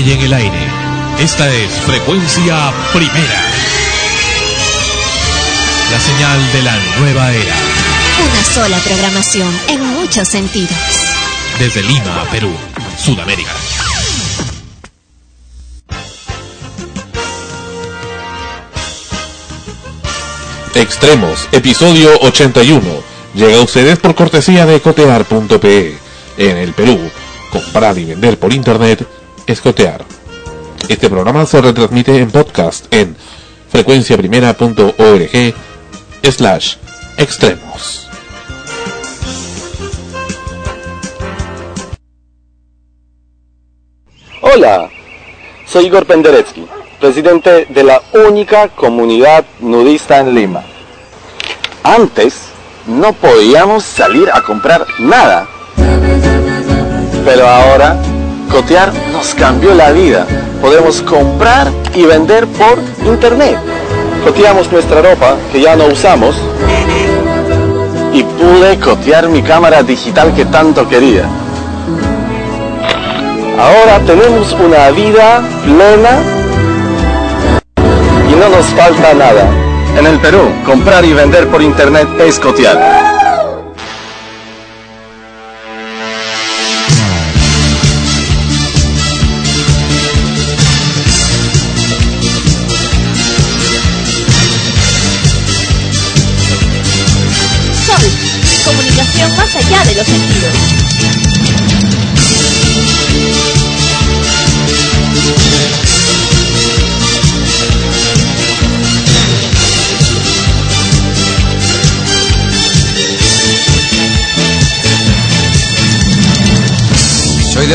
y en el aire. Esta es Frecuencia Primera. La señal de la nueva era. Una sola programación en muchos sentidos. Desde Lima, Perú, Sudamérica. Extremos, episodio 81. Llega a ustedes por cortesía de cotear.pe. En el Perú, comprar y vender por internet es cotear. Este programa se retransmite en podcast en frecuenciaprimera.org slash extremos. Hola, soy Igor Penderecki, presidente de la única comunidad nudista en Lima. Antes no podíamos salir a comprar nada, pero ahora Cotear nos cambió la vida. Podemos comprar y vender por internet. Coteamos nuestra ropa que ya no usamos y pude cotear mi cámara digital que tanto quería. Ahora tenemos una vida plena y no nos falta nada. En el Perú, comprar y vender por internet es cotear.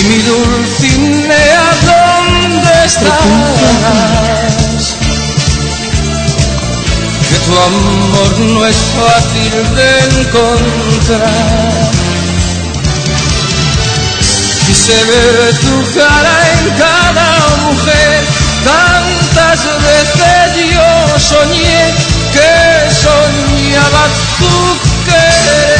Y mi Dulcinea, ¿dónde estás? Que tu amor no es fácil de encontrar. Quise ver tu cara en cada mujer, tantas veces yo soñé que soñaba tu querer.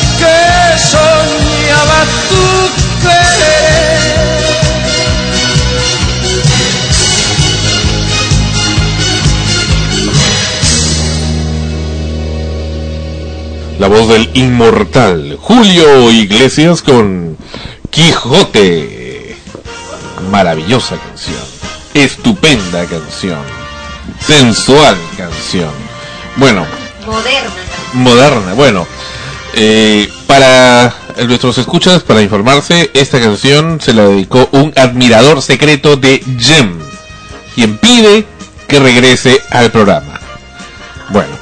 que soñaba tu querer? La voz del inmortal Julio Iglesias con Quijote. Maravillosa canción. Estupenda canción. Sensual canción. Bueno, Moderna. moderna. Bueno, eh, para nuestros escuchas, para informarse, esta canción se la dedicó un admirador secreto de Jem, quien pide que regrese al programa. Bueno,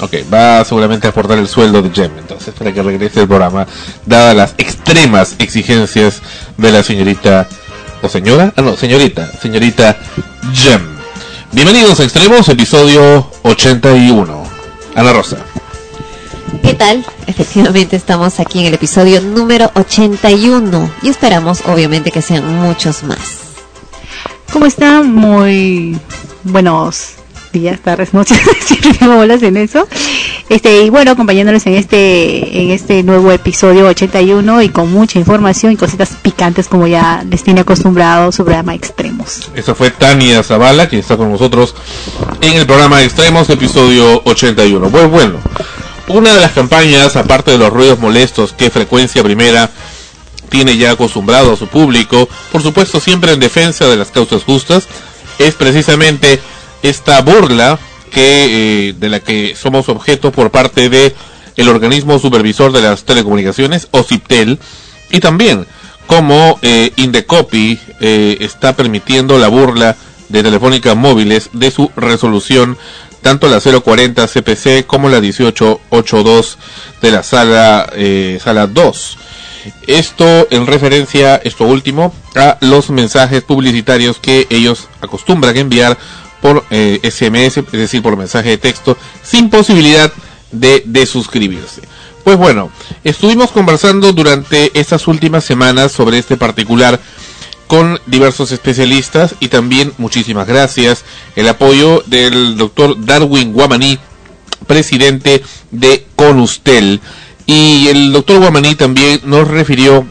ok, va seguramente a aportar el sueldo de Jem, entonces, para que regrese al programa, dadas las extremas exigencias de la señorita, o señora, ah no, señorita, señorita Jem. Bienvenidos a Extremos, episodio 81. Ana Rosa. ¿Qué tal? Efectivamente estamos aquí en el episodio número 81 y esperamos obviamente que sean muchos más. ¿Cómo están? Muy buenos días, tardes, noches, siempre tengo bolas en eso. Este, y bueno, acompañándoles en este, en este nuevo episodio 81 y con mucha información y cositas picantes como ya les tiene acostumbrado sobre Ama Extremos. Esa fue Tania Zavala, quien está con nosotros en el programa Extremos, episodio 81. Pues bueno, una de las campañas, aparte de los ruidos molestos que Frecuencia Primera tiene ya acostumbrado a su público, por supuesto siempre en defensa de las causas justas, es precisamente esta burla que eh, de la que somos objeto por parte de el organismo supervisor de las telecomunicaciones, OCIPTEL, y también como eh, Indecopy eh, está permitiendo la burla de Telefónica Móviles de su resolución, tanto la 040 CPC como la 1882 de la sala, eh, sala 2. Esto en referencia, esto último, a los mensajes publicitarios que ellos acostumbran enviar por eh, SMS, es decir, por mensaje de texto, sin posibilidad de, de suscribirse. Pues bueno, estuvimos conversando durante estas últimas semanas sobre este particular con diversos especialistas y también muchísimas gracias el apoyo del doctor Darwin Guamaní, presidente de Conustel. Y el doctor Guamaní también nos refirió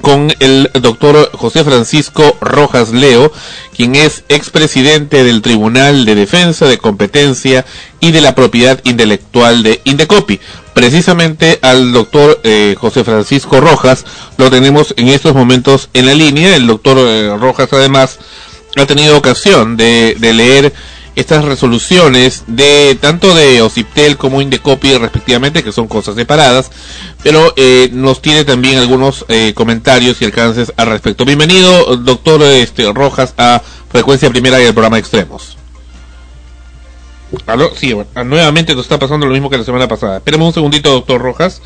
con el doctor José Francisco Rojas Leo, quien es expresidente del Tribunal de Defensa de Competencia y de la Propiedad Intelectual de Indecopi. Precisamente al doctor eh, José Francisco Rojas lo tenemos en estos momentos en la línea. El doctor eh, Rojas además ha tenido ocasión de, de leer estas resoluciones de tanto de Ociptel como Indecopi respectivamente, que son cosas separadas, pero eh, nos tiene también algunos eh, comentarios y alcances al respecto. Bienvenido, doctor este, Rojas, a Frecuencia Primera y el programa Extremos. ¿Aló? Sí, bueno, ah, nuevamente nos está pasando lo mismo que la semana pasada. Espérame un segundito, doctor Rojas.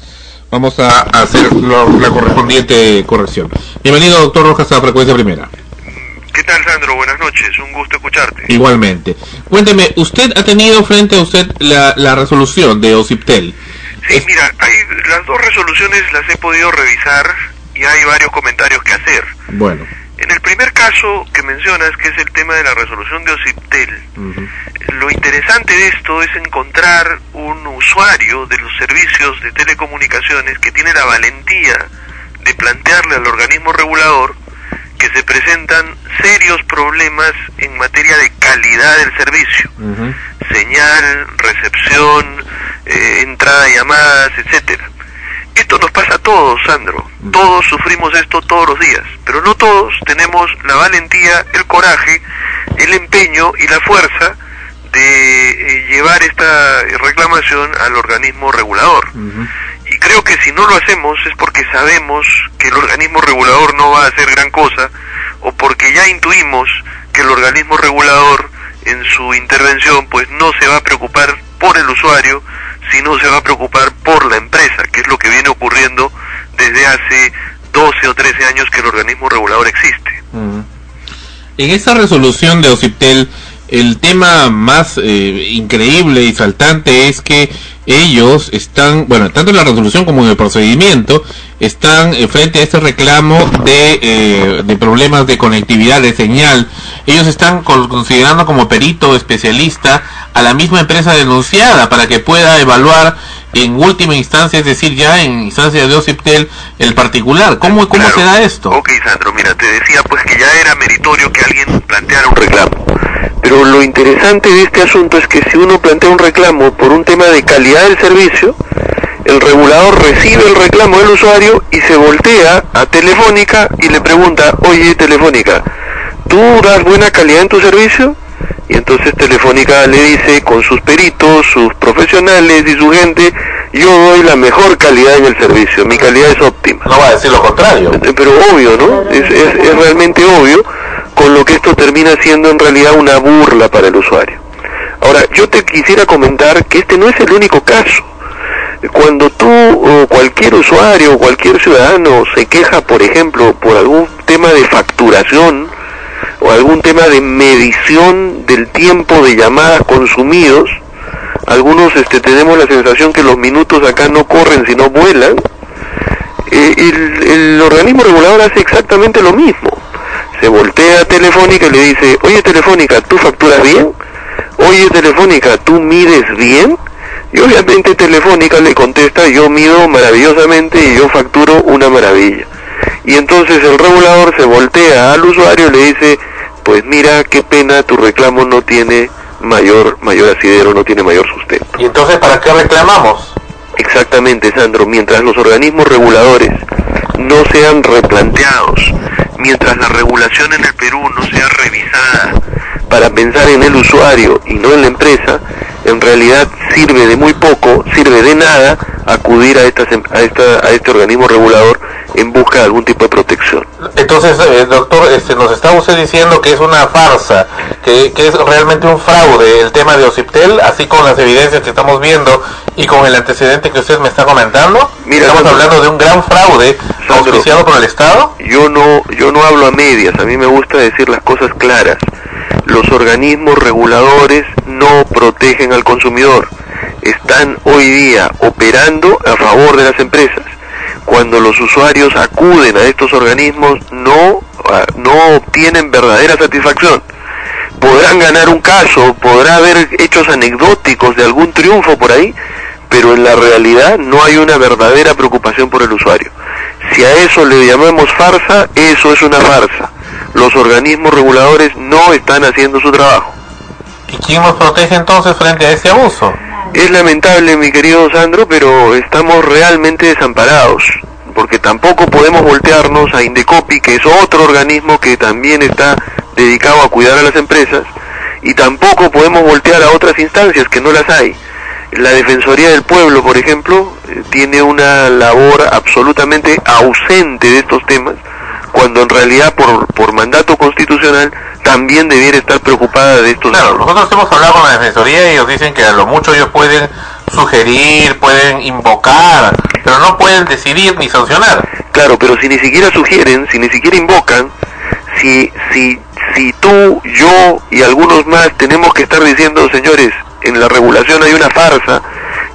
Vamos a, a hacer lo- la correspondiente corrección. Bienvenido, doctor Rojas, a Frecuencia Primera. ¿Qué tal, Sandro? Buenas noches, un gusto escucharte. Igualmente. Cuénteme, ¿usted ha tenido frente a usted la, la resolución de Ociptel? Sí, mira, hay, las dos resoluciones las he podido revisar y hay varios comentarios que hacer. Bueno. En el primer caso que mencionas, que es el tema de la resolución de Ociptel, ujú. lo interesante de esto es encontrar un usuario de los servicios de telecomunicaciones que tiene la valentía de plantearle al organismo regulador que se presentan serios problemas en materia de calidad del servicio. Señal, recepción, eh, entrada de llamadas, etcétera. Esto nos pasa a todos, Sandro. Todos sufrimos esto todos los días, pero no todos tenemos la valentía, el coraje, el empeño y la fuerza de eh, llevar esta reclamación al organismo regulador. Creo que si no lo hacemos es porque sabemos que el organismo regulador no va a hacer gran cosa o porque ya intuimos que el organismo regulador en su intervención pues no se va a preocupar por el usuario, sino se va a preocupar por la empresa, que es lo que viene ocurriendo desde hace 12 o 13 años que el organismo regulador existe. En esa resolución de Ociptel, el tema más eh, increíble y saltante es que ellos están, bueno, tanto en la resolución como en el procedimiento, están eh, frente a este reclamo de, eh, de problemas de conectividad, de señal. Ellos están considerando como perito especialista a la misma empresa denunciada para que pueda evaluar en última instancia, es decir, ya en instancia de OCIPTEL, el particular. ¿Cómo, cómo Claro. se da esto? Ok, Sandro, mira, te decía pues que ya era meritorio que alguien planteara un reclamo. Pero lo interesante de este asunto es que si uno plantea un reclamo por un tema de calidad del servicio, el regulador recibe el reclamo del usuario y se voltea a Telefónica y le pregunta, oye Telefónica, ¿tú das buena calidad en tu servicio? Y entonces Telefónica le dice con sus peritos, sus profesionales y su gente, yo doy la mejor calidad en el servicio, mi calidad es óptima. No va a decir lo contrario. Eh, pero obvio, ¿no? Es, es, es realmente obvio, con lo que esto termina siendo en realidad una burla para el usuario. Ahora, yo te quisiera comentar que este no es el único caso. Cuando tú o cualquier usuario o cualquier ciudadano se queja, por ejemplo, por algún tema de facturación o algún tema de medición del tiempo de llamadas consumidos, algunos este, tenemos la sensación que los minutos acá no corren sino vuelan, eh, el, organismo regulador hace exactamente lo mismo. Se voltea a Telefónica y le dice, oye Telefónica, ¿tú facturas bien? Oye Telefónica, ¿tú mides bien? Y obviamente Telefónica le contesta, yo mido maravillosamente y yo facturo una maravilla. Y entonces el regulador se voltea al usuario y le dice, pues mira, qué pena, tu reclamo no tiene mayor, mayor asidero, no tiene mayor sustento. ¿Y entonces para qué reclamamos? Exactamente, Sandro, mientras los organismos reguladores no sean replanteados, mientras la regulación en el Perú no sea revisada para pensar en el usuario y no en la empresa, en realidad sirve de muy poco, sirve de nada acudir a, estas, em- a, esta, a este organismo regulador en busca de algún tipo de protección. Entonces, eh, doctor, este, nos está usted diciendo que es una farsa, que, que es realmente un fraude el tema de Ociptel, así con las evidencias que estamos viendo y con el antecedente que usted me está comentando. Mira, estamos Sandro. hablando de un gran fraude Sandro. auspiciado por el Estado. Yo no, yo no hablo a medias, a mí me gusta decir las cosas claras. Los organismos reguladores no protegen al consumidor. Están hoy día operando a favor de las empresas. Cuando los usuarios acuden a estos organismos no, ah, no obtienen verdadera satisfacción. Podrán ganar un caso, podrá haber hechos anecdóticos de algún triunfo por ahí, pero en la realidad no hay una verdadera preocupación por el usuario. Si a eso le llamamos farsa, eso es una farsa. Los organismos reguladores no están haciendo su trabajo. ¿Y quién nos protege entonces frente a ese abuso? Es lamentable, mi querido Sandro, pero estamos realmente desamparados, porque tampoco podemos voltearnos a Indecopi, que es otro organismo que también está dedicado a cuidar a las empresas, y tampoco podemos voltear a otras instancias que no las hay. La Defensoría del Pueblo, por ejemplo, eh, tiene una labor absolutamente ausente de estos temas, cuando en realidad por, por mandato constitucional también debiera estar preocupada de estos Claro, nosotros hemos hablado con la Defensoría y ellos dicen que a lo mucho ellos pueden sugerir, pueden invocar, pero no pueden decidir ni sancionar. Claro, pero si ni siquiera sugieren, si ni siquiera invocan, si, si, si tú, yo y algunos más tenemos que estar diciendo, señores, en la regulación hay una farsa,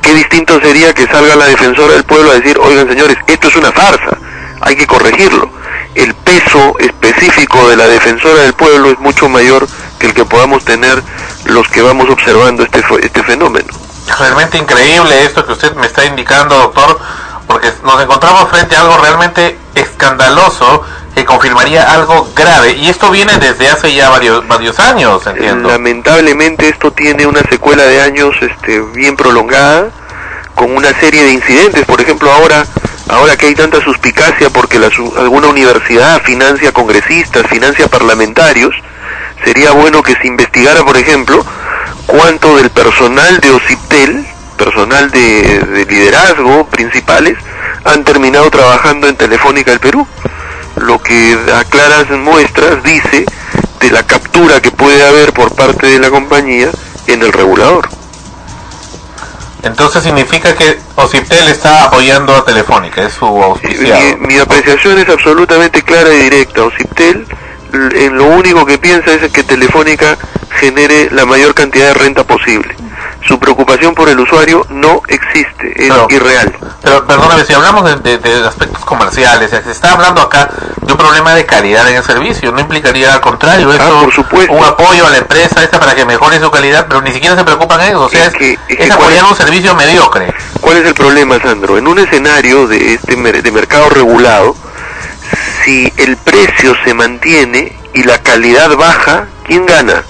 qué distinto sería que salga la defensora del pueblo a decir, oigan señores, esto es una farsa, hay que corregirlo. El peso específico de la defensora del pueblo es mucho mayor que el que podamos tener los que vamos observando este, este fenómeno. Realmente increíble esto que usted me está indicando, doctor, porque nos encontramos frente a algo realmente escandaloso que confirmaría algo grave. Y esto viene desde hace ya varios, varios años, entiendo. Lamentablemente esto tiene una secuela de años este, bien prolongada, con una serie de incidentes. Por ejemplo, ahora, ahora que hay tanta suspicacia porque la alguna universidad financia congresistas, financia parlamentarios, sería bueno que se investigara, por ejemplo, cuánto del personal de OCIPTEL, personal de, de liderazgo principales, han terminado trabajando en Telefónica del Perú. Lo que a claras muestras dice de la captura que puede haber por parte de la compañía en el regulador. Entonces significa que Ociptel está apoyando a Telefónica, es su auspiciado. Mi, apreciación es absolutamente clara y directa. OCIPTEL en lo único que piensa es que Telefónica genere la mayor cantidad de renta posible. Su preocupación por el usuario no existe, es Pero- irreal. Pero perdóname, si hablamos de, de- de aspectos comerciales, se está hablando acá de un problema de calidad en el servicio, no implicaría al contrario, eso, Ah, por supuesto. un apoyo a la empresa esta para que mejore su calidad, pero ni siquiera se preocupan en eso, o sea, Es es, que- es es apoyar un servicio mediocre. ¿Cuál es el problema, Sandro? En un escenario de este de mercado regulado, si el precio se mantiene y la calidad baja, ¿quién gana?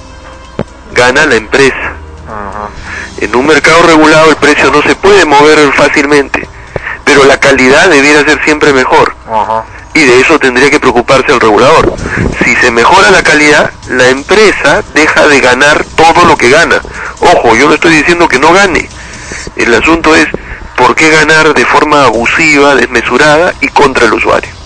Gana la empresa. En un mercado regulado el precio no se puede mover fácilmente, pero la calidad debiera ser siempre mejor. Y de eso tendría que preocuparse el regulador. Si se mejora la calidad, la empresa deja de ganar todo lo que gana. Ojo, yo no estoy diciendo que no gane. El asunto es por qué ganar de forma abusiva, desmesurada y contra el usuario.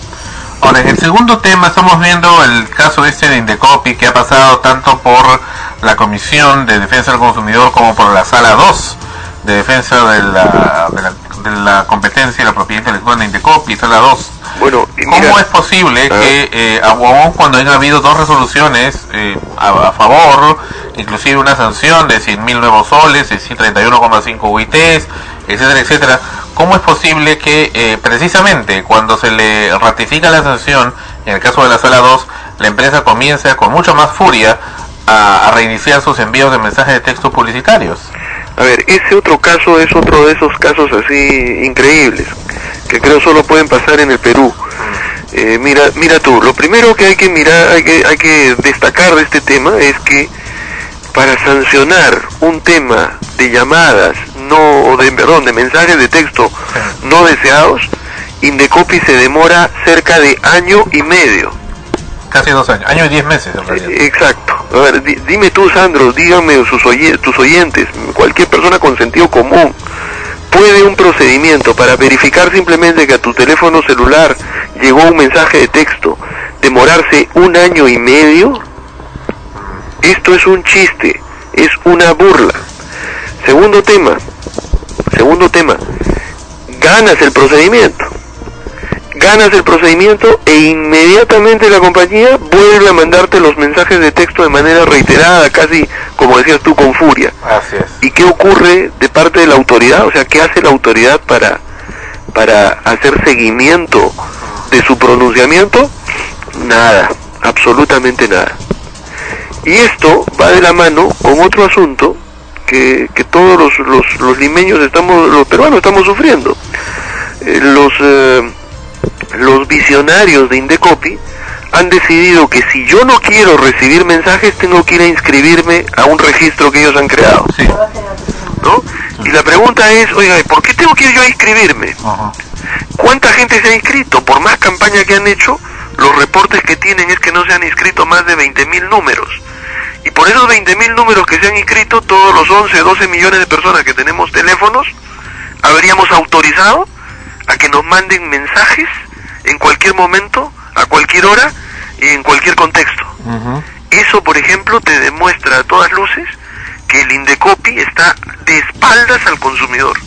Ahora, en el segundo tema estamos viendo el caso este de Indecopi que ha pasado tanto por la Comisión de Defensa del Consumidor como por la Sala 2 de Defensa de la, de la, de la Competencia y la Propiedad Intelectual de Indecopi, Sala 2. Bueno, y ¿Cómo mira, es posible Ah. que, eh, aún cuando haya habido dos resoluciones eh, a, a favor, inclusive una sanción de 100.000 nuevos soles, de 131,5 UITs, etcétera, etcétera, ¿cómo es posible que eh, precisamente cuando se le ratifica la sanción, en el caso de la sala 2, la empresa comienza con mucho más furia a, a reiniciar sus envíos de mensajes de texto publicitarios? a ver, ese otro caso es otro de esos casos así increíbles, que creo solo pueden pasar en el Perú. Eh, mira, mira tú, lo primero que hay que mirar, hay que, hay que destacar de este tema es que para sancionar un tema de llamadas no de perdón de mensajes de texto no deseados, Indecopi se demora cerca de año y medio. Casi dos años, año y diez meses en realidad. Eh, Exacto. A ver, di- dime tú, Sandro, dígame sus tus oyentes, cualquier persona con sentido común, ¿puede un procedimiento para verificar simplemente que a tu teléfono celular llegó un mensaje de texto demorarse un año y medio? Esto es un chiste, es una burla. Segundo tema, segundo tema, ganas el procedimiento ganas el procedimiento e inmediatamente la compañía vuelve a mandarte los mensajes de texto de manera reiterada, casi como decías tú, con furia. Así es. ¿Y qué ocurre de parte de la autoridad? O sea, ¿qué hace la autoridad para, para hacer seguimiento de su pronunciamiento? Nada, absolutamente nada. Y esto va de la mano con otro asunto que, que todos los, los, los limeños estamos, los peruanos estamos sufriendo. Eh, los, eh, los visionarios de Indecopi han decidido que si yo no quiero recibir mensajes tengo que ir a inscribirme a un registro que ellos han creado, Sí. ¿no? Y la pregunta es, oiga, ¿por qué tengo que ir yo a inscribirme? Ajá. ¿Cuánta gente se ha inscrito? Por más campaña que han hecho, los reportes que tienen es que no se han inscrito más de 20.000 números. Y por esos 20.000 números que se han inscrito, todos los 11, 12 millones de personas que tenemos teléfonos, habríamos autorizado a que nos manden mensajes en cualquier momento, a cualquier hora y en cualquier contexto. Eso, por ejemplo, te demuestra a todas luces que el Indecopi está de espaldas al consumidor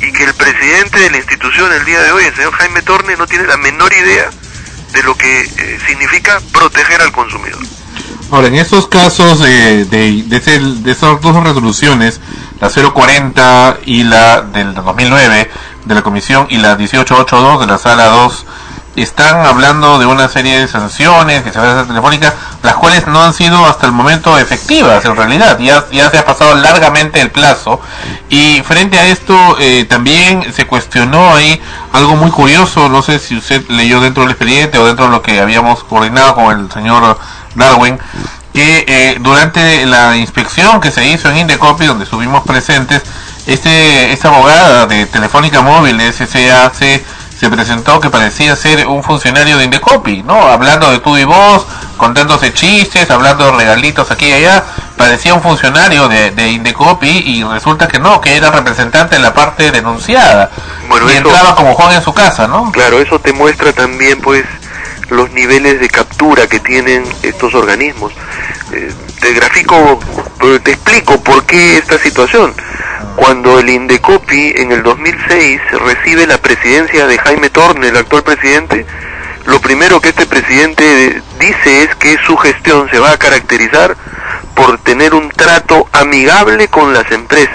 y que el presidente de la institución el día de hoy, el señor Jaime Torne, no tiene la menor idea de lo que eh, significa proteger al consumidor. Ahora, en estos casos de, de, de, ese- de esas dos resoluciones, la 040 y la del 2009 de la Comisión y la 1882 de la Sala 2, están hablando de una serie de sanciones que se van a hacer telefónicas, las cuales no han sido hasta el momento efectivas en realidad, ya, ya se ha pasado largamente el plazo. Y frente a esto, eh, también se cuestionó ahí algo muy curioso, no sé si usted leyó dentro del expediente o dentro de lo que habíamos coordinado con el señor Darwin, que eh, durante la inspección que se hizo en Indecopi, donde estuvimos presentes, este, esta abogada de Telefónica Móvil, de SCAC, se presentó que parecía ser un funcionario de Indecopi, ¿no? Hablando de tú y vos, contándose chistes, hablando de regalitos aquí y allá, parecía un funcionario de, de Indecopi y resulta que no, que era representante de la parte denunciada. Bueno, y eso- entraba como Juan en su casa, ¿no? Claro, eso te muestra también, pues, los niveles de captura que tienen estos organismos. Eh, te grafico, eh, te explico por qué esta situación. Cuando el Indecopi en el 2006 recibe la presidencia de Jaime Torne, el actual presidente, lo primero que este presidente dice es que su gestión se va a caracterizar por tener un trato amigable con las empresas.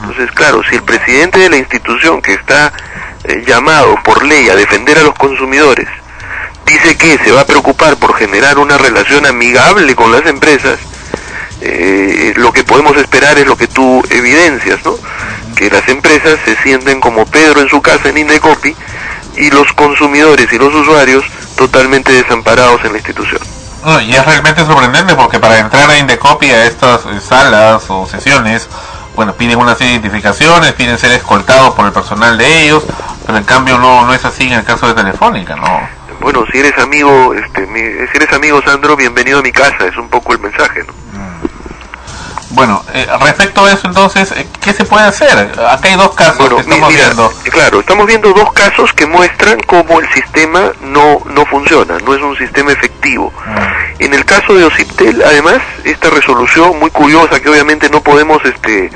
Entonces, claro, si el presidente de la institución que está eh, llamado por ley a defender a los consumidores dice que se va a preocupar por generar una relación amigable con las empresas, eh, lo que podemos esperar es lo que tú evidencias, ¿no? Que las empresas se sienten como Pedro en su casa en Indecopi y los consumidores y los usuarios totalmente desamparados en la institución. Y es realmente sorprendente porque para entrar a Indecopy a estas eh, salas o sesiones, bueno, piden unas identificaciones, piden ser escoltados por el personal de ellos, pero en cambio no, no es así en el caso de Telefónica, ¿no? Bueno, si eres amigo, este, mi- si eres amigo Sandro, bienvenido a mi casa, es un poco el mensaje, ¿no? Bueno, eh, respecto a eso entonces, eh, ¿qué se puede hacer? Acá hay dos casos Bueno, que estamos mira, viendo. claro, estamos viendo dos casos que muestran cómo el sistema no, no funciona, no es un sistema efectivo. En el caso de Ociptel, además, esta resolución muy curiosa que obviamente no podemos este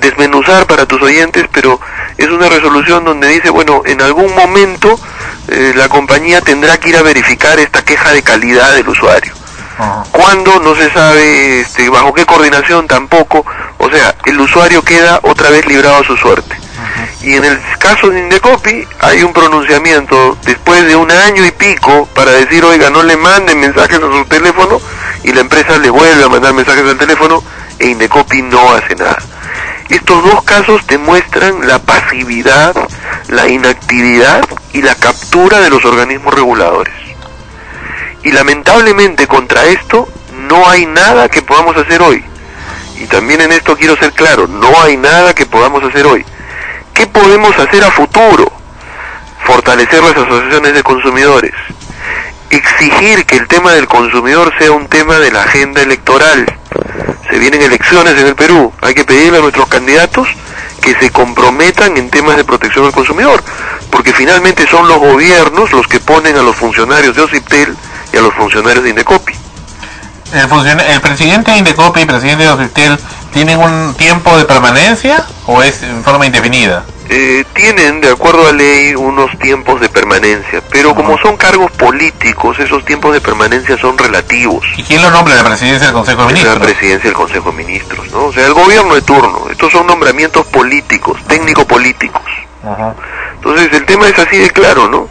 desmenuzar para tus oyentes, pero es una resolución donde dice, bueno, en algún momento eh, la compañía tendrá que ir a verificar esta queja de calidad del usuario. ¿Cuándo? No se sabe, este, bajo qué coordinación tampoco. O sea, el usuario queda otra vez librado a su suerte. Y en el caso de Indecopi hay un pronunciamiento después de un año y pico para decir, oiga, no le manden mensajes a su teléfono y la empresa le vuelve a mandar mensajes al teléfono e Indecopi no hace nada. Estos dos casos demuestran la pasividad, la inactividad y la captura de los organismos reguladores. Y lamentablemente contra esto no hay nada que podamos hacer hoy. Y también en esto quiero ser claro, no hay nada que podamos hacer hoy. ¿Qué podemos hacer a futuro? Fortalecer las asociaciones de consumidores. Exigir que el tema del consumidor sea un tema de la agenda electoral. Se vienen elecciones en el Perú. Hay que pedirle a nuestros candidatos que se comprometan en temas de protección al consumidor. Porque finalmente son los gobiernos los que ponen a los funcionarios de OCIPTEL y a los funcionarios de Indecopi. ¿El, funciona- ¿El presidente de Indecopi y el presidente de Ociptel tienen un tiempo de permanencia o es en forma indefinida? Eh, tienen, de acuerdo a ley, unos tiempos de permanencia, pero como son cargos políticos, esos tiempos de permanencia son relativos. ¿Y quién lo nombra la presidencia del Consejo de Es la Ministros? presidencia del Consejo de Ministros, ¿no? O sea, el gobierno de turno. Estos son nombramientos políticos, técnico-políticos. Entonces, el tema es así de claro, ¿no?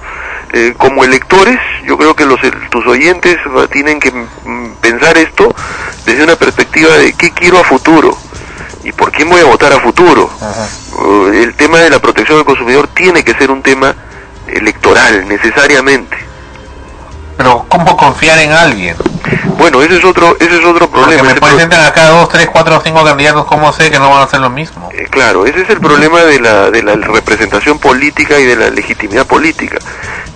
Eh, como electores, yo creo que los, tus oyentes tienen que mm, pensar esto desde una perspectiva de qué quiero a futuro y por quién voy a votar a futuro. Uh, el tema de la protección del consumidor tiene que ser un tema electoral, necesariamente. Pero ¿cómo confiar en alguien? Bueno, ese es otro, ese es otro Porque problema. me ese pro- presentan acá dos, tres, cuatro, cinco candidatos, ¿cómo sé que no van a hacer lo mismo? Eh, claro, ese es el problema de la, de la representación política y de la legitimidad política.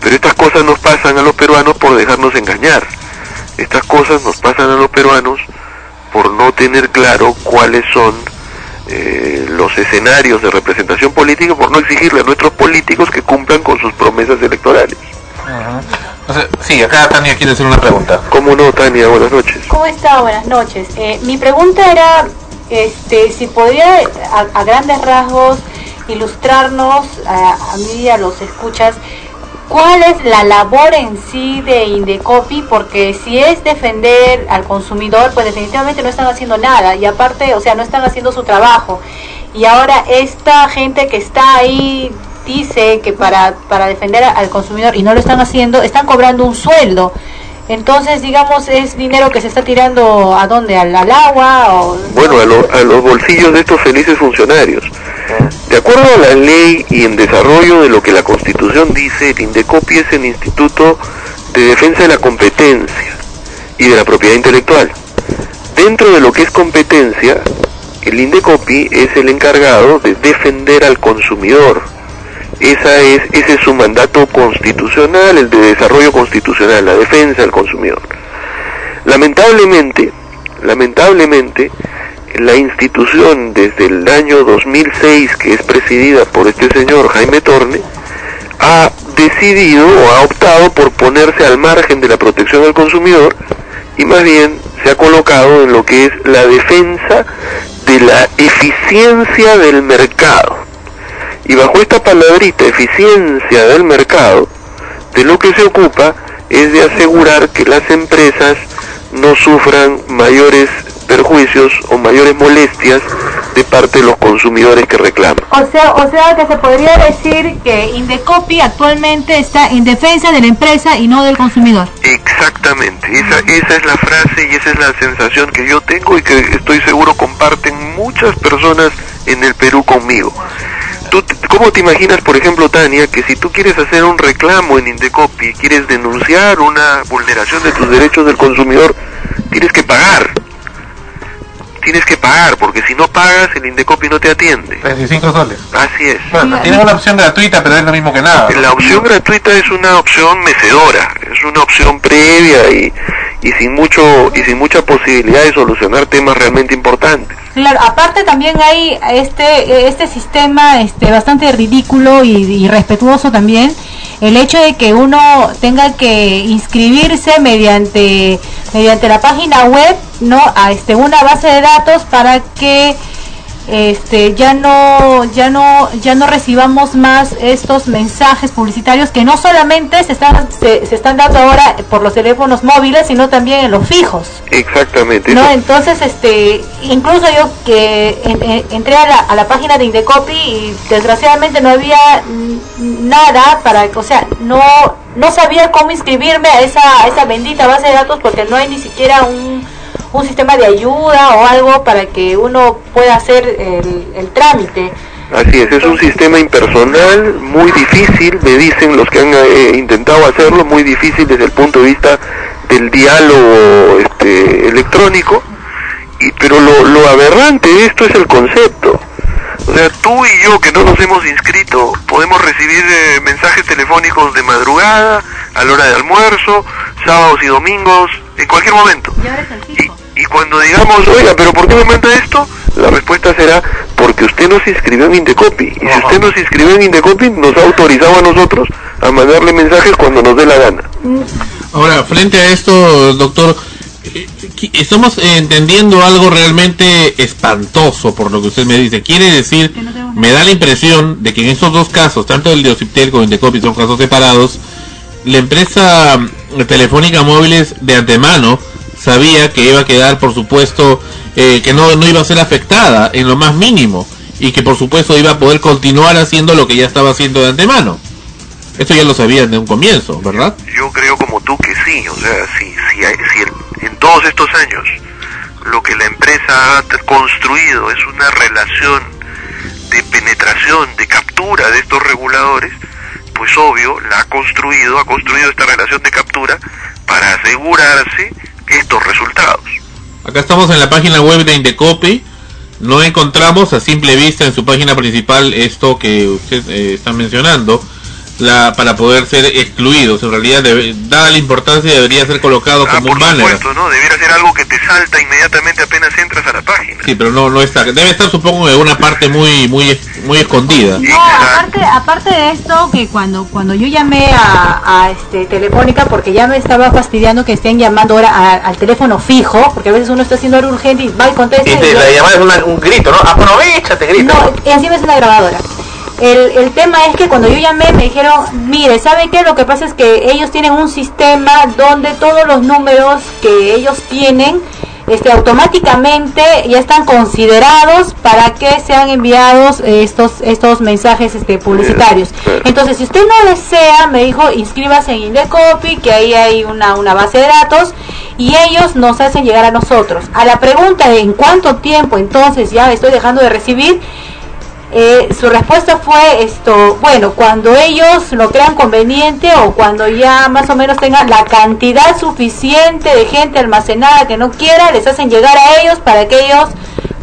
Pero estas cosas nos pasan a los peruanos por dejarnos engañar. Estas cosas nos pasan a los peruanos por no tener claro cuáles son eh, los escenarios de representación política, por no exigirle a nuestros políticos que cumplan con sus promesas electorales. Entonces, sí, acá Tania quiere hacer una pregunta. ¿Cómo no, Tania? Buenas noches. ¿Cómo está? Buenas noches. Eh, mi pregunta era este, si podría a, a grandes rasgos ilustrarnos a, a mí y a los escuchas cuál es la labor en sí de Indecopi, porque si es defender al consumidor, pues definitivamente no están haciendo nada y aparte, o sea, no están haciendo su trabajo. Y ahora esta gente que está ahí dice que para, para defender al consumidor y no lo están haciendo, están cobrando un sueldo. Entonces, digamos, es dinero que se está tirando a dónde, al, al agua o Bueno, a, lo- a los bolsillos de estos felices funcionarios. De acuerdo a la ley y en desarrollo de lo que la Constitución dice, el INDECOPI es el Instituto de Defensa de la Competencia y de la Propiedad Intelectual. Dentro de lo que es competencia, el INDECOPI es el encargado de defender al consumidor. Esa es, ese es su mandato constitucional, el de desarrollo constitucional, la defensa del consumidor. Lamentablemente, lamentablemente, la institución desde el año 2006, que es presidida por este señor Jaime Torne, ha decidido o ha optado por ponerse al margen de la protección del consumidor y más bien se ha colocado en lo que es la defensa de la eficiencia del mercado. Y bajo esta palabrita, eficiencia del mercado, de lo que se ocupa es de asegurar que las empresas no sufran mayores perjuicios o mayores molestias de parte de los consumidores que reclaman. O sea, o sea que se podría decir que Indecopi actualmente está en defensa de la empresa y no del consumidor. Exactamente, esa, esa es la frase y esa es la sensación que yo tengo y que estoy seguro comparten muchas personas en el Perú conmigo. ¿Tú, ¿Cómo te imaginas, por ejemplo, Tania, que si tú quieres hacer un reclamo en Indecopi, quieres denunciar una vulneración de tus derechos del consumidor, tienes que pagar? Tienes que pagar, porque si no pagas, el Indecopi no te atiende. 25 soles. Así es. Bueno, tienes una opción gratuita, pero es lo mismo que nada. La opción gratuita es una opción mecedora, es una opción previa y, y sin mucho y sin mucha posibilidad de solucionar temas realmente importantes. Claro, aparte también hay este este sistema este bastante ridículo y, y respetuoso también el hecho de que uno tenga que inscribirse mediante mediante la página web no a este una base de datos para que este ya no ya no ya no recibamos más estos mensajes publicitarios que no solamente se están se, se están dando ahora por los teléfonos móviles sino también en los fijos Exactamente. no entonces este incluso yo que en- en- entré a la, a la página de Indecopi y desgraciadamente no había nada para o sea no no sabía cómo inscribirme a esa a esa bendita base de datos porque no hay ni siquiera un un sistema de ayuda o algo para que uno pueda hacer el, el trámite. Así es, es un sistema impersonal muy difícil, me dicen los que han eh, intentado hacerlo, muy difícil desde el punto de vista del diálogo este, electrónico, y, pero lo, lo aberrante de esto es el concepto. O sea, tú y yo que no nos hemos inscrito podemos recibir eh, mensajes telefónicos de madrugada, a la hora de almuerzo, sábados y domingos, en cualquier momento. Y, y cuando digamos, oiga, pero ¿por qué me manda esto? La respuesta será porque usted no se inscribió en Indecopi. Y si usted no se inscribió en Indecopi, nos ha autorizado a nosotros a mandarle mensajes cuando nos dé la gana. Ahora, frente a esto, doctor, eh, estamos entendiendo algo realmente espantoso por lo que usted me dice. Quiere decir, me da la impresión de que en estos dos casos, tanto el de Ociptel como el de Copi, son casos separados, la empresa mm, telefónica móviles de antemano sabía que iba a quedar, por supuesto, eh, que no, no iba a ser afectada en lo más mínimo y que por supuesto iba a poder continuar haciendo lo que ya estaba haciendo de antemano. Esto ya lo sabían de un comienzo, ¿verdad? Yo creo como tú que sí, o sea, si, si, hay- si en todos estos años lo que la empresa ha construido es una relación de penetración, de captura de estos reguladores, pues obvio, la ha construido, ha construido esta relación de captura para asegurarse estos resultados. Acá estamos en la página web de Indecopi. No encontramos a simple vista en su página principal esto que usted eh, está mencionando la, para poder ser excluidos. En realidad, debe- dada la importancia, debería ser colocado Ah, como por un banner. supuesto, ¿no? Debiera ser algo que te salta inmediatamente apenas entras a la página. Sí, pero no, no está. Debe estar, supongo, en una parte muy, muy, muy escondida. No, aparte, aparte de esto, que cuando cuando yo llamé a, a, este Telefónica, porque ya me estaba fastidiando que estén llamando ahora a- al teléfono fijo, porque a veces uno está haciendo algo urgente y va y contesta. Y y te, yo- la llamada es una- un grito, ¿no? Aprovechate, grito. No, y encima es una grabadora. El, el tema es que cuando yo llamé me dijeron, mire, ¿sabe qué? Lo que pasa es que ellos tienen un sistema donde todos los números que ellos tienen este, automáticamente ya están considerados para que sean enviados estos estos mensajes este, publicitarios. Entonces, si usted no desea, me dijo, inscríbase en Indecopy, que ahí hay una, una base de datos, y ellos nos hacen llegar a nosotros. A la pregunta de en cuánto tiempo entonces ya estoy dejando de recibir, eh, su respuesta fue esto, bueno, cuando ellos lo crean conveniente o cuando ya más o menos tengan la cantidad suficiente de gente almacenada que no quiera, les hacen llegar a ellos para que ellos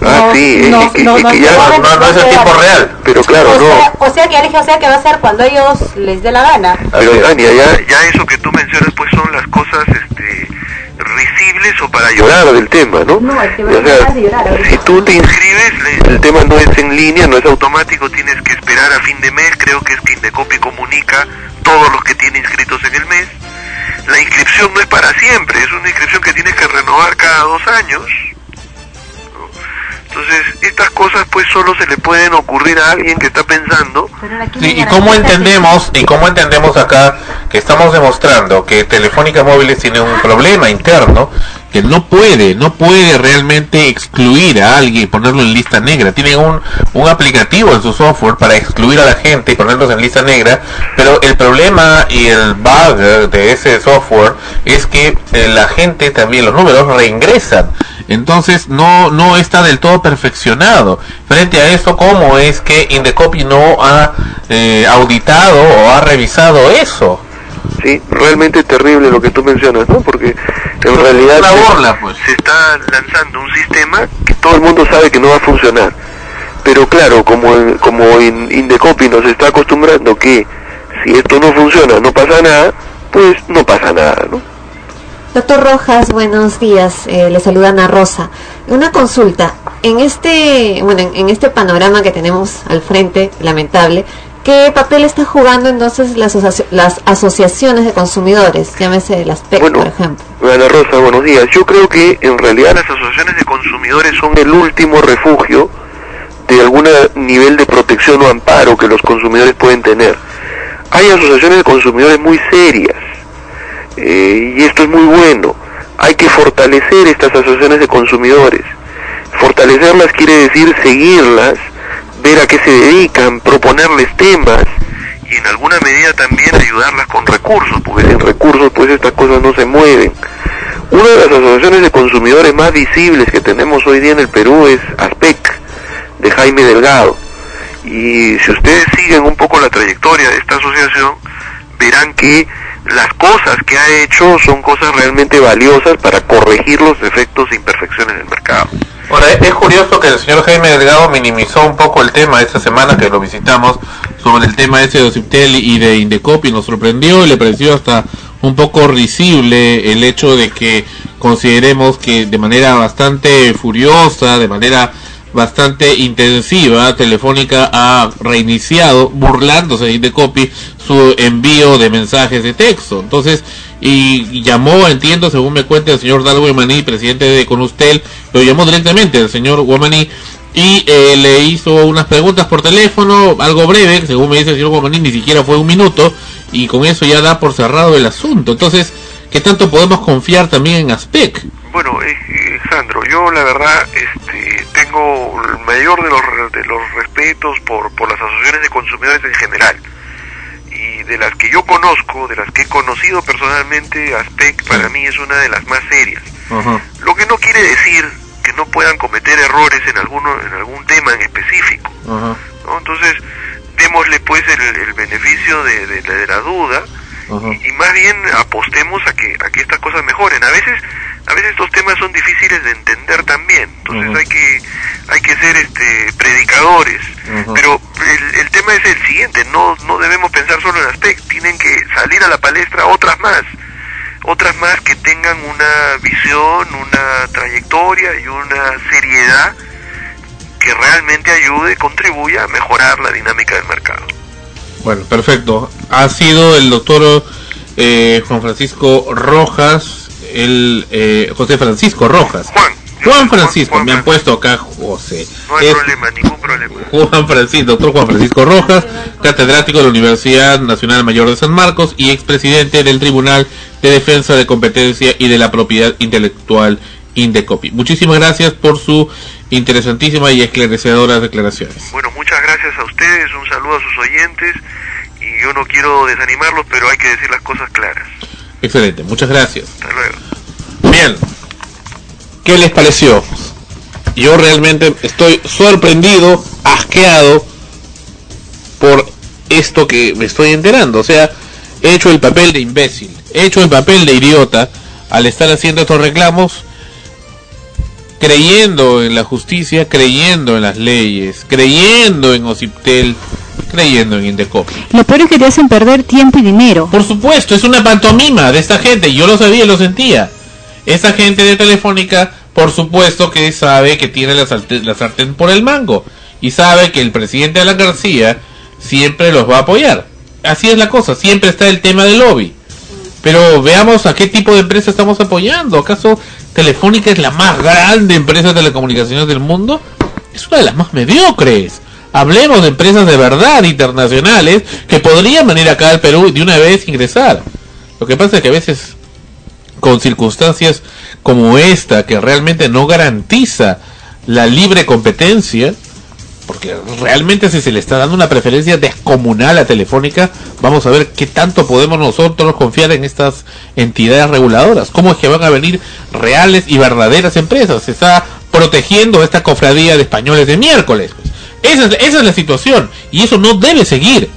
Ah, nos- sí, es que- nos que ya no- no es tiempo real, pero claro, o no. Sea, o sea que Alex, o sea que va a ser cuando ellos les dé la gana. Pero Tania, ya, ya eso que tú mencionas pues son las cosas este, risibles o para llorar del tema, ¿no? No, es que O me sea, de llorar si tú te inscribes, el tema no es en línea, no es automático, tienes que esperar a fin de mes, creo que es que Indecopi comunica todos los que tiene inscritos en el mes. La inscripción no es para siempre, es una inscripción que tienes que renovar cada dos años. Entonces, estas cosas pues solo se le pueden ocurrir a alguien que está pensando. Sí, y cómo entendemos y cómo entendemos acá que estamos demostrando que Telefónica Móviles tiene un problema interno que no puede, no puede realmente excluir a alguien y ponerlo en lista negra. Tiene un, un aplicativo en su software para excluir a la gente y ponerlos en lista negra, pero el problema y el bug de ese software es que eh, la gente también, los números reingresan. Entonces no, no está del todo perfeccionado. Frente a eso, ¿cómo es que Indecopy no ha eh, auditado o ha revisado eso? Sí, realmente terrible lo que tú mencionas, ¿no? Porque en realidad Una se- burla, pues. se está lanzando un sistema que todo el mundo sabe que no va a funcionar. Pero claro, como, como in- Indecopy nos está acostumbrando que si esto no funciona no pasa nada, pues no pasa nada, ¿no? Doctor Rojas, buenos días. Eh, le saluda Ana Rosa. Una consulta. En este, bueno, en, en este panorama que tenemos al frente, lamentable, ¿qué papel está jugando entonces las, asoci- las asociaciones de consumidores? Llámese las PEC, Bueno. por ejemplo. Ana Rosa, buenos días. Yo creo que en realidad las asociaciones de consumidores son el último refugio de algún nivel de protección o amparo que los consumidores pueden tener. Hay asociaciones de consumidores muy serias eh, y esto es muy bueno. Hay que fortalecer estas asociaciones de consumidores. Fortalecerlas quiere decir seguirlas, ver a qué se dedican, proponerles temas y en alguna medida también ayudarlas con recursos, porque sin recursos pues estas cosas no se mueven. Una de las asociaciones de consumidores más visibles que tenemos hoy día en el Perú es ASPEC, de Jaime Delgado. Y si ustedes siguen un poco la trayectoria de esta asociación, verán que las cosas que ha hecho son cosas realmente valiosas para corregir los defectos e imperfecciones del mercado. Ahora, es curioso que el señor Jaime Delgado minimizó un poco el tema esta semana que lo visitamos sobre el tema ese de Ociptel y de Indecopy. Nos sorprendió y le pareció hasta un poco risible el hecho de que consideremos que de manera bastante furiosa, de manera bastante intensiva, Telefónica ha reiniciado, burlándose de Indecopy, su envío de mensajes de texto. Entonces, y llamó, entiendo, según me cuenta el señor Dalgo Maní, presidente de Conustel, lo llamó directamente el señor Guamaní y eh, le hizo unas preguntas por teléfono, algo breve, según me dice el señor Guamaní, ni siquiera fue un minuto, y con eso ya da por cerrado el asunto. Entonces, ¿qué tanto podemos confiar también en Aspec? Bueno, eh, eh, Sandro, yo la verdad este, tengo el mayor de los, de los respetos por, por las asociaciones de consumidores en general. Y de las que yo conozco, de las que he conocido personalmente, ASPEC para mí es una de las más serias. Lo que no quiere decir que no puedan cometer errores en, alguno, en algún tema en específico. ¿no? Entonces, démosle pues el, el beneficio de, de- de la duda y, y más bien apostemos a que, a que estas cosas mejoren. A veces, a veces estos temas son difíciles de entender también, entonces hay que, hay que ser este predicadores. Pero el, el tema es el siguiente, no, no debemos pensar solo en aspectos, tienen que salir a la palestra otras más, otras más que tengan una visión, una trayectoria y una seriedad que realmente ayude, contribuya a mejorar la dinámica del mercado. Bueno, perfecto. Ha sido el doctor eh, Juan Francisco Rojas, el eh, José Francisco Rojas. Juan. Juan Francisco, me han puesto acá José. No hay Es problema, ningún problema. Juan Francisco, doctor Juan Francisco Rojas, catedrático de la Universidad Nacional Mayor de San Marcos y expresidente del Tribunal de Defensa de Competencia y de la Propiedad Intelectual Indecopi. Muchísimas gracias por su interesantísima y esclarecedoras declaraciones. Bueno, muchas gracias a ustedes, un saludo a sus oyentes y yo no quiero desanimarlos, pero hay que decir las cosas claras. Excelente, muchas gracias. Hasta luego. Bien, ¿qué les pareció? Yo realmente estoy sorprendido, asqueado por esto que me estoy enterando. O sea, he hecho el papel de imbécil, he hecho el papel de idiota al estar haciendo estos reclamos, creyendo en la justicia, creyendo en las leyes, creyendo en Ociptel, creyendo en Indecopi. Lo peor es que te hacen perder tiempo y dinero. Por supuesto, es una pantomima de esta gente, yo lo sabía lo sentía. Esa gente de Telefónica, por supuesto que sabe que tiene la, salte- la sartén por el mango y sabe que el presidente Alan García siempre los va a apoyar. Así es la cosa, siempre está el tema del lobby. Pero veamos a qué tipo de empresa estamos apoyando. ¿Acaso Telefónica es la más grande empresa de telecomunicaciones del mundo? Es una de las más mediocres. Hablemos de empresas de verdad internacionales que podrían venir acá al Perú y de una vez ingresar. Lo que pasa es que a veces con circunstancias como esta que realmente no garantiza la libre competencia, porque realmente si se le está dando una preferencia descomunal a Telefónica, vamos a ver qué tanto podemos nosotros confiar en estas entidades reguladoras, cómo es que van a venir reales y verdaderas empresas, se está protegiendo esta cofradía de españoles de miércoles. Esa es, la situación y eso no debe seguir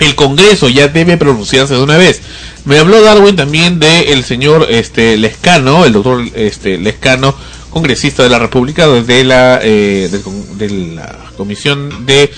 el Congreso ya debe pronunciarse de una vez. Me habló Darwin también de el señor este Lescano, el doctor este Lescano, congresista de la República de la eh, del de la Comisión de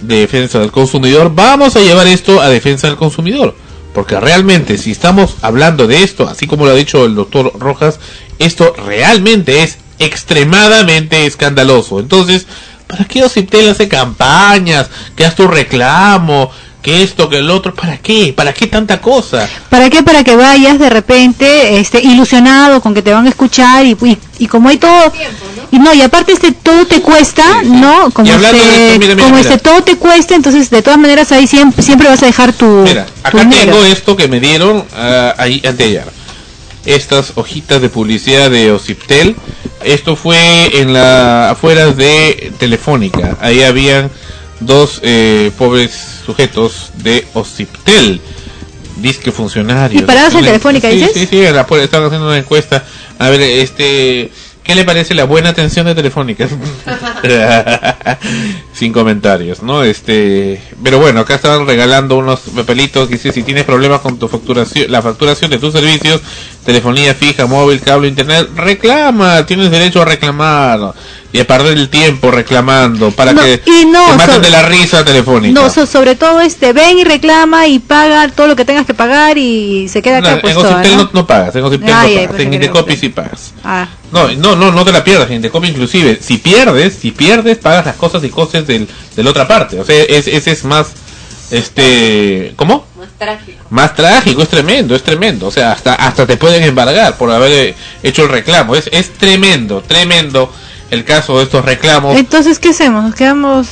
Defensa del Consumidor. Vamos a llevar esto a defensa del consumidor, porque realmente si estamos hablando de esto, así como lo ha dicho el doctor Rojas, esto realmente es extremadamente escandaloso. Entonces, ¿para qué Ociptel hace campañas? Que haz tu reclamo, que esto, que el otro, ¿para qué? ¿Para qué tanta cosa? ¿Para qué? Para que vayas de repente este, ilusionado con que te van a escuchar y, y, y como hay todo... Y no, y aparte este todo te cuesta, ¿no? Como, Y hablando de este, esto, mira, mira, como mira. este todo te cuesta, entonces de todas maneras ahí siempre, siempre vas a dejar tu, Mira, acá tengo esto que me dieron ah, ahí anteayer. Estas hojitas de publicidad de Ociptel. Esto fue en la afuera de Telefónica. Ahí habían dos eh, pobres sujetos de Ociptel. Disque funcionarios. ¿Y parados en Telefónica, sí, dices? Sí, sí, en la estaban haciendo una encuesta. A ver, este... ¿Qué le parece la buena atención de Telefónica? Sin comentarios, ¿no? Este, pero bueno, acá estaban regalando unos papelitos que dice si tienes problemas con tu facturación, la facturación de tus servicios, telefonía fija, móvil, cable, internet, reclama, tienes derecho a reclamar y a perder el tiempo reclamando para No, que y no, te maten sobre- de la risa Telefónica. No, so- sobre todo este, ven y reclama y paga todo lo que tengas que pagar y se queda No, acá en ¿no? pagas, en Ociptel Ay, no ay, pagas, pensé en Indecopy sí pagas. Ah, No, no, no, no te la pierdas, en Indecopy inclusive. Si pierdes, si pierdes, pagas las cosas y del, de la otra parte. O sea, es, ese es más, este, ¿cómo? Más trágico. Más trágico, es tremendo, es tremendo. O sea, hasta, hasta te pueden embargar por haber hecho el reclamo. Es, es tremendo, tremendo el caso de estos reclamos. entonces, ¿qué hacemos? Nos quedamos...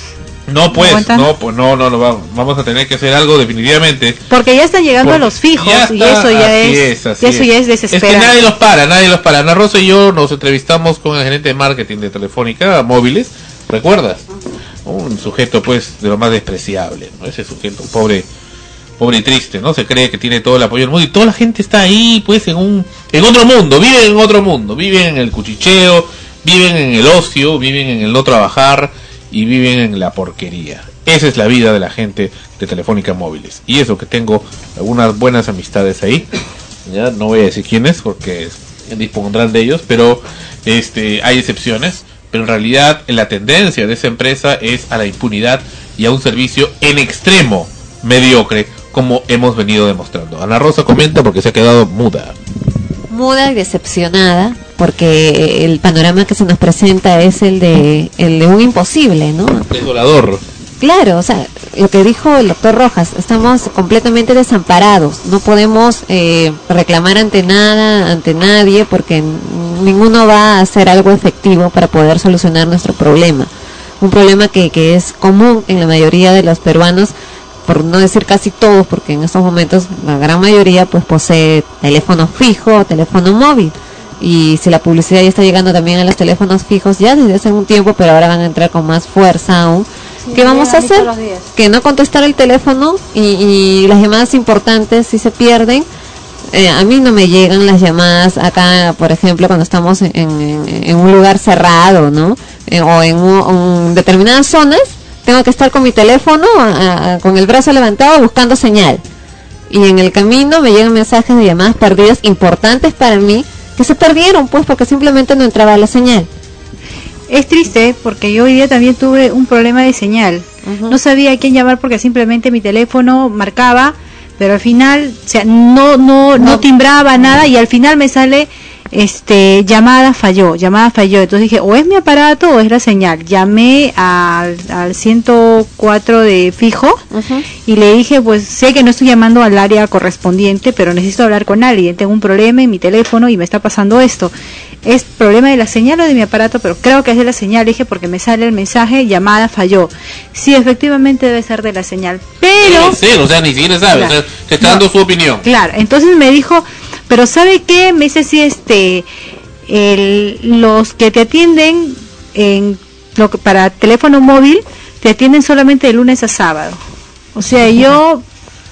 No, pues, ¿Aguantan? no, pues no, no, no, vamos, vamos a tener que hacer algo definitivamente. Porque ya están llegando a los fijos ya y eso ya así es, así y eso ya es Es que nadie los para, nadie los para. Ana Rosa y yo nos entrevistamos con el gerente de marketing de Telefónica Móviles, ¿recuerdas? Un sujeto pues de lo más despreciable, ¿no? Ese sujeto pobre, pobre y triste, ¿no? Se cree que tiene todo el apoyo del mundo y toda la gente está ahí pues en un en otro mundo, viven en otro mundo, viven en el cuchicheo, viven en el ocio, viven en el no trabajar y viven en la porquería. Esa es la vida de la gente de Telefónica Móviles. Y eso que tengo algunas buenas amistades ahí. Ya no voy a decir quiénes porque dispondrán de ellos, pero este hay excepciones. Pero en realidad la tendencia de esa empresa es a la impunidad y a un servicio en extremo mediocre, como hemos venido demostrando. Ana Rosa comenta porque se ha quedado muda. muda y decepcionada porque el panorama que se nos presenta es el de el de un imposible, ¿no? Desolador. Claro, o sea, lo que dijo el doctor Rojas, estamos completamente desamparados, no podemos eh, reclamar ante nada, ante nadie, porque ninguno va a hacer algo efectivo para poder solucionar nuestro problema. Un problema que, que es común en la mayoría de los peruanos, por no decir casi todos, porque en estos momentos la gran mayoría pues posee teléfono fijo teléfono móvil. Y si la publicidad ya está llegando también a los teléfonos fijos ya desde hace un tiempo, pero ahora van a entrar con más fuerza aún. ¿Qué vamos a hacer? Que no contestar el teléfono y, y las llamadas importantes si se pierden. Eh, a mí no me llegan las llamadas acá, por ejemplo, cuando estamos en, en- en un lugar cerrado, ¿no? Eh, o en, un- determinadas zonas, tengo que estar con mi teléfono, a- a- con el brazo levantado, buscando señal. Y en el camino me llegan mensajes de llamadas perdidas importantes para mí, que se perdieron, pues, porque simplemente no entraba la señal. Es triste porque yo hoy día también tuve un problema de señal. No sabía a quién llamar porque simplemente mi teléfono marcaba, pero al final, o sea, no no no timbraba nada y al final me sale este llamada falló, llamada falló. Entonces dije, o es mi aparato o es la señal. Llamé al, al 104 de fijo y le dije, pues sé que no estoy llamando al área correspondiente, pero necesito hablar con alguien. Tengo un problema en mi teléfono y me está pasando esto. Es problema de la señal o de mi aparato, pero creo que es de la señal, dije, porque me sale el mensaje, llamada falló. Sí, efectivamente debe ser de la señal. Pero... Sí, o sea, ni siquiera sabe, Claro. o sea, se está dando su opinión. Claro, entonces me dijo, pero ¿sabe qué? Me dice, sí, este, el, los que te atienden en lo que, para teléfono móvil, te atienden solamente de lunes a sábado. O sea, yo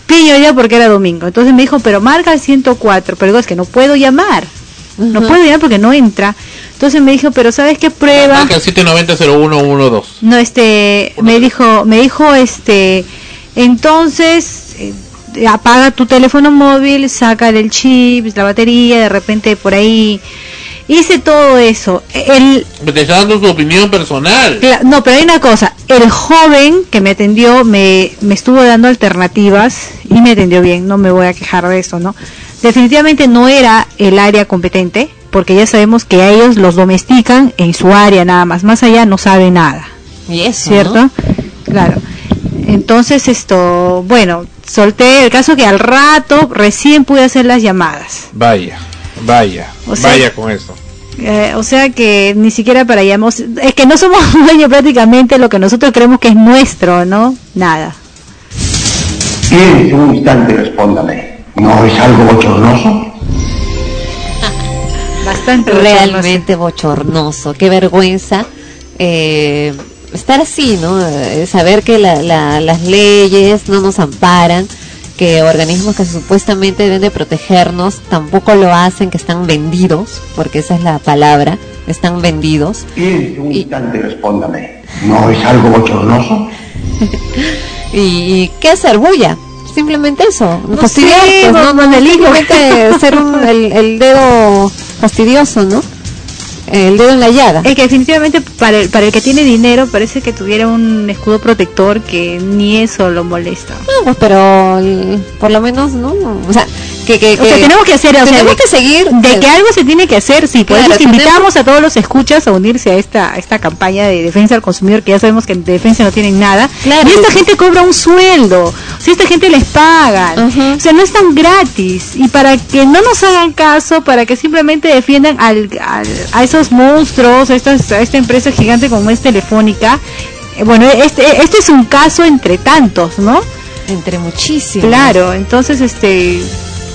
pillo ya porque era domingo. Entonces me dijo, pero marca el 104. Pero digo, es que no puedo llamar. No puedo llamar porque no entra. Entonces me dijo, pero ¿sabes qué prueba? Marca el 790-0112. No, este, me dijo, me dijo, este, entonces eh, apaga tu teléfono móvil, saca el chip, la batería, de repente por ahí hice todo eso. El, Te está dando su opinión personal. No, pero hay una cosa. El joven que me atendió me, me estuvo dando alternativas y me atendió bien. No me voy a quejar de eso, ¿no? Definitivamente no era el área competente, porque ya sabemos que a ellos los domestican en su área nada más. Más allá no sabe nada. Y eso, ¿Cierto? ¿no? Claro. Entonces esto, bueno, solté el caso que al rato recién pude hacer las llamadas. Vaya, vaya, O sea- vaya con eso. Eh, o sea que ni siquiera para llamamos, es que no somos dueños prácticamente lo que nosotros creemos que es nuestro, ¿no? Nada. Un instante y respóndame. ¿No es algo bochornoso? Bastante realmente bochornoso. Qué vergüenza eh, estar así, ¿no? Eh, saber que la- la- las leyes no nos amparan, que organismos que supuestamente deben de protegernos tampoco lo hacen, que están vendidos, porque esa es la palabra, están vendidos. Piense un instante y respóndame. ¿No es algo bochornoso? ¿Y, y qué hacer? Bulla. Simplemente eso. No Fastidiosos, sé, ¿no? No, Manuelito. simplemente ser un- el, el dedo fastidioso, ¿no? El dedo en la llaga. Es que definitivamente para el, para el que tiene dinero parece que tuviera un escudo protector que ni eso lo molesta. No, pues pero el- por lo menos, ¿no? O sea, que, que, O sea, que- tenemos que hacer, o sea, tenemos de- que seguir. De que algo se tiene que hacer, sí, por Claro, eso invitamos a todos los escuchas a unirse a esta a esta campaña de defensa del consumidor, que ya sabemos que en defensa no tienen nada. Claro. Y esta gente cobra un sueldo, sea, esta gente les pagan, o sea, no están gratis. Y para que no nos hagan caso, para que simplemente defiendan al, al- a esos monstruos, a, estas, a esta empresa gigante como es Telefónica, eh, bueno, este, este es un caso entre tantos, ¿no? Entre muchísimos. Claro, entonces, este,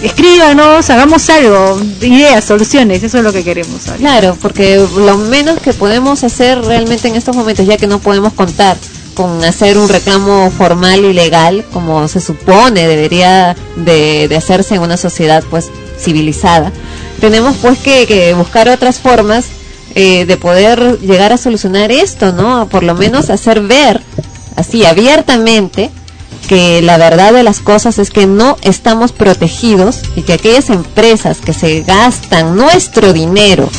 escríbanos, hagamos algo, ideas, soluciones, eso es lo que queremos. ahorita. Claro, porque lo menos que podemos hacer realmente en estos momentos, ya que no podemos contar con hacer un reclamo formal y legal, como se supone debería de, de hacerse en una sociedad pues civilizada, tenemos pues que, que buscar otras formas eh, de poder llegar a solucionar esto, ¿no? Por lo menos hacer ver así abiertamente que la verdad de las cosas es que no estamos protegidos y que aquellas empresas que se gastan nuestro dinero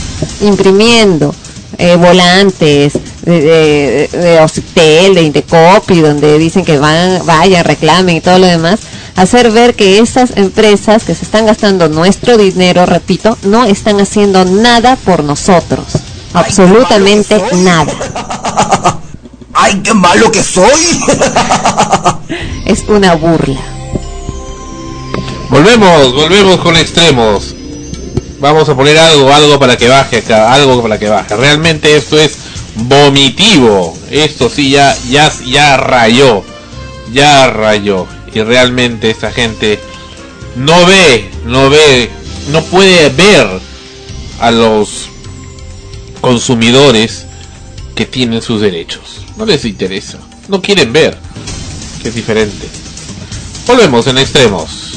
imprimiendo eh, volantes de, de, de de Indecopi, donde dicen que van, vayan, reclamen y todo lo demás, hacer ver que esas empresas que se están gastando nuestro dinero, repito, no están haciendo nada por nosotros. Absolutamente nada. ¡Ay, qué malo que soy! Es una burla. Volvemos, volvemos con extremos. Vamos a poner algo, algo para que baje acá, algo para que baje. Realmente esto es vomitivo. Esto sí ya, ya, ya rayó, ya rayó. Y realmente esta gente no ve, no ve, no puede ver a los consumidores que tienen sus derechos. No les interesa, no quieren ver que es diferente. Volvemos en extremos.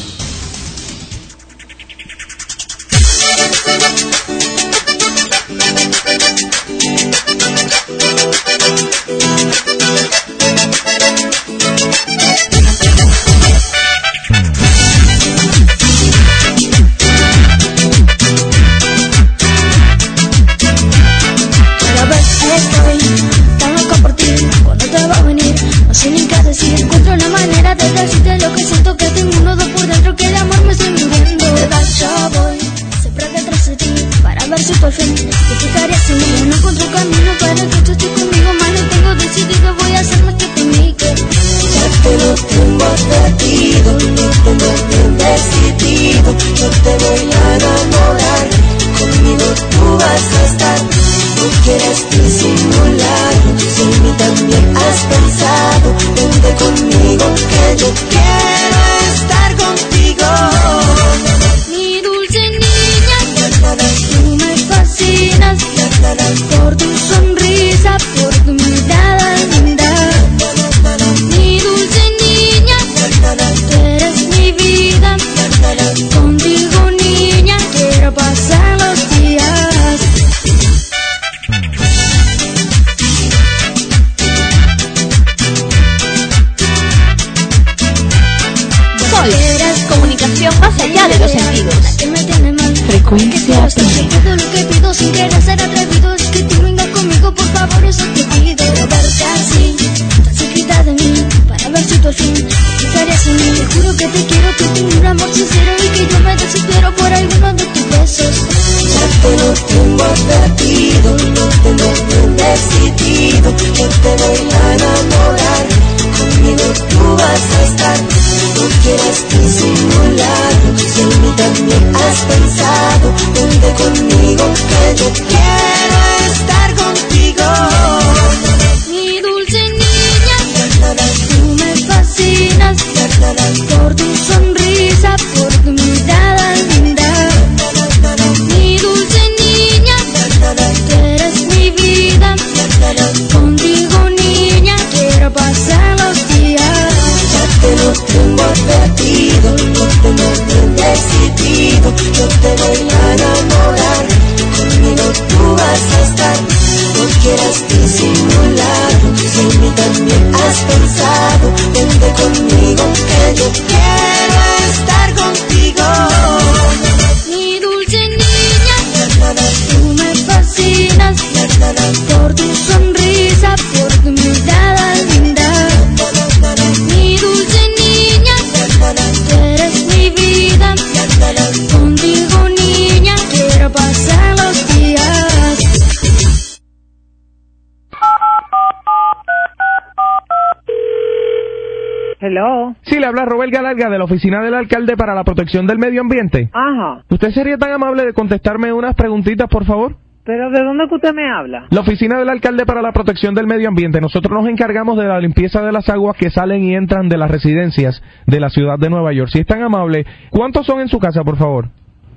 Galarga de la Oficina del Alcalde para la Protección del Medio Ambiente. Ajá. ¿Usted sería tan amable de contestarme unas preguntitas, por favor? ¿Pero de dónde que usted me habla? La Oficina del Alcalde para la Protección del Medio Ambiente. Nosotros nos encargamos de la limpieza de las aguas que salen y entran de las residencias de la ciudad de Nueva York. Si es tan amable, ¿cuántos son en su casa, por favor?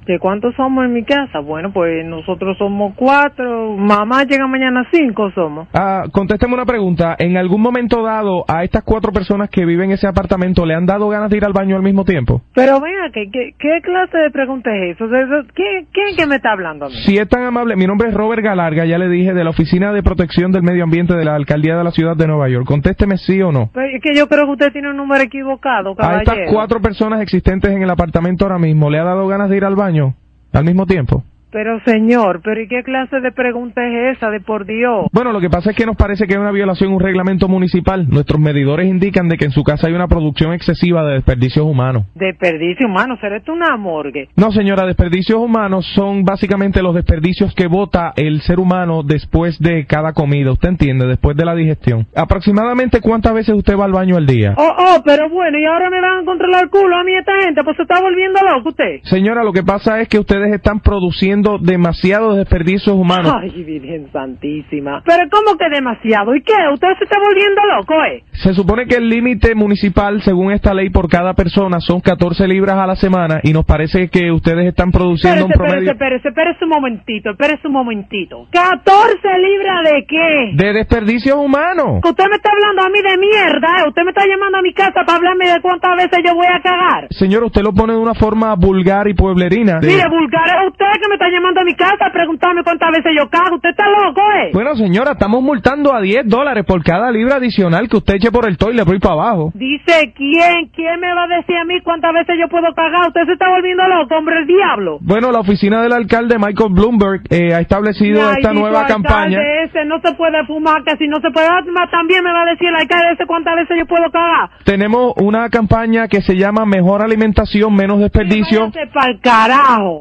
¿De cuántos somos en mi casa? Bueno, pues nosotros somos cuatro. Mamá llega mañana cinco somos. Ah, contésteme una pregunta. ¿En algún momento dado a estas cuatro personas que viven en ese apartamento le han dado ganas de ir al baño al mismo tiempo? Pero venga, ¿qué, qué, qué clase de pregunta es eso? ¿Quién, ¿Quién que me está hablando a mí? Si es tan amable, mi nombre es Robert Galarga, ya le dije, de la Oficina de Protección del Medio Ambiente de la Alcaldía de la Ciudad de Nueva York. Contésteme sí o no. Pero es que yo creo que usted tiene un número equivocado, A caballero. estas cuatro personas existentes en el apartamento ahora mismo, ¿le ha dado ganas de ir al baño al mismo tiempo? Pero señor, ¿pero y qué clase de pregunta es esa, de por Dios? Bueno, lo que pasa es que nos parece que hay una violación a un reglamento municipal. Nuestros medidores indican de que en su casa hay una producción excesiva de desperdicios humanos. Desperdicio humano, ¿será esto una morgue? No, señora, desperdicios humanos son básicamente los desperdicios que bota el ser humano después de cada comida. ¿Usted entiende? Después de la digestión. Aproximadamente cuántas veces usted va al baño al día. Oh, oh, pero bueno, y ahora me van a controlar el culo a mí esta gente, pues se está volviendo loco usted. Señora, lo que pasa es que ustedes están produciendo demasiados desperdicios humanos. Ay, Virgen Santísima. Pero ¿cómo que demasiado? ¿Y qué? ¿Usted se está volviendo loco, eh? Se supone que el límite municipal, según esta ley, por cada persona son 14 libras a la semana y nos parece que ustedes están produciendo un Espérese, promedio espérese, espérese, espérese un momentito, espérese un momentito. ¿14 libras de qué? de desperdicios humanos. Que usted me está hablando a mí de mierda, ¿eh? Usted me está llamando a mi casa para hablarme de cuántas veces yo voy a cagar. Señor, usted lo pone de una forma vulgar y pueblerina. De- Mire, vulgar, es usted que me está llamando a mi casa a preguntarme cuántas veces yo cago. Usted está loco, ¿eh? Bueno, señora, estamos multando a 10 dólares por cada libra adicional que usted eche por el toile por ir para abajo. Dice, ¿quién? ¿Quién me va a decir a mí cuántas veces yo puedo cagar? Usted se está volviendo loco, hombre, el diablo. Bueno, la oficina del alcalde Michael Bloomberg eh, ha establecido Ay, esta nueva campaña. Ese no se puede fumar, que si no se puede fumar también me va a decir el alcalde ese cuántas veces yo puedo cagar. Tenemos una campaña que se llama Mejor Alimentación, Menos Desperdicio. Váyase pa'l carajo.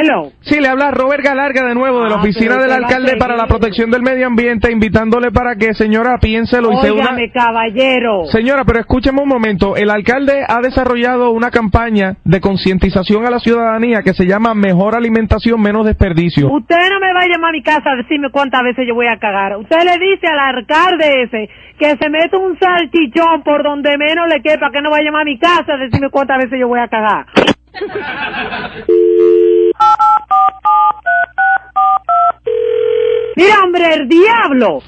Hello. Sí, le habla Robert Galarga de nuevo de la Ah, oficina del alcalde para la protección del medio ambiente, invitándole para que, señora, piénselo y se una... Caballero. Señora, pero escúcheme un momento. El alcalde ha desarrollado una campaña de concientización a la ciudadanía que se llama Mejor Alimentación, Menos Desperdicio. Usted no me va a llamar a mi casa a decirme cuántas veces yo voy a cagar. Usted le dice al alcalde ese que se mete un salchichón por donde menos le quepa, que no va a llamar a mi casa a decirme cuántas veces yo voy a cagar. Mira, hombre, el diablo.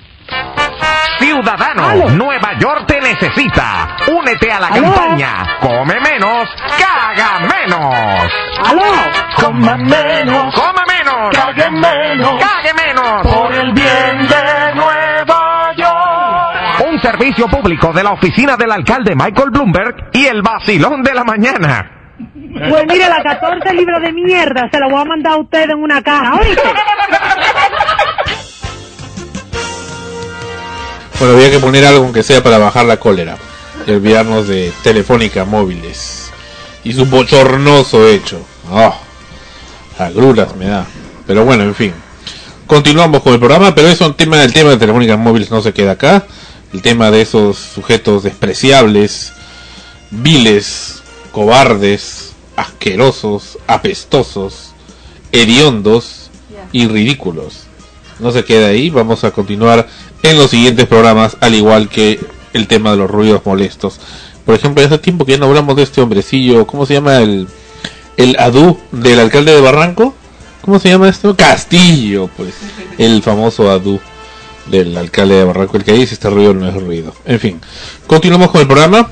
Ciudadano, Aló. Nueva York te necesita. Únete a la Aló. campaña. Come menos, caga menos. ¡Aló! Coma menos. Coma menos. Cague menos. Cague menos. Por el bien de Nueva York. Un servicio público de la oficina del alcalde Michael Bloomberg y el vacilón de la mañana. Pues mire, la 14 libras de mierda se la voy a mandar a usted en una caja, ¿oíste? Bueno, había que poner algo aunque sea para bajar la cólera y olvidarnos de Telefónica Móviles y su bochornoso hecho. Ah, agruras me da. Pero bueno, en fin. Continuamos con el programa, pero eso, el tema, el tema de Telefónica Móviles no se queda acá. El tema de esos sujetos despreciables, viles, cobardes, asquerosos, apestosos, hediondos y ridículos. No se queda ahí, vamos a continuar en los siguientes programas, al igual que el tema de los ruidos molestos. Por ejemplo, hace tiempo que ya no hablamos de este hombrecillo, ¿cómo se llama el, el Adu del alcalde de Barranco? ¿Cómo se llama esto? Castillo, pues. El famoso Adu del alcalde de Barranco, el que dice este ruido no es ruido. En fin, continuamos con el programa.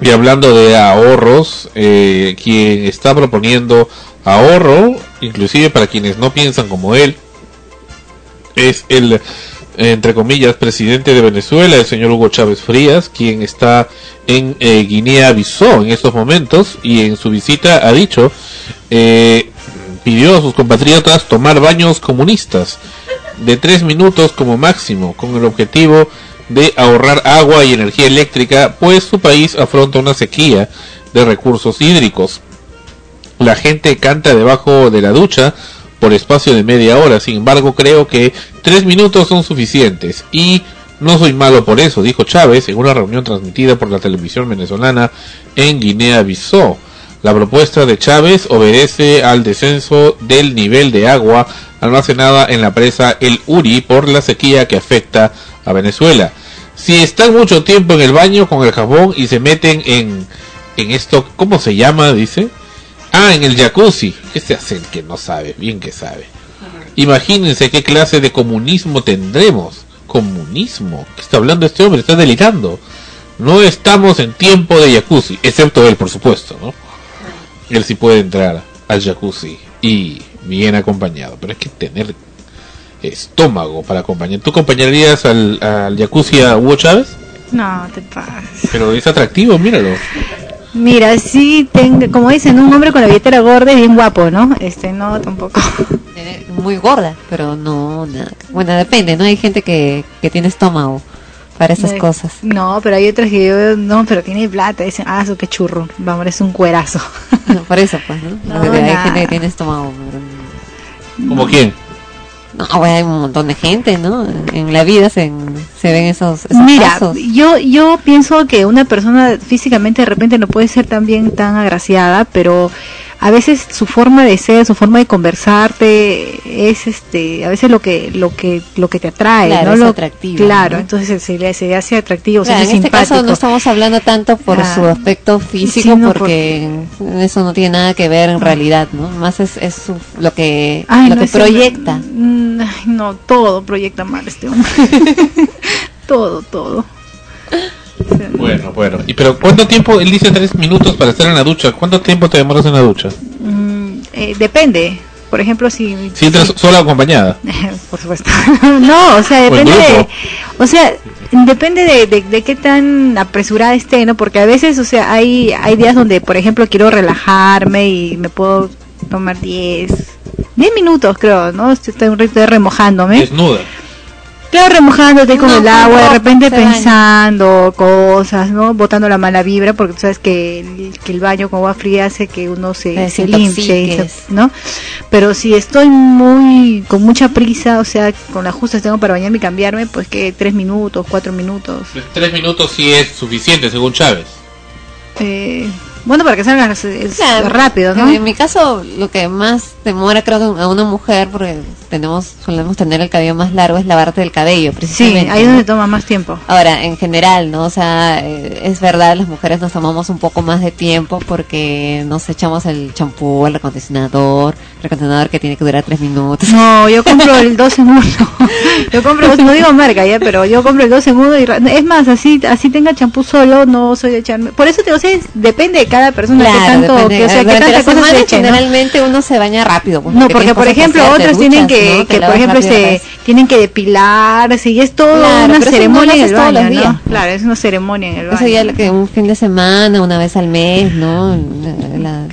Y hablando de ahorros, eh, quien está proponiendo ahorro, inclusive para quienes no piensan como él, es el, entre comillas, presidente de Venezuela, el señor Hugo Chávez Frías, quien está en eh, Guinea-Bissau en estos momentos y en su visita ha dicho, eh, pidió a sus compatriotas tomar baños comunistas de tres minutos como máximo, con el objetivo de ahorrar agua y energía eléctrica, pues su país afronta una sequía de recursos hídricos. La gente canta debajo de la ducha por espacio de media hora, sin embargo creo que tres minutos son suficientes y no soy malo por eso, dijo Chávez en una reunión transmitida por la televisión venezolana en Guinea-Bissau. La propuesta de Chávez obedece al descenso del nivel de agua almacenada en la presa El Uri por la sequía que afecta a Venezuela. Si están mucho tiempo en el baño con el jabón y se meten en, en esto, ¿cómo se llama? Dice. Ah, en el jacuzzi. Este hace el que no sabe, bien que sabe. Imagínense qué clase de comunismo tendremos. Comunismo. ¿Qué está hablando este hombre? Está delirando. No estamos en tiempo de jacuzzi, excepto él, por supuesto, ¿no? Él sí puede entrar al jacuzzi y bien acompañado, pero hay que tener estómago para acompañar. ¿Tú acompañarías al, al jacuzzi a Hugo Chávez? No, te pases. Pero es atractivo, míralo. Mira, sí, tengo, como dicen, un hombre con la billetera gorda y bien guapo, ¿no? Este, no, tampoco. Muy gorda, pero no, nada. Bueno, depende, ¿no? Hay gente que, que tiene estómago para esas Eh, cosas. No, pero hay otras que yo, no, pero tiene plata. Dicen, ah, eso qué churro. Vamos, es un cuerazo. Por eso, pues, ¿no? No, hay gente que tiene estómago. pero- ¿Como quién? No, bueno, hay un montón de gente, ¿no? En la vida se, se ven esos, esos Mira, casos. yo yo pienso que una persona físicamente de repente no puede ser tan bien tan agraciada, pero a veces su forma de ser, su forma de conversarte es este a veces lo que lo que lo que te atrae, Claro, ¿no? es Lo- atractivo, Claro, ¿no? entonces se le se hace atractivo, se hace en este caso no estamos hablando tanto por Ah. su aspecto físico, porque eso no tiene nada que ver en realidad, ¿no? Más es, es su- lo que, Ay, lo no, que proyecta. Mm, ay, no, todo proyecta mal este hombre. todo, todo. Bueno, bueno. ¿Y pero cuánto tiempo? Él dice tres minutos para estar en la ducha. ¿Cuánto tiempo te demoras en la ducha? Mm, eh, depende. Por ejemplo, si Si entras sola o acompañada. por supuesto. no, o sea, O en depende de, grupo. o sea, depende de, de, de qué tan apresurada esté, ¿no? Porque a veces, o sea, hay hay días donde, por ejemplo, quiero relajarme y me puedo tomar 10 10 minutos, creo, ¿no? Estoy un rato remojándome. Desnuda. Claro, remojándote con No, el agua, de repente pensando cosas, ¿no? Botando la mala vibra, porque tú sabes que el, que el baño con agua fría hace que uno se, se limpie. ¿no? Pero si estoy muy, con mucha prisa, o sea, con las justas tengo para bañarme y cambiarme, pues que tres minutos, cuatro minutos. Tres minutos sí es suficiente, según Chávez. Eh, bueno, para que es Claro, rápido, ¿no? En mi caso, lo que más demora, creo que a una mujer, porque tenemos, solemos tener el cabello más largo, es lavarte el cabello, Sí, precisamente. ahí es ¿no? donde toma más tiempo. Ahora, en general, ¿no? O sea, eh, es verdad, las mujeres nos tomamos un poco más de tiempo porque nos echamos el champú, el acondicionador, el acondicionador que tiene que durar tres minutos. No, yo compro el 2 en 1. Yo compro, no digo marca ya, pero yo compro el 2 en 1 y es más, así así tenga champú solo, no soy de echarme. Por eso te digo, o sea, depende de cada persona Claro, que tanto, depende. que, o sea, que tantas cosas se eche, ¿no? generalmente uno se baña rápido. pues, No, porque por ejemplo otros tienen que, que por ejemplo rápido este, tienen que depilarse y es todo Claro, una ceremonia en el todos los baño, ¿no? días. Claro, es una ceremonia en el baño. Eso ya lo que un fin de semana, una vez al mes, ¿no? La- la-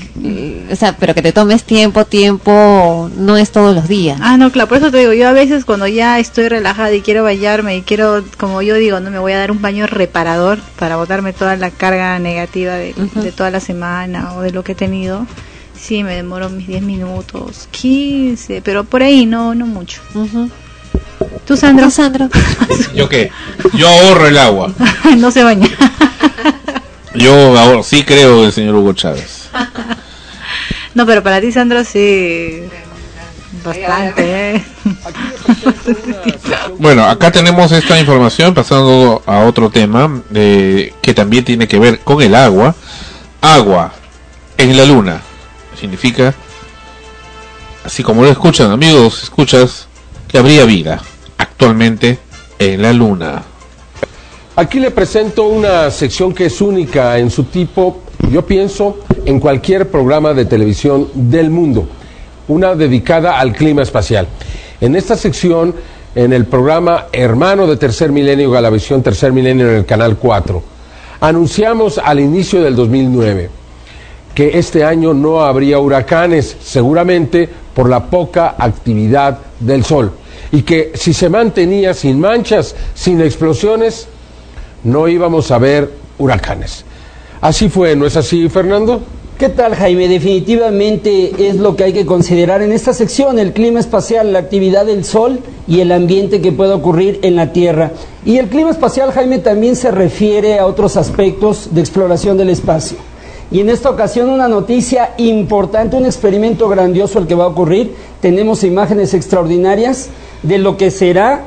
o sea, pero que te tomes tiempo, tiempo, no es todos los días. Ah, no, claro, por eso te digo, yo a veces cuando ya estoy relajada y quiero bañarme y quiero, como yo digo, no me voy a dar un baño reparador para botarme toda la carga negativa de, de toda la semana o de lo que he tenido. Sí, me demoro mis 10 minutos, 15, pero por ahí no, no mucho. ¿Tú, Sandro? Sandro? ¿Yo qué? Yo ahorro el agua. no se baña. Yo ahorro, sí creo en el señor Hugo Chávez. No, pero para ti, Sandro, sí. Bastante, ¿eh? Bueno, acá tenemos esta información pasando a otro tema eh, que también tiene que ver con el agua. Agua en la luna significa, así como lo escuchan amigos, escuchas, que habría vida actualmente en la luna. Aquí le presento una sección que es única en su tipo, yo pienso, en cualquier programa de televisión del mundo, una dedicada al clima espacial. En esta sección, en el programa Hermano de Tercer Milenio, Galavisión Tercer Milenio en el Canal 4, anunciamos al inicio del 2009 que este año no habría huracanes, seguramente por la poca actividad del Sol, y que si se mantenía sin manchas, sin explosiones, no íbamos a ver huracanes. Así fue, ¿no es así, Fernando? ¿Qué tal, Jaime? Definitivamente es lo que hay que considerar en esta sección, el clima espacial, la actividad del Sol y el ambiente que puede ocurrir en la Tierra. Y el clima espacial, Jaime, también se refiere a otros aspectos de exploración del espacio. Y en esta ocasión una noticia importante, un experimento grandioso el que va a ocurrir. Tenemos imágenes extraordinarias de lo que será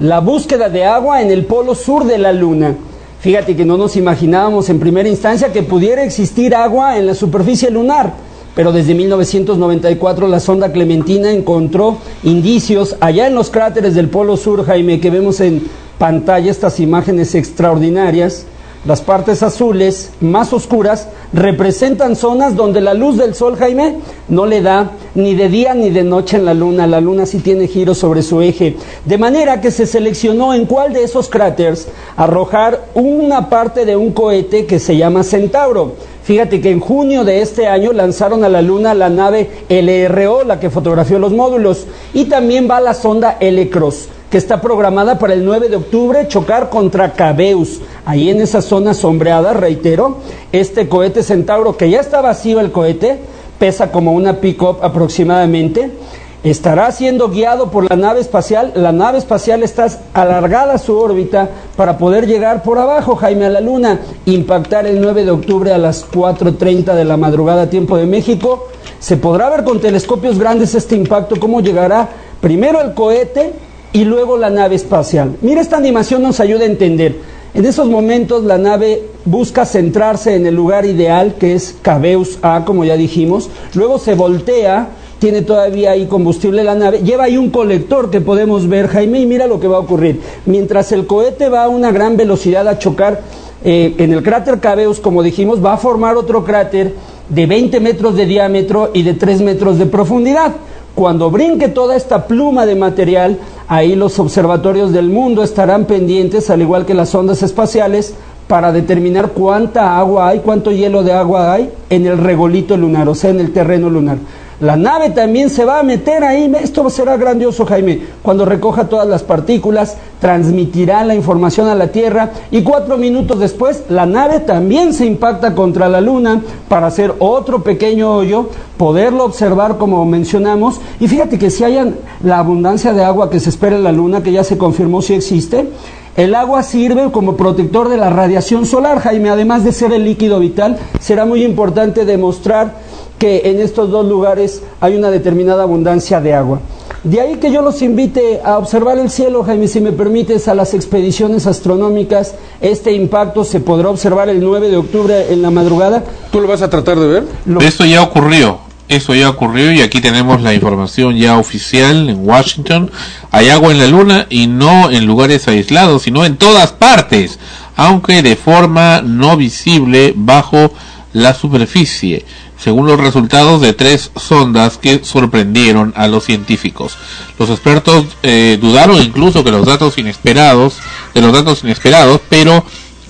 la búsqueda de agua en el polo sur de la Luna. Fíjate que no nos imaginábamos en primera instancia que pudiera existir agua en la superficie lunar, pero desde 1994 la sonda Clementina encontró indicios allá en los cráteres del polo sur, Jaime, que vemos en pantalla estas imágenes extraordinarias. Las partes azules más oscuras representan zonas donde la luz del sol, Jaime, no le da ni de día ni de noche en la luna. La luna sí tiene giro sobre su eje. De manera que se seleccionó en cuál de esos cráteres arrojar una parte de un cohete que se llama Centauro. Fíjate que en junio de este año lanzaron a la Luna la nave LRO, la que fotografió los módulos, y también va la sonda L-Cross que está programada para el 9 de octubre chocar contra Cabeus. Ahí en esa zona sombreada, reitero, este cohete Centauro, que ya está vacío el cohete, pesa como una pick-up aproximadamente, estará siendo guiado por la nave espacial. La nave espacial está alargada su órbita para poder llegar por abajo, Jaime, a la Luna, impactar el 9 de octubre a las 4.30 de la madrugada, tiempo de México. Se podrá ver con telescopios grandes este impacto, cómo llegará primero el cohete y luego la nave espacial. Mira, esta animación nos ayuda a entender. En esos momentos la nave busca centrarse en el lugar ideal, que es Cabeus A, como ya dijimos. Luego se voltea, tiene todavía ahí combustible la nave, lleva ahí un colector que podemos ver, Jaime, y mira lo que va a ocurrir. Mientras el cohete va a una gran velocidad a chocar eh, en el cráter Cabeus, como dijimos, va a formar otro cráter de 20 metros de diámetro y de 3 metros de profundidad. Cuando brinque toda esta pluma de material, ahí los observatorios del mundo estarán pendientes, al igual que las ondas espaciales, para determinar cuánta agua hay, cuánto hielo de agua hay en el regolito lunar, o sea, en el terreno lunar. La nave también se va a meter ahí, esto será grandioso Jaime, cuando recoja todas las partículas, transmitirá la información a la Tierra y cuatro minutos después la nave también se impacta contra la Luna para hacer otro pequeño hoyo, poderlo observar como mencionamos. Y fíjate que si hayan la abundancia de agua que se espera en la Luna, que ya se confirmó si existe, el agua sirve como protector de la radiación solar, Jaime, además de ser el líquido vital, será muy importante demostrar que en estos dos lugares hay una determinada abundancia de agua. De ahí que yo los invite a observar el cielo, Jaime, si me permites, a las expediciones astronómicas. Este impacto se podrá observar el 9 de octubre en la madrugada. ¿Tú lo vas a tratar de ver? Eso ya ocurrió. Eso ya ocurrió y aquí tenemos la información ya oficial en Washington. Hay agua en la luna y no en lugares aislados, sino en todas partes, aunque de forma no visible bajo la superficie. Según los resultados de tres sondas que sorprendieron a los científicos. Los expertos eh, dudaron incluso que los datos inesperados, de los datos inesperados, pero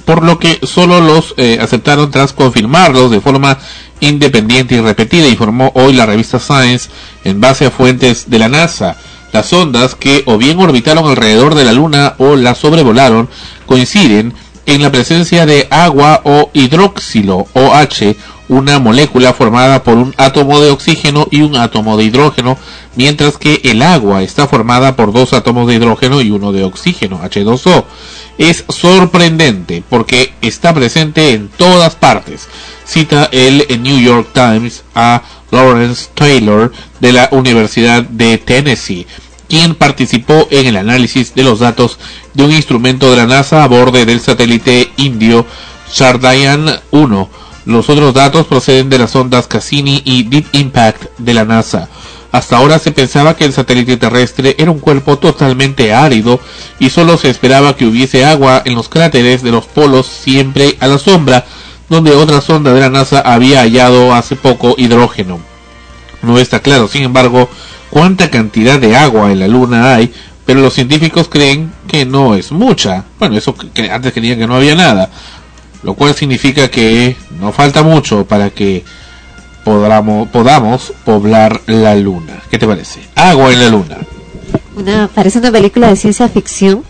por lo que solo los eh, aceptaron tras confirmarlos de forma independiente y repetida, informó hoy la revista Science en base a fuentes de la NASA. Las ondas que o bien orbitaron alrededor de la Luna o la sobrevolaron coinciden en la presencia de agua o hidróxilo OH, una molécula formada por un átomo de oxígeno y un átomo de hidrógeno, mientras que el agua está formada por dos átomos de hidrógeno y uno de oxígeno, H2O. Es sorprendente porque está presente en todas partes. Cita el New York Times a Lawrence Taylor de la Universidad de Tennessee, quien participó en el análisis de los datos de un instrumento de la NASA a bordo del satélite indio Chandrayaan 1. Los otros datos proceden de las ondas Cassini y Deep Impact de la NASA. Hasta ahora se pensaba que el satélite terrestre era un cuerpo totalmente árido y solo se esperaba que hubiese agua en los cráteres de los polos siempre a la sombra, donde otra sonda de la NASA había hallado hace poco hidrógeno. No está claro, sin embargo, cuánta cantidad de agua en la Luna hay, pero los científicos creen que no es mucha. Bueno, eso que antes creían que no había nada, lo cual significa que no falta mucho para que podamos, podamos poblar la Luna. ¿Qué te parece? Agua en la Luna. Una, parece una película de ciencia ficción,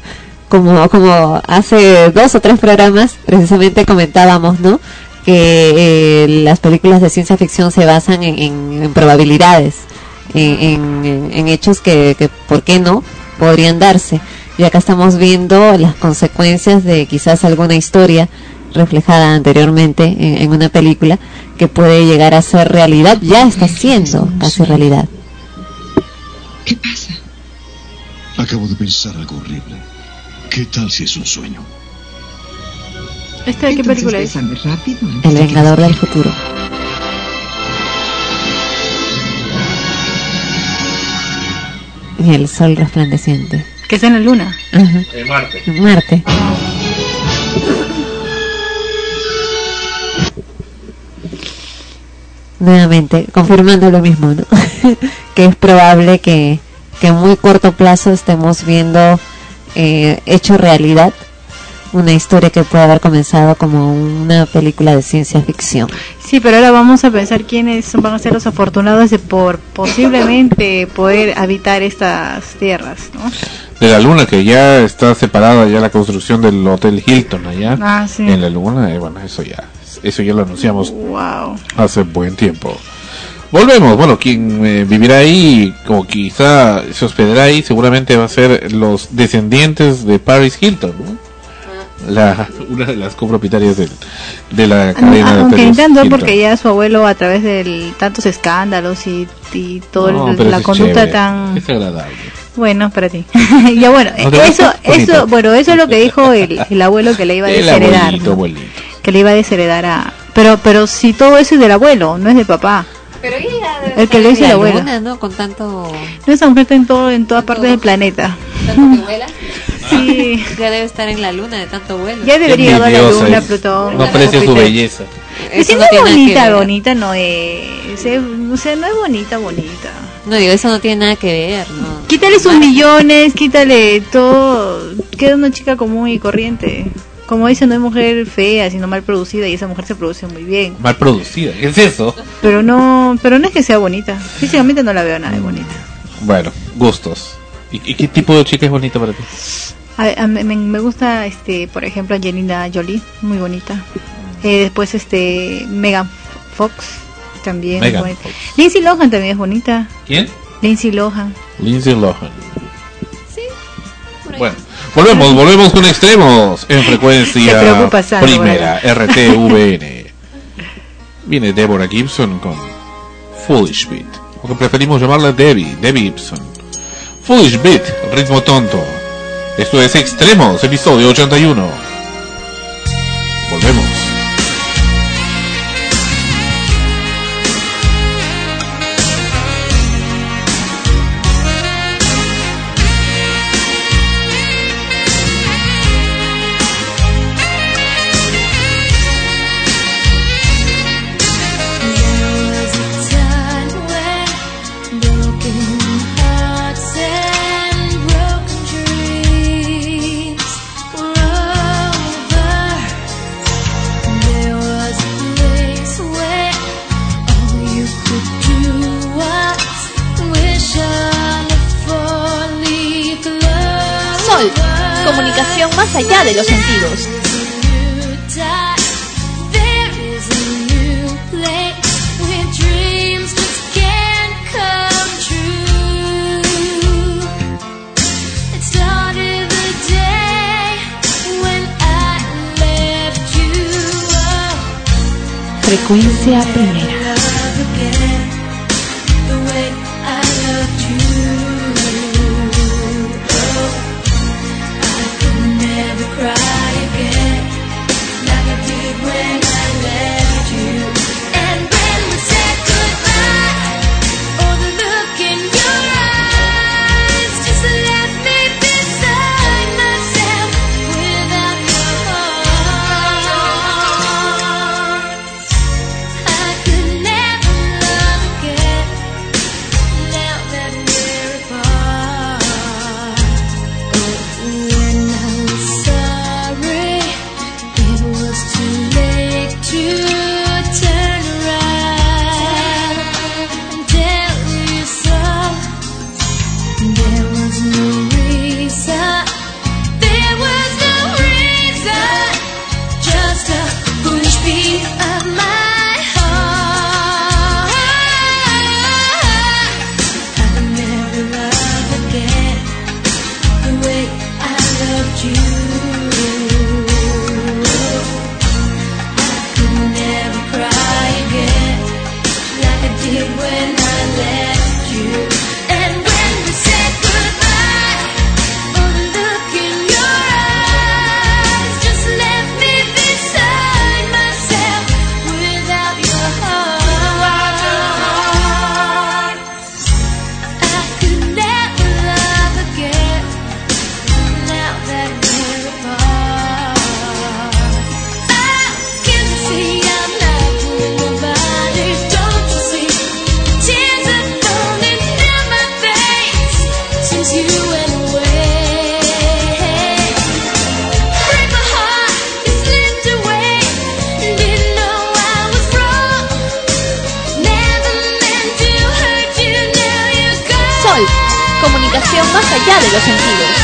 como, como hace dos o tres programas precisamente comentábamos, ¿no? Que eh, las películas de ciencia ficción se basan en, probabilidades, en hechos que, que, ¿por qué no?, podrían darse. Y acá estamos viendo las consecuencias de quizás alguna historia reflejada anteriormente en, en una película que puede llegar a ser realidad, ya está siendo casi realidad. ¿Qué pasa? Acabo de pensar algo horrible. ¿Qué tal si es un sueño? ¿Esta de qué película es? El Vengador del Futuro. Y el sol resplandeciente. Que está en la luna. Ajá. En Marte. En Marte. Nuevamente, confirmando lo mismo, ¿no? que es probable que, que en muy corto plazo estemos viendo eh, hecho realidad una historia que puede haber comenzado como una película de ciencia ficción. Sí, pero ahora vamos a pensar quiénes van a ser los afortunados de por posiblemente poder habitar estas tierras, ¿no? De la Luna, que ya está separada ya la construcción del Hotel Hilton allá. Ah, sí. En la Luna, eh, bueno, eso ya, eso ya lo anunciamos Wow. hace buen tiempo. Volvemos, bueno, quien eh, vivirá ahí, o quizá se hospedará ahí, seguramente va a ser los descendientes de Paris Hilton, ¿no? La, una de las copropietarias del- de la cadena Ah, de aunque hoteles tanto Hilton. porque ya su abuelo a través de tantos escándalos y, y No, pero la conducta chévere, tan Es agradable. bueno para ti ya bueno ¿No te eso eso bueno eso es lo que dijo el, el abuelo que le iba a desheredar abuelito, abuelito. Que le iba a desheredar a pero pero si todo eso es del abuelo no es de papá Pero ella el que le dice el abuelo ¿no? Con tanto... no esa mujer está en todo en todas partes del planeta ¿Tanto que vuela? Sí. ya debe estar en la luna de tanto vuelo. ya debería a la luna es. Plutón No aprecia su belleza. Es no que bonita, bonita no es. Es- O sea, no es bonita, bonita. No digo, eso no tiene nada que ver, ¿no? Quítale sus millones, quítale todo. Queda una chica común y corriente. Como dice, no es mujer fea, sino mal producida y esa mujer se produce muy bien. Mal producida, ¿qué es eso? Pero no, pero no es que sea bonita. Físicamente no la veo nada de bonita. Bueno, gustos. ¿Y, y qué tipo de chica es bonita para ti? A, a- me, me gusta, este, por ejemplo, Angelina Jolie, muy bonita. Eh, después, este, Megan Fox, también. Megan bonita. Lindsay Lohan también es bonita. ¿Quién? Lindsay Lohan. Lindsay Lohan. Bueno, volvemos, volvemos con extremos en frecuencia preocupa, Sandro, primera, RTVN. Viene Deborah Gibson con Foolish Beat, o que preferimos llamarla Debbie, Debbie Gibson. Foolish Beat, ritmo tonto. Esto es Extremos, episodio 81. Volvemos. Los sentidos. Frecuencia primera. Más allá de los sentidos.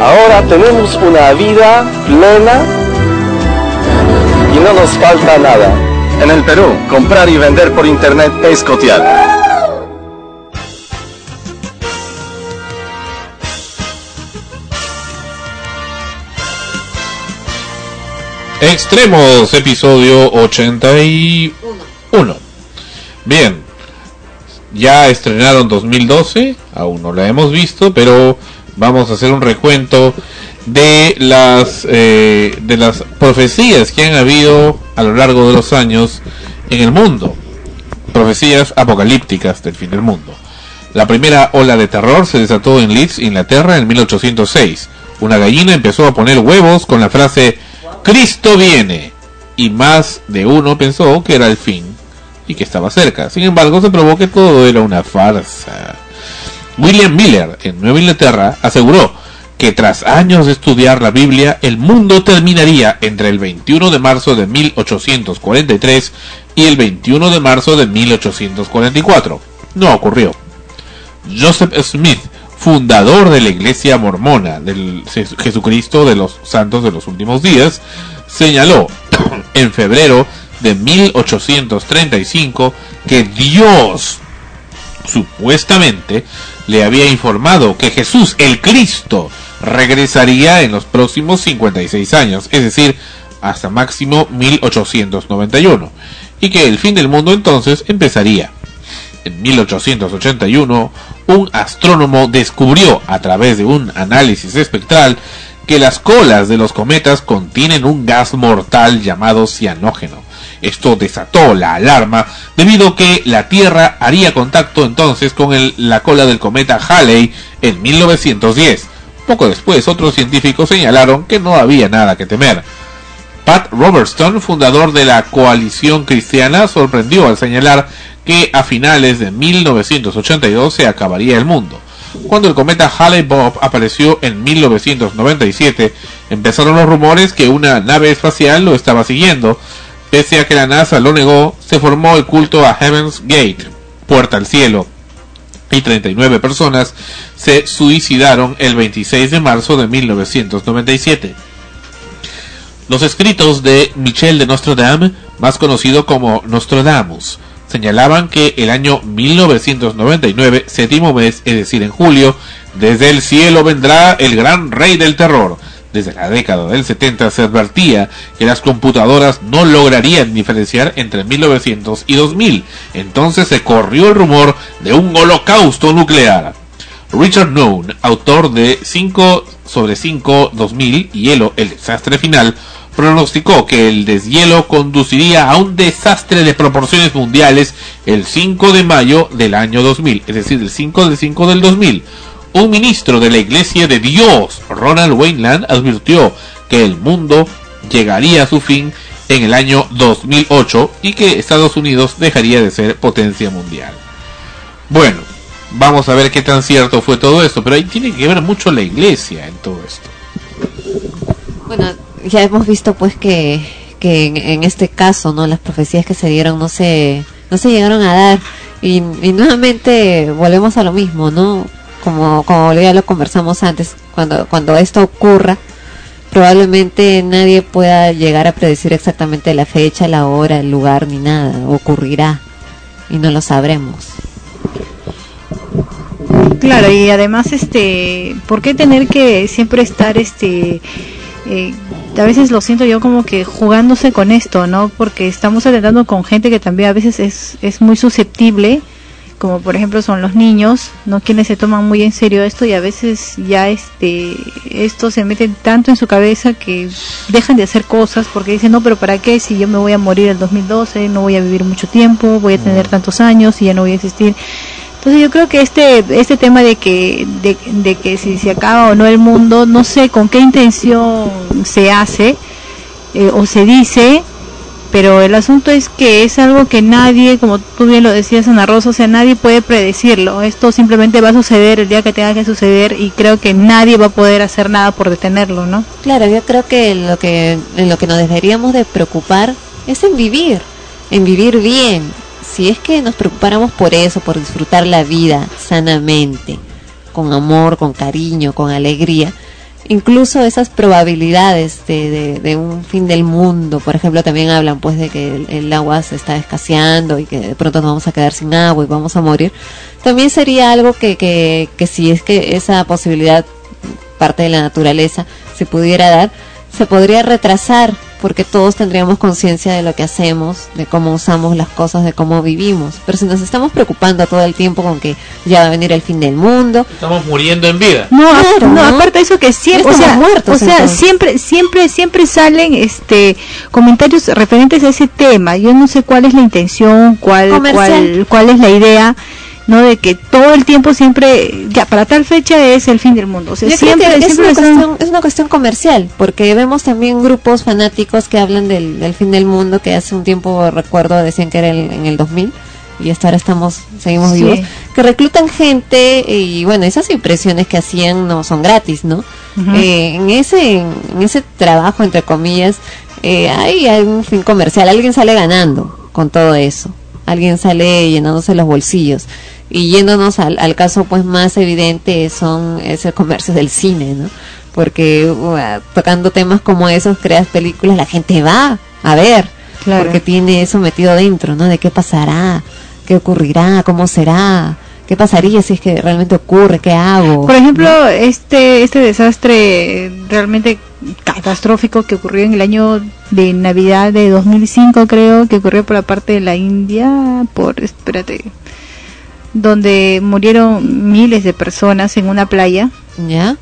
Ahora tenemos una vida plena y no nos falta nada. En el Perú, comprar y vender por internet es cotear. Extremos, episodio 81. Bien, ya estrenaron 2012, aún no la hemos visto, pero vamos a hacer un recuento de las eh, de las profecías que han habido a lo largo de los años en el mundo, profecías apocalípticas del fin del mundo. La primera ola de terror se desató en Leeds, Inglaterra, en 1806. Una gallina empezó a poner huevos con la frase Cristo viene y más de uno pensó que era el fin y que estaba cerca. Sin embargo, se probó que todo era una farsa. William Miller, en Nueva Inglaterra, aseguró que tras años de estudiar la Biblia, el mundo terminaría entre el 21 de marzo de 1843 y el 21 de marzo de 1844. No ocurrió. Joseph Smith, fundador de la Iglesia Mormona del Jesucristo de los Santos de los Últimos Días, señaló en febrero de 1835 que Dios supuestamente le había informado que Jesús el Cristo regresaría en los próximos 56 años, es decir, hasta máximo 1891, y que el fin del mundo entonces empezaría. En 1881, un astrónomo descubrió a través de un análisis espectral que las colas de los cometas contienen un gas mortal llamado cianógeno. Esto desató la alarma debido a que la Tierra haría contacto entonces con la cola del cometa Halley en 1910. Poco después, otros científicos señalaron que no había nada que temer. Pat Robertson, fundador de la coalición cristiana, sorprendió al señalar que a finales de 1982 se acabaría el mundo. Cuando el cometa Halley-Bob apareció en 1997, empezaron los rumores que una nave espacial lo estaba siguiendo. Pese a que la NASA lo negó, se formó el culto a Heaven's Gate, puerta al cielo, y 39 personas se suicidaron el 26 de marzo de 1997. Los escritos de Michel de Nostradame, más conocido como Nostradamus, señalaban que el año 1999, séptimo mes, es decir, en julio, desde el cielo vendrá el gran rey del terror. Desde la década del 70 se advertía que las computadoras no lograrían diferenciar entre 1900 y 2000. Entonces se corrió el rumor de un holocausto nuclear. Richard Noone, autor de 5 sobre 5 2000, Hielo, el desastre final, pronosticó que el deshielo conduciría a un desastre de proporciones mundiales el 5 de mayo del año 2000, es decir, el 5 del 5 del 2000. Un ministro de la Iglesia de Dios, Ronald Wayland, advirtió que el mundo llegaría a su fin en el año 2008 y que Estados Unidos dejaría de ser potencia mundial. Bueno, vamos a ver qué tan cierto fue todo esto, pero ahí tiene que ver mucho la iglesia en todo esto. Bueno, ya hemos visto pues que, en este caso, ¿no? Las profecías que se dieron no se, no se llegaron a dar. Y, y nuevamente volvemos a lo mismo, ¿no? Como, como ya lo conversamos antes, cuando, cuando esto ocurra, probablemente nadie pueda llegar a predecir exactamente la fecha, la hora, el lugar, ni nada. Ocurrirá. Y no lo sabremos. Claro, y además, este, ¿por qué tener que siempre estar, este, eh, a veces lo siento yo como que jugándose con esto, ¿no? Porque estamos tratando con gente que también a veces es, es muy susceptible, como por ejemplo son los niños, ¿no? Quienes se toman muy en serio esto y a veces ya, este, esto se mete tanto en su cabeza que dejan de hacer cosas porque dicen, no, pero ¿para qué? Si yo me voy a morir el 2012, no voy a vivir mucho tiempo, voy a tener tantos años y ya no voy a existir. Entonces yo creo que este este tema de que de, de que si se acaba o no el mundo, no sé con qué intención se hace eh, o se dice, pero el asunto es que es algo que nadie, como tú bien lo decías Ana Rosa, o sea, nadie puede predecirlo. Esto simplemente va a suceder el día que tenga que suceder y creo que nadie va a poder hacer nada por detenerlo, ¿no? Claro, yo creo que lo que en lo que nos deberíamos de preocupar es en vivir, en vivir bien. Si es que nos preocupáramos por eso, por disfrutar la vida sanamente, con amor, con cariño, con alegría, incluso esas probabilidades de, de, un fin del mundo, por ejemplo, también hablan pues de que el, el agua se está escaseando y que de pronto nos vamos a quedar sin agua y vamos a morir, también sería algo que, que, que si es que esa posibilidad parte de la naturaleza se pudiera dar, se podría retrasar porque todos tendríamos conciencia de lo que hacemos, de cómo usamos las cosas, de cómo vivimos. Pero si nos estamos preocupando todo el tiempo con que ya va a venir el fin del mundo, Estamos muriendo en vida. No, Claro, no, ¿no? aparte de eso que siempre, o sea, muertos, o sea, entonces. siempre, siempre, siempre salen, este, comentarios referentes a ese tema. Yo no sé cuál es la intención, cuál, Comercial. cuál, cuál es la idea, no de que todo el tiempo siempre, ya para tal fecha es el fin del mundo. O sea, siempre, es, siempre una están- cuestión, es una cuestión comercial, porque vemos también grupos fanáticos que hablan del, del fin del mundo, que hace un tiempo recuerdo decían que era el- en el 2000, y hasta ahora estamos, seguimos Sí. vivos, que reclutan gente y bueno, esas impresiones que hacían no son gratis, ¿no? Eh, en ese en ese trabajo entre comillas eh, hay algún fin comercial, alguien sale ganando con todo eso, alguien sale llenándose los bolsillos y yéndonos al, al caso pues más evidente son ese comercio del cine, ¿no? Porque uh, tocando temas como esos creas películas, la gente va a ver, Claro. porque tiene eso metido dentro, ¿no? De qué pasará, qué ocurrirá, cómo será, qué pasaría si es que realmente ocurre, qué hago. Por ejemplo, este este desastre realmente catastrófico que ocurrió en el año de Navidad de 2005, creo, que ocurrió por la parte de la India, por, espérate, donde murieron miles de personas en una playa. ¿Ya?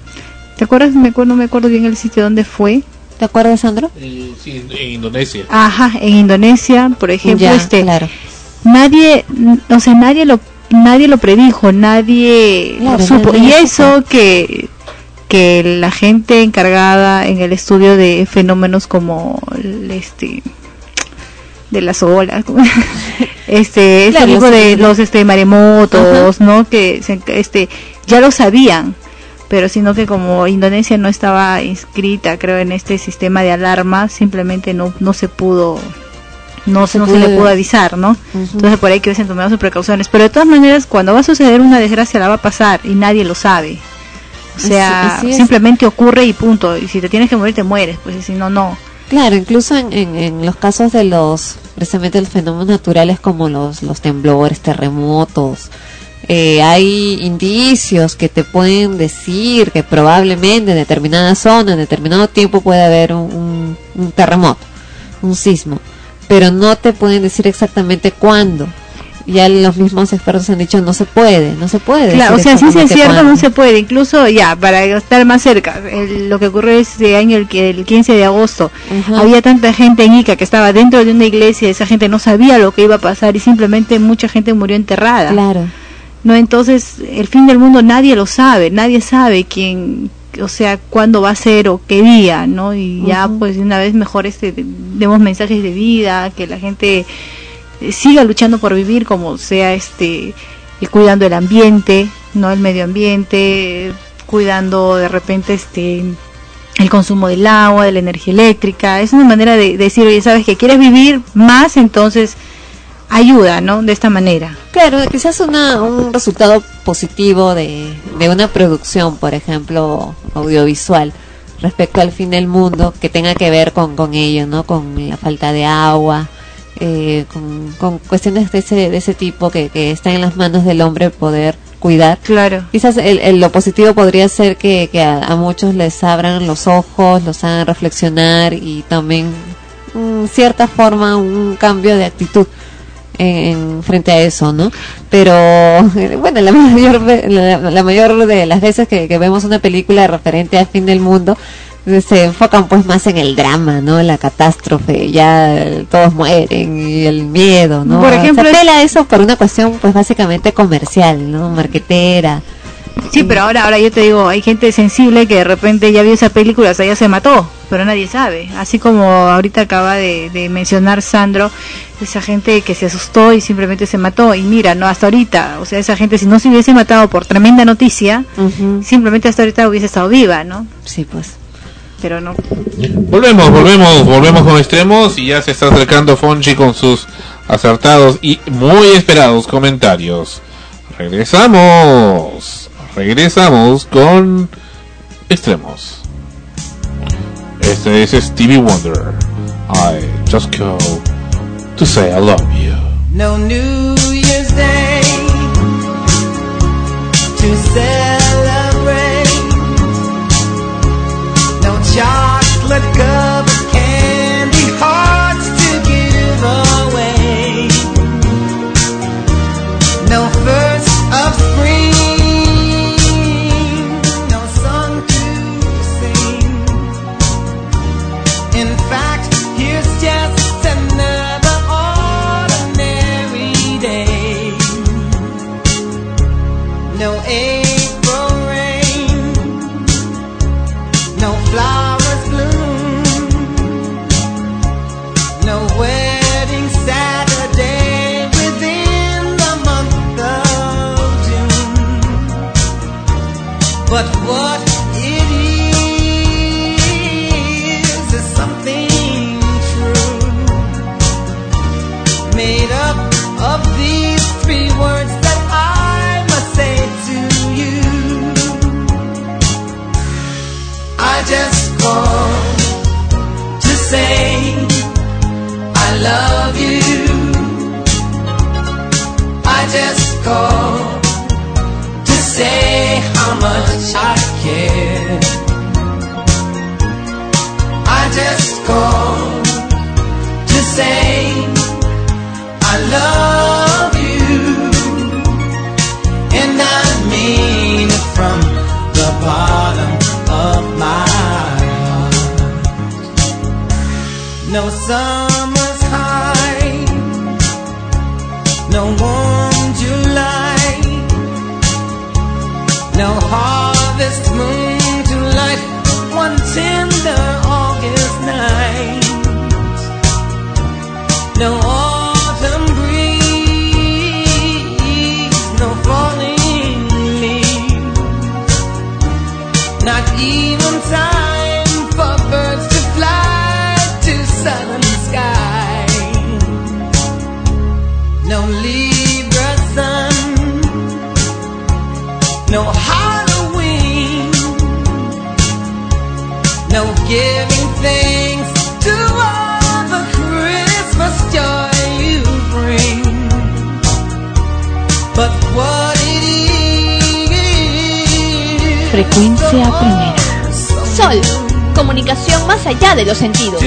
¿Te acuerdas? Me acuerdo, no me acuerdo bien el sitio donde fue. ¿Te acuerdas, Sandro? Eh, sí, en, Indonesia. Ajá, en Indonesia, por ejemplo, Ya, este, claro. nadie, o sea, nadie lo, nadie lo predijo, nadie Claro, lo supo. nadie Y eso que, que la gente encargada en el estudio de fenómenos como el, este de las olas, este, este Claro, tipo sí, de sí. los este maremotos, ¿no? Que se- este ya lo sabían, pero sino que como Indonesia no estaba inscrita, creo, en este sistema de alarma, simplemente no no se pudo no se, no se le pudo- avisar, ¿no? Entonces por ahí que hubiesen tomado sus precauciones. Pero de todas maneras, cuando va a suceder una desgracia, la va a pasar y nadie lo sabe. O sea, Así- así es. simplemente ocurre y punto. Y si te tienes que morir, te mueres. Pues si no, no. Claro, incluso en, en, en los casos de los, precisamente los fenómenos naturales como los, los temblores, terremotos, eh, hay indicios que te pueden decir que probablemente en determinada zona, en determinado tiempo puede haber un, terremoto, un sismo, pero no te pueden decir exactamente cuándo. Ya los mismos expertos han dicho no se puede, no se puede. Claro, o sea, si es exactamente cierto, no se puede. Incluso ya, para estar más cerca, el- lo que ocurrió este año, el, que, el 15 de agosto, había tanta gente en Ica que estaba dentro de una iglesia, esa gente no sabía lo que iba a pasar y simplemente mucha gente murió enterrada. Claro. No, entonces el fin del mundo nadie lo sabe, nadie sabe quién, o sea, cuándo va a ser o qué día, ¿no? Y ya pues de una vez mejor este demos mensajes de vida, que la gente siga luchando por vivir como sea este cuidando el ambiente, no el medio ambiente, cuidando de repente este el consumo del agua, de la energía eléctrica, es una manera de, de decir, oye, sabes que quieres vivir más, entonces ayuda, ¿no? De esta manera. Claro, quizás una, un resultado positivo de, de una producción, por ejemplo, audiovisual, respecto al fin del mundo, que tenga que ver con, con ello, ¿no? Con la falta de agua, eh, con, con cuestiones de ese, de ese tipo que, que está en las manos del hombre poder cuidar. Claro. Quizás el, el- lo positivo podría ser que, que a, a muchos les abran los ojos, los hagan reflexionar y también, en cierta forma, un cambio de actitud en, frente a eso, ¿no? Pero bueno, la mayor la, la mayor de las veces que, que vemos una película referente al fin del mundo se enfocan pues más en el drama, ¿no? La catástrofe, ya eh, todos mueren y el miedo, ¿no? Por ejemplo, se apela a eso por una cuestión pues básicamente comercial, ¿no? Marquetera. Sí, pero ahora, ahora yo te digo, hay gente sensible que de repente ya vio esa película, o sea, ya se mató, pero nadie sabe. Así como ahorita acaba de, de mencionar Sandro, esa gente que se asustó y simplemente se mató. Y mira, no hasta ahorita, o sea, esa gente si no se hubiese matado por tremenda noticia, simplemente hasta ahorita hubiese estado viva, ¿no? Sí, pues. Pero no. Volvemos, volvemos, volvemos con extremos y ya se está acercando Fonchi con sus acertados y muy esperados comentarios. Regresamos, regresamos con extremos. Este es Stevie Wonder. I just go to say I love you. No New Year's Day just called to say I love you, and I mean it from the bottom of my heart. No summer's high, no warm July, no harvest not even time for birds to fly to southern sky. No Libra sun, no Halloween, no giving Frecuencia primera. Sol, comunicación más allá de los sentidos.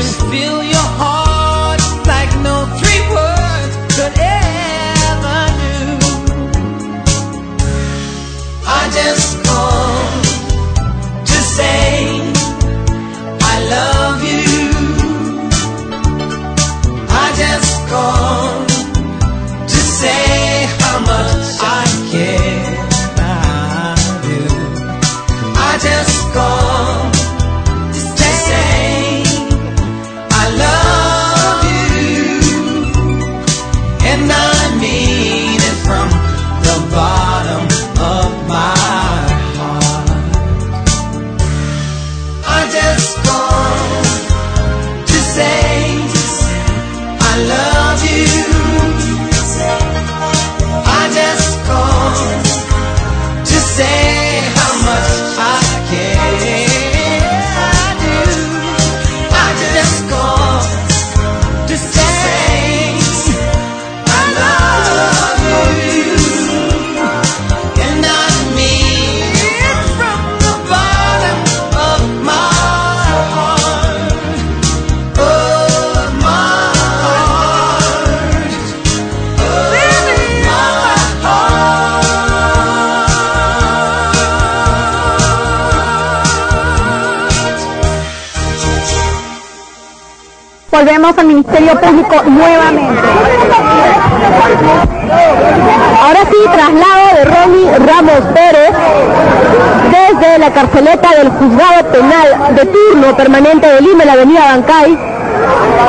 Permanente de Lima, la avenida Bancay,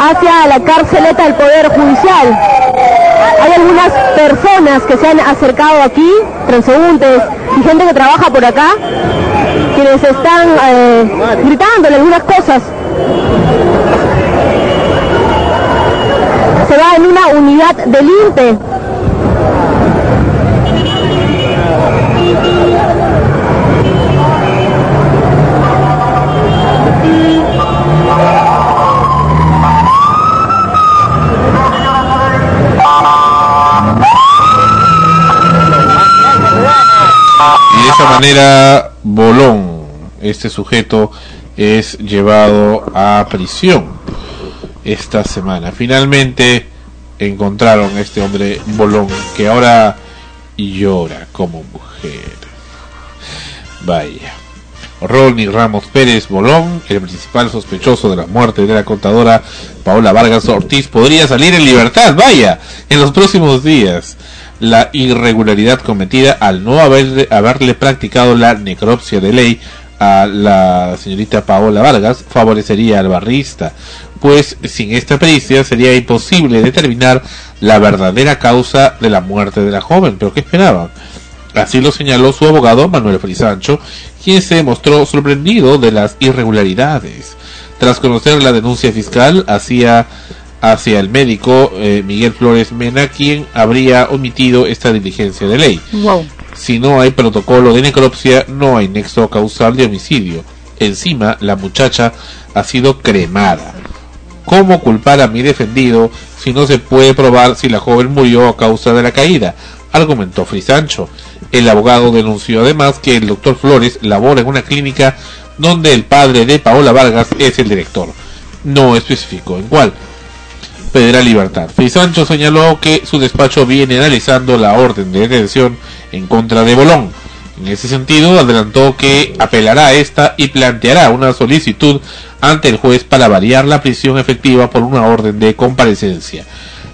hacia la carceleta del Poder Judicial. Hay algunas personas que se han acercado aquí, transeúntes y gente que trabaja por acá, quienes están eh, gritándole algunas cosas se va en una unidad del INPE. Esa manera, Bolón, este sujeto, es llevado a prisión esta semana. Finalmente encontraron a este hombre Bolón que ahora llora como mujer. Vaya. Ronnie Ramos Pérez Bolón, el principal sospechoso de la muerte de la contadora Paola Vargas Ortiz, podría salir en libertad, vaya, en los próximos días. La irregularidad cometida al no haberle, haberle practicado la necropsia de ley a la señorita Paola Vargas favorecería al barrista, pues sin esta pericia sería imposible determinar la verdadera causa de la muerte de la joven. ¿Pero qué esperaban? Así lo señaló su abogado Manuel Frisancho, quien se mostró sorprendido de las irregularidades. Tras conocer la denuncia fiscal hacia, hacia el médico eh, Miguel Flores Mena, quien habría omitido esta diligencia de ley. Wow. Si no hay protocolo de necropsia, no hay nexo causal de homicidio. Encima, la muchacha ha sido cremada. ¿Cómo culpar a mi defendido si no se puede probar si la joven murió a causa de la caída? Argumentó Frisancho. El abogado denunció además que el doctor Flores labora en una clínica donde el padre de Paola Vargas es el director. No especificó en cuál. Pedirá libertad. Frisancho señaló que su despacho viene analizando la orden de detención en contra de Bolón. En ese sentido, adelantó que apelará a esta y planteará una solicitud ante el juez para variar la prisión efectiva por una orden de comparecencia.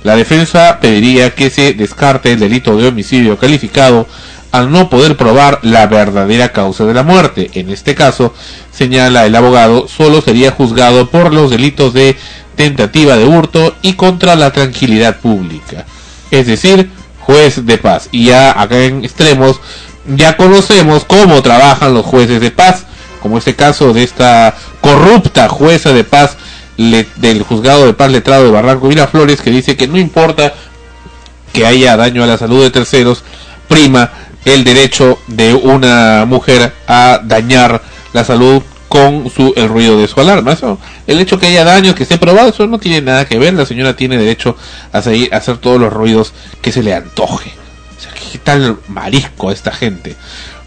La defensa pediría que se descarte el delito de homicidio calificado al no poder probar la verdadera causa de la muerte. En este caso, señala el abogado, solo sería juzgado por los delitos de tentativa de hurto y contra la tranquilidad pública. Es decir, juez de paz. Y ya acá en extremos ya conocemos cómo trabajan los jueces de paz, como este caso de esta corrupta jueza de paz del juzgado de paz letrado de Barranco Miraflores que dice que no importa que haya daño a la salud de terceros, prima el derecho de una mujer a dañar la salud con su el ruido de su alarma. Eso, el hecho que haya daño, que esté probado, eso no tiene nada que ver. La señora tiene derecho a seguir hacer todos los ruidos que se le antoje. O sea, ¿qué tal marisco esta gente?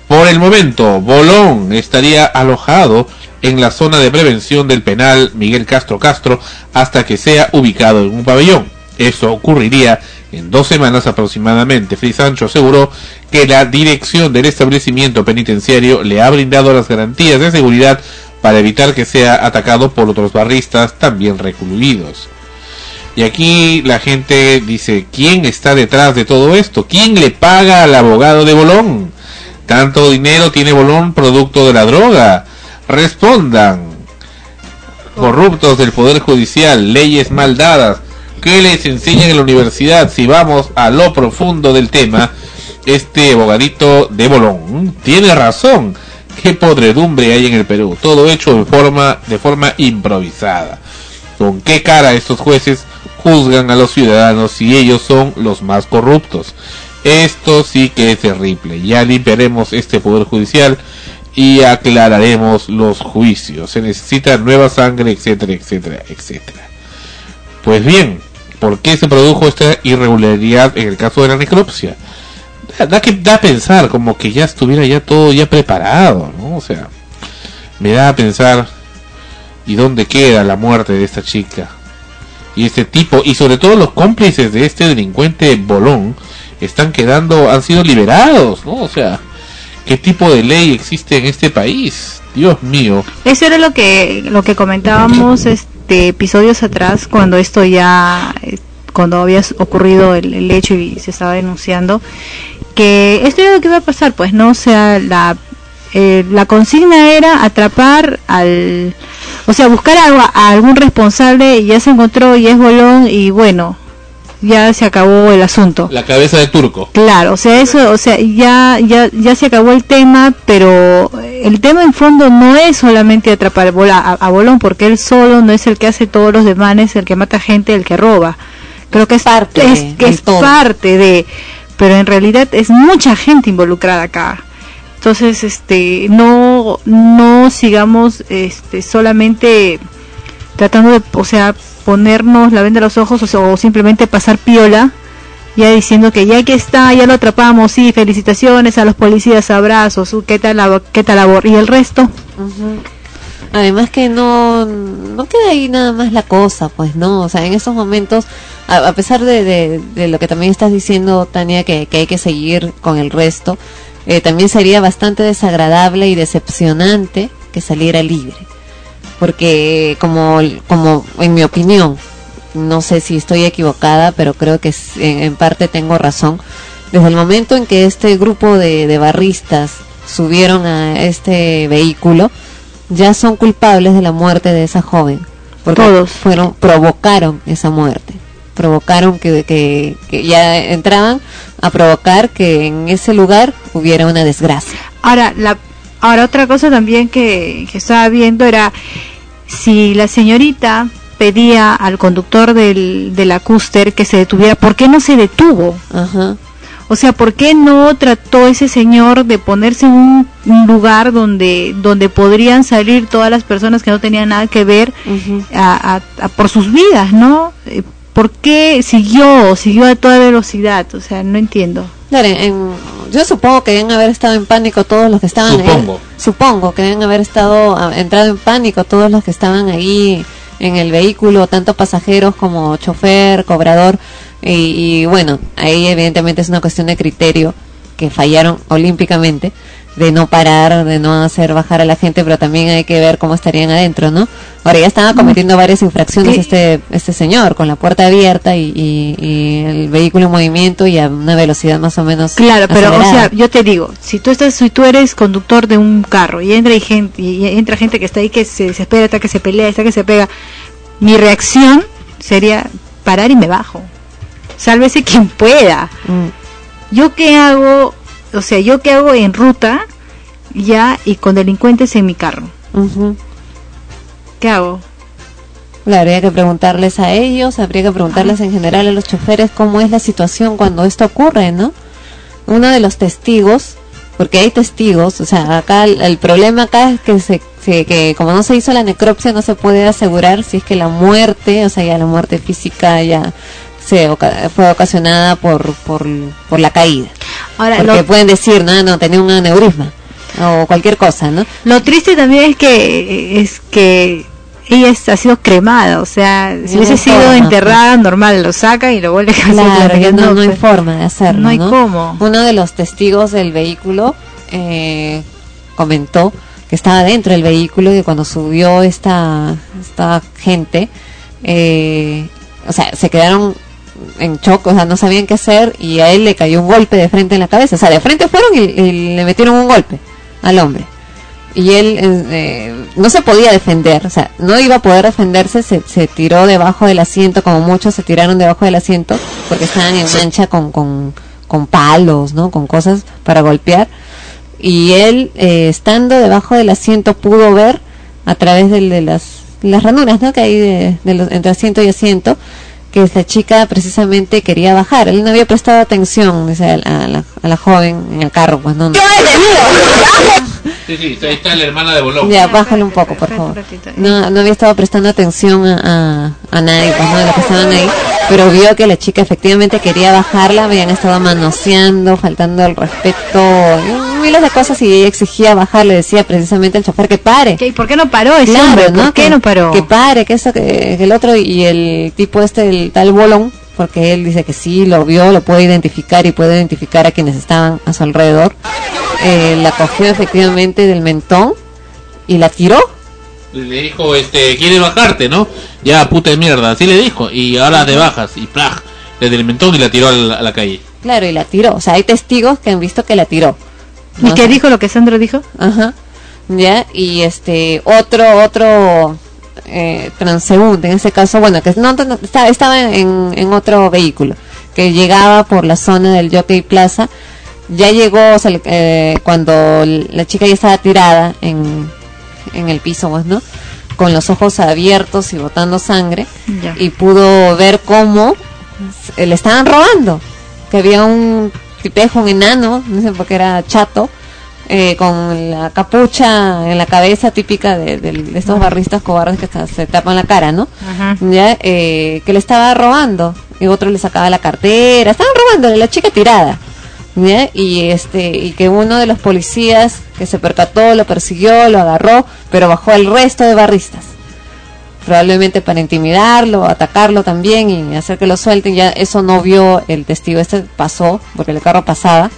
Por el momento, Bolón estaría alojado en la zona de prevención del penal Miguel Castro Castro hasta que sea ubicado en un pabellón. Eso ocurriría en dos semanas aproximadamente. Frisancho aseguró que la dirección del establecimiento penitenciario le ha brindado las garantías de seguridad para evitar que sea atacado por otros barristas también recluidos. Y aquí la gente dice, ¿quién está detrás de todo esto? ¿Quién le paga al abogado de Bolón? ¿Tanto dinero tiene Bolón producto de la droga? Respondan. Corruptos del Poder Judicial, leyes mal dadas. ¿Qué les enseñan en la universidad? Si vamos a lo profundo del tema, este abogadito de Bolón tiene razón. ¿Qué podredumbre hay en el Perú? Todo hecho de forma, de forma improvisada. ¿Con qué cara estos jueces juzgan a los ciudadanos si ellos son los más corruptos? Esto sí que es terrible. Ya limpiaremos este poder judicial y aclararemos los juicios. Se necesita nueva sangre, etcétera, etcétera, etcétera. Pues bien, ¿por qué se produjo esta irregularidad en el caso de la necropsia? Da, da que da a pensar como que ya estuviera ya todo ya preparado, ¿no? O sea, me da a pensar y dónde queda la muerte de esta chica y este tipo y sobre todo los cómplices de este delincuente bolón están quedando han sido liberados no o sea qué tipo de ley existe en este país dios mío Eso era lo que lo que comentábamos este episodios atrás cuando esto ya eh, cuando había ocurrido el, el hecho y se estaba denunciando que esto era lo que iba a pasar pues no o sea la eh, la consigna era atrapar al o sea buscar a, a algún responsable y ya se encontró y es bolón y bueno ya se acabó el asunto la cabeza de turco Claro, o sea, eso, o sea, ya, ya, ya se acabó el tema, pero el tema en fondo no es solamente atrapar a, Bola- a- a Bolón, porque él solo no es el que hace todos los demanes, el que mata gente, el que roba. Creo que es parte, es, de- que es todo. parte de, pero en realidad es mucha gente involucrada acá. Entonces, este, no, no sigamos, este, solamente tratando de, o sea, ponernos la venda a los ojos o, o simplemente pasar piola, ya diciendo que ya que está, ya lo atrapamos, sí, felicitaciones a los policías, abrazos, uh, qué tal, qué tal labor, y el resto. Además que no, no queda ahí nada más la cosa, pues, ¿no? O sea, en estos momentos, a, pesar de, lo que también estás diciendo, Tania, que, que hay que seguir con el resto, eh, también sería bastante desagradable y decepcionante que saliera libre. Porque, como, como en mi opinión, no sé si estoy equivocada, pero creo que en parte tengo razón. Desde el momento en que este grupo de, de barristas subieron a este vehículo, ya son culpables de la muerte de esa joven. Porque Todos. fueron, provocaron esa muerte. provocaron que, que, que ya entraban a provocar que en ese lugar hubiera una desgracia. Ahora, la, ahora otra cosa también que, que estaba viendo era si la señorita pedía al conductor del, de la cúster que se detuviera, ¿por qué no se detuvo? Ajá. O sea, ¿por qué no trató ese señor de ponerse en un, un lugar donde donde podrían salir todas las personas que no tenían nada que ver a, a- a- por sus vidas, ¿no? Eh, ¿Por qué siguió, siguió a toda velocidad? O sea, no entiendo. Claro, en- yo supongo que deben haber estado en pánico todos los que estaban ahí. Supongo. Supongo que deben haber estado ah, entrado en pánico todos los que estaban ahí en el vehículo, tanto pasajeros como chofer, cobrador. Y, y bueno, ahí evidentemente es una cuestión de criterio que fallaron olímpicamente de no parar, de no hacer bajar a la gente, pero también hay que ver cómo estarían adentro, ¿no? Ahora ya estaba cometiendo varias infracciones Sí. este este señor, con la puerta abierta y, y- y el vehículo en movimiento y a una velocidad más o menos Claro, pero o sea, yo te digo, si tú estás, si tú eres conductor de un carro y entra y gente y entra gente que está ahí que se desespera, está que se pelea, está que se pega, mi reacción sería parar y me bajo. Sálvese quien pueda. Mm. Yo qué hago, o sea, yo qué hago en ruta ya y con delincuentes en mi carro. ¿Qué hago? Habría que preguntarles a ellos, habría que preguntarles en general a los choferes cómo es la situación cuando esto ocurre, ¿no? Uno de los testigos, porque hay testigos, o sea, acá el, el problema acá es que se, se- que como no se hizo la necropsia no se puede asegurar si es que la muerte, o sea, ya la muerte física ya se oca- fue ocasionada por, por, por la caída. Ahora, porque lo- pueden decir, no, no, tenía un aneurisma o cualquier cosa, ¿no? Lo triste también es que es que ella es- ha sido cremada, o sea, si hubiese sido forma, enterrada normal, lo saca y lo vuelve a Claro, no, no hay pues. forma de hacerlo. No hay cómo. Uno de los testigos del vehículo eh, comentó que estaba dentro del vehículo y que cuando subió esta, esta gente, eh, o sea, se quedaron en shock, o sea, no sabían qué hacer y a él le cayó un golpe de frente en la cabeza. O sea, de frente fueron y, y le metieron un golpe al hombre. Y él eh, no se podía defender, o sea, no iba a poder defenderse, se, se tiró debajo del asiento, como muchos se tiraron debajo del asiento, porque estaban en mancha con, con, con palos, ¿no? Con cosas para golpear. Y él, eh, estando debajo del asiento, pudo ver a través de, las, las ranuras, ¿no? Que hay de, de los, entre asiento y asiento, que esta chica precisamente quería bajar. Él no había prestado atención dice, a, la, a la- a la joven en el carro, pues no. no. Sí, sí, ahí está la hermana de Bolón. Ya, bájalo un poco, por favor. No, no había estado prestando atención a, a, a nadie, pues, ¿no? de los que estaban ahí, pero vio que la chica efectivamente quería bajarla, habían estado manoseando, faltando el respeto, y miles de cosas, y ella exigía bajar, le decía precisamente al chofer que pare. ¿Y por qué no paró ese Claro, hombre? ¿no? ¿Por qué que, no paró? Que pare, que eso, que, que el otro, y el tipo este, el tal Bolón, porque él dice que sí, lo vio, lo puede identificar y puede identificar a quienes estaban a su alrededor, eh, la cogió efectivamente del mentón y la tiró. Le dijo, este, quiere bajarte, ¿no? Ya, puta de mierda, así le dijo. Y ahora te bajas, y plaj, desde el mentón y la tiró a la, a la calle. Claro, y la tiró. O sea, hay testigos que han visto que la tiró. ¿Y qué dijo lo que Sandro dijo? Ajá. Ya, y este, otro, otro eh, transeúnte, en ese caso, bueno, que no, no, estaba, estaba en, en otro vehículo, que llegaba por la zona del Jockey Plaza. Ya llegó, o sea, eh, cuando la chica ya estaba tirada en, en el piso, pues, ¿no? Con los ojos abiertos y botando sangre. Ya. Y pudo ver cómo le estaban robando. Que había un tipejo, un enano, no sé por qué era chato, eh, con la capucha en la cabeza típica de, de- de estos barristas cobardes que hasta se tapan la cara, ¿no? Ajá. ya eh, que le estaba robando y otro le sacaba la cartera estaban robándole la chica tirada y este y que uno de los policías que se percató lo persiguió lo agarró pero bajó al resto de barristas. Probablemente para intimidarlo atacarlo también y hacer que lo suelten. Ya eso no vio el testigo. Este pasó porque el carro pasaba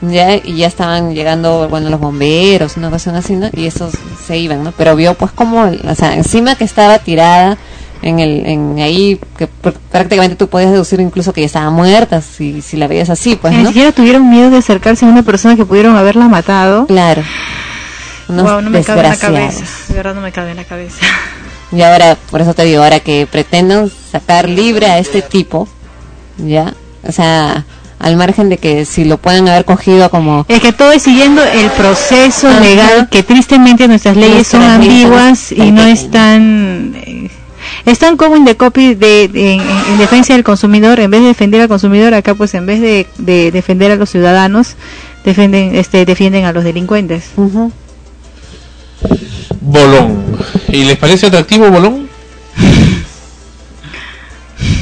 ya y ya estaban llegando bueno los bomberos una ocasión así ¿no? y esos se iban no pero vio pues como o sea encima que estaba tirada en el en ahí que pr- prácticamente tú podías deducir incluso que ya estaba muerta si si la veías así pues Ni no siquiera tuvieron miedo de acercarse a una persona que pudieron haberla matado. Claro. Wow, no me cabe en la cabeza. De verdad no me cabe en la cabeza. y ahora por eso te digo ahora que pretenden sacar libre a este tipo, ¿ya? O sea, al margen de que si lo pueden haber cogido como... Es que todo es siguiendo el proceso Ajá. legal que tristemente nuestras leyes son Nuestras leyes son ambiguas y no están eh, están como en de copy de, de- en, en defensa del consumidor en vez de defender al consumidor acá pues en vez de, de defender a los ciudadanos defienden este defienden a los delincuentes Bolón. ¿Y les parece atractivo Bolón?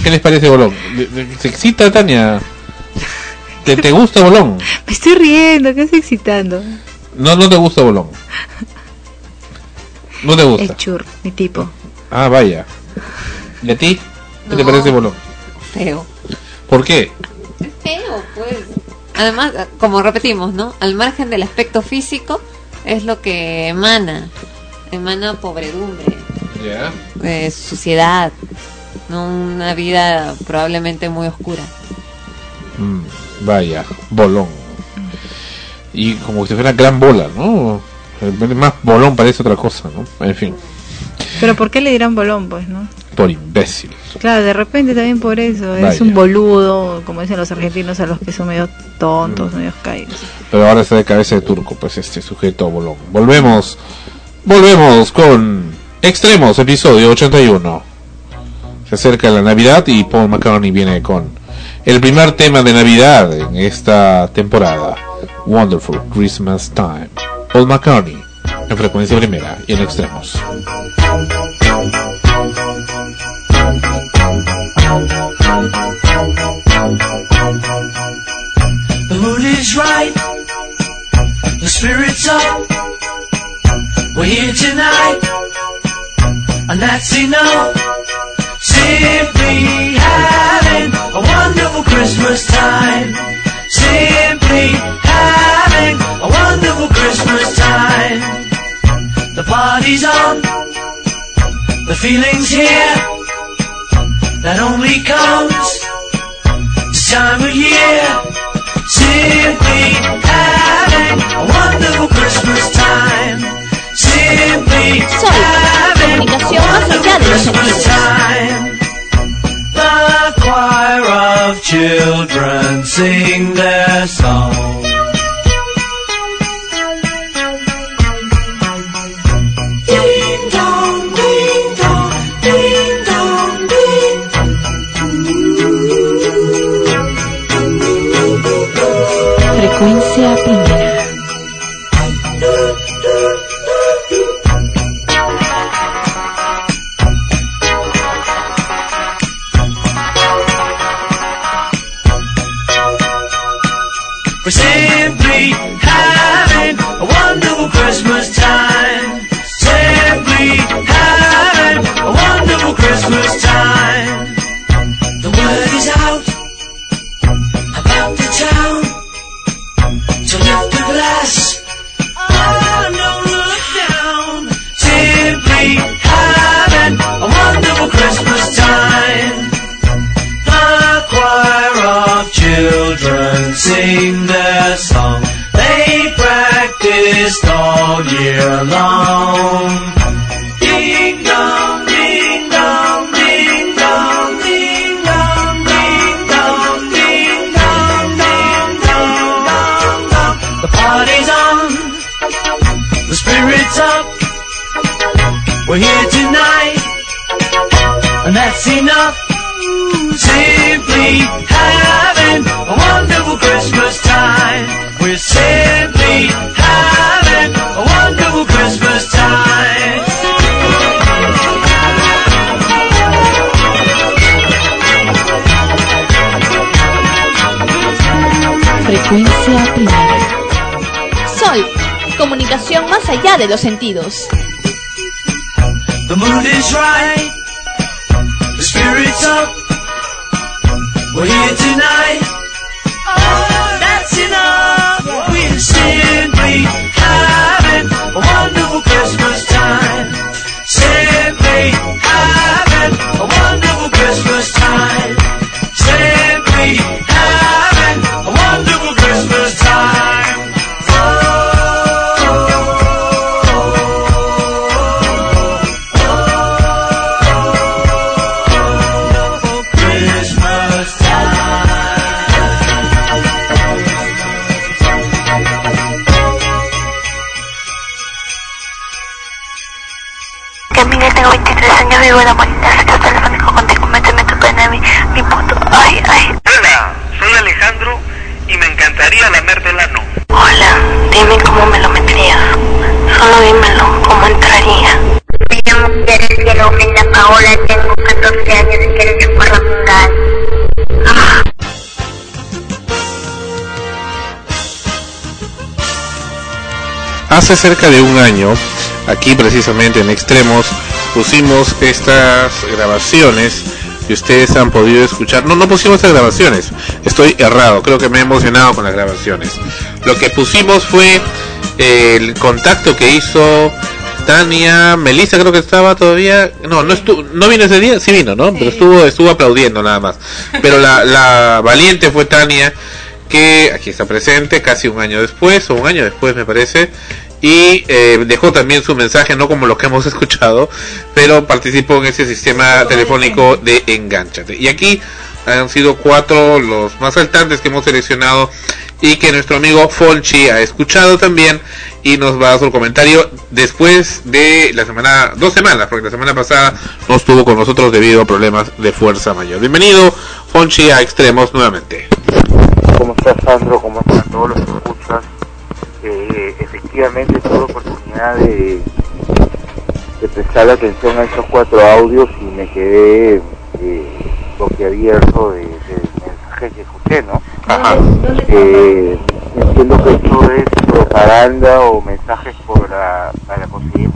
¿Qué les parece Bolón? ¿Le- le- ¿Se excita Tania? ¿Te, te gusta Bolón? me estoy riendo qué estoy excitando No, no te gusta Bolón. No te gusta. el chur mi tipo Ah, vaya. ¿Y a ti? ¿Qué te parece Bolón? Feo. ¿Por qué? Feo, pues. Además, como repetimos, ¿no? Al margen del aspecto físico, es lo que emana. Emana pobredumbre, Ya. eh, suciedad, ¿no? Una vida probablemente muy oscura. Mm, vaya, bolón. Y como si fuera gran bola, ¿no? El más bolón parece otra cosa, ¿no? En fin, pero por qué le dirán bolón pues no por imbécil. claro de repente también por eso es un boludo como dicen los argentinos a los que son medio tontos medio caídos Pero ahora está de cabeza de turco, pues este sujeto bolón. Volvemos, volvemos con Extremos, episodio 81. Se acerca la Navidad y Paul McCartney viene con el primer tema de Navidad en esta temporada. Wonderful Christmas Time. Paul McCartney en frecuencia primera y en Extremos. The mood is right, the spirit's up. We're here tonight, and that's enough. Simply having a wonderful Christmas time. Simply having a wonderful Christmas time. The party's on, the feeling's here. That only comes this time of year. Simply having a wonderful Christmas time. Simply having a comunicación allá Christmas time. The choir of children sing their song. We're children sing their song. They practiced all year long. Ding dong, ding dong, ding dong, ding dong, ding dong, ding dong, ding dong, dong, dong. The party's on, the spirit's up. We're here tonight, and that's enough. Simply having wonderful Christmas time. We're simply having a wonderful Christmas time. Frecuencia primera. Sol, comunicación más allá de los sentidos. The mood is right, the spirit's up. We're here tonight. That's enough. We're simply having a wonderful vivo en la Molina, sector telefónico contigo, méteme tu pene en mi, mi puto. Ay, ay. Hola, soy Alejandro y me encantaría lamerte el ano. Hola, dime cómo me lo meterías. Solo dímelo, cómo entraría. Me llamo Teresa Cielo Mena Paola, tengo 14 años y quiero chupar la mundial. Hace cerca de un año, aquí precisamente en Extremos, pusimos estas grabaciones que ustedes han podido escuchar. No, no pusimos estas grabaciones, estoy errado, creo que me he emocionado con las grabaciones. Lo que pusimos fue el contacto que hizo Tania, Melissa creo que estaba todavía, no, no estuvo, no vino ese día, sí vino, ¿no? Pero estuvo, estuvo aplaudiendo nada más. Pero la, la valiente fue Tania, que aquí está presente casi un año después, o un año después me parece, y eh, dejó también su mensaje, no como lo que hemos escuchado, pero participó en ese sistema telefónico de Engánchate. Y aquí han sido cuatro los más saltantes que hemos seleccionado y que nuestro amigo Fonchi ha escuchado también y nos va a dar su comentario después de la semana, dos semanas, porque la semana pasada no estuvo con nosotros debido a problemas de fuerza mayor. Bienvenido Fonchi a Extremos nuevamente. ¿Cómo estás, Sandro? ¿Cómo están todos los que escuchan? Eh, efectivamente, tuve oportunidad de, de prestar atención a esos cuatro audios y me quedé eh, boquiabierto de, de mensajes que escuché, ¿no? Eh, entiendo que esto es propaganda o mensajes para, para conseguir.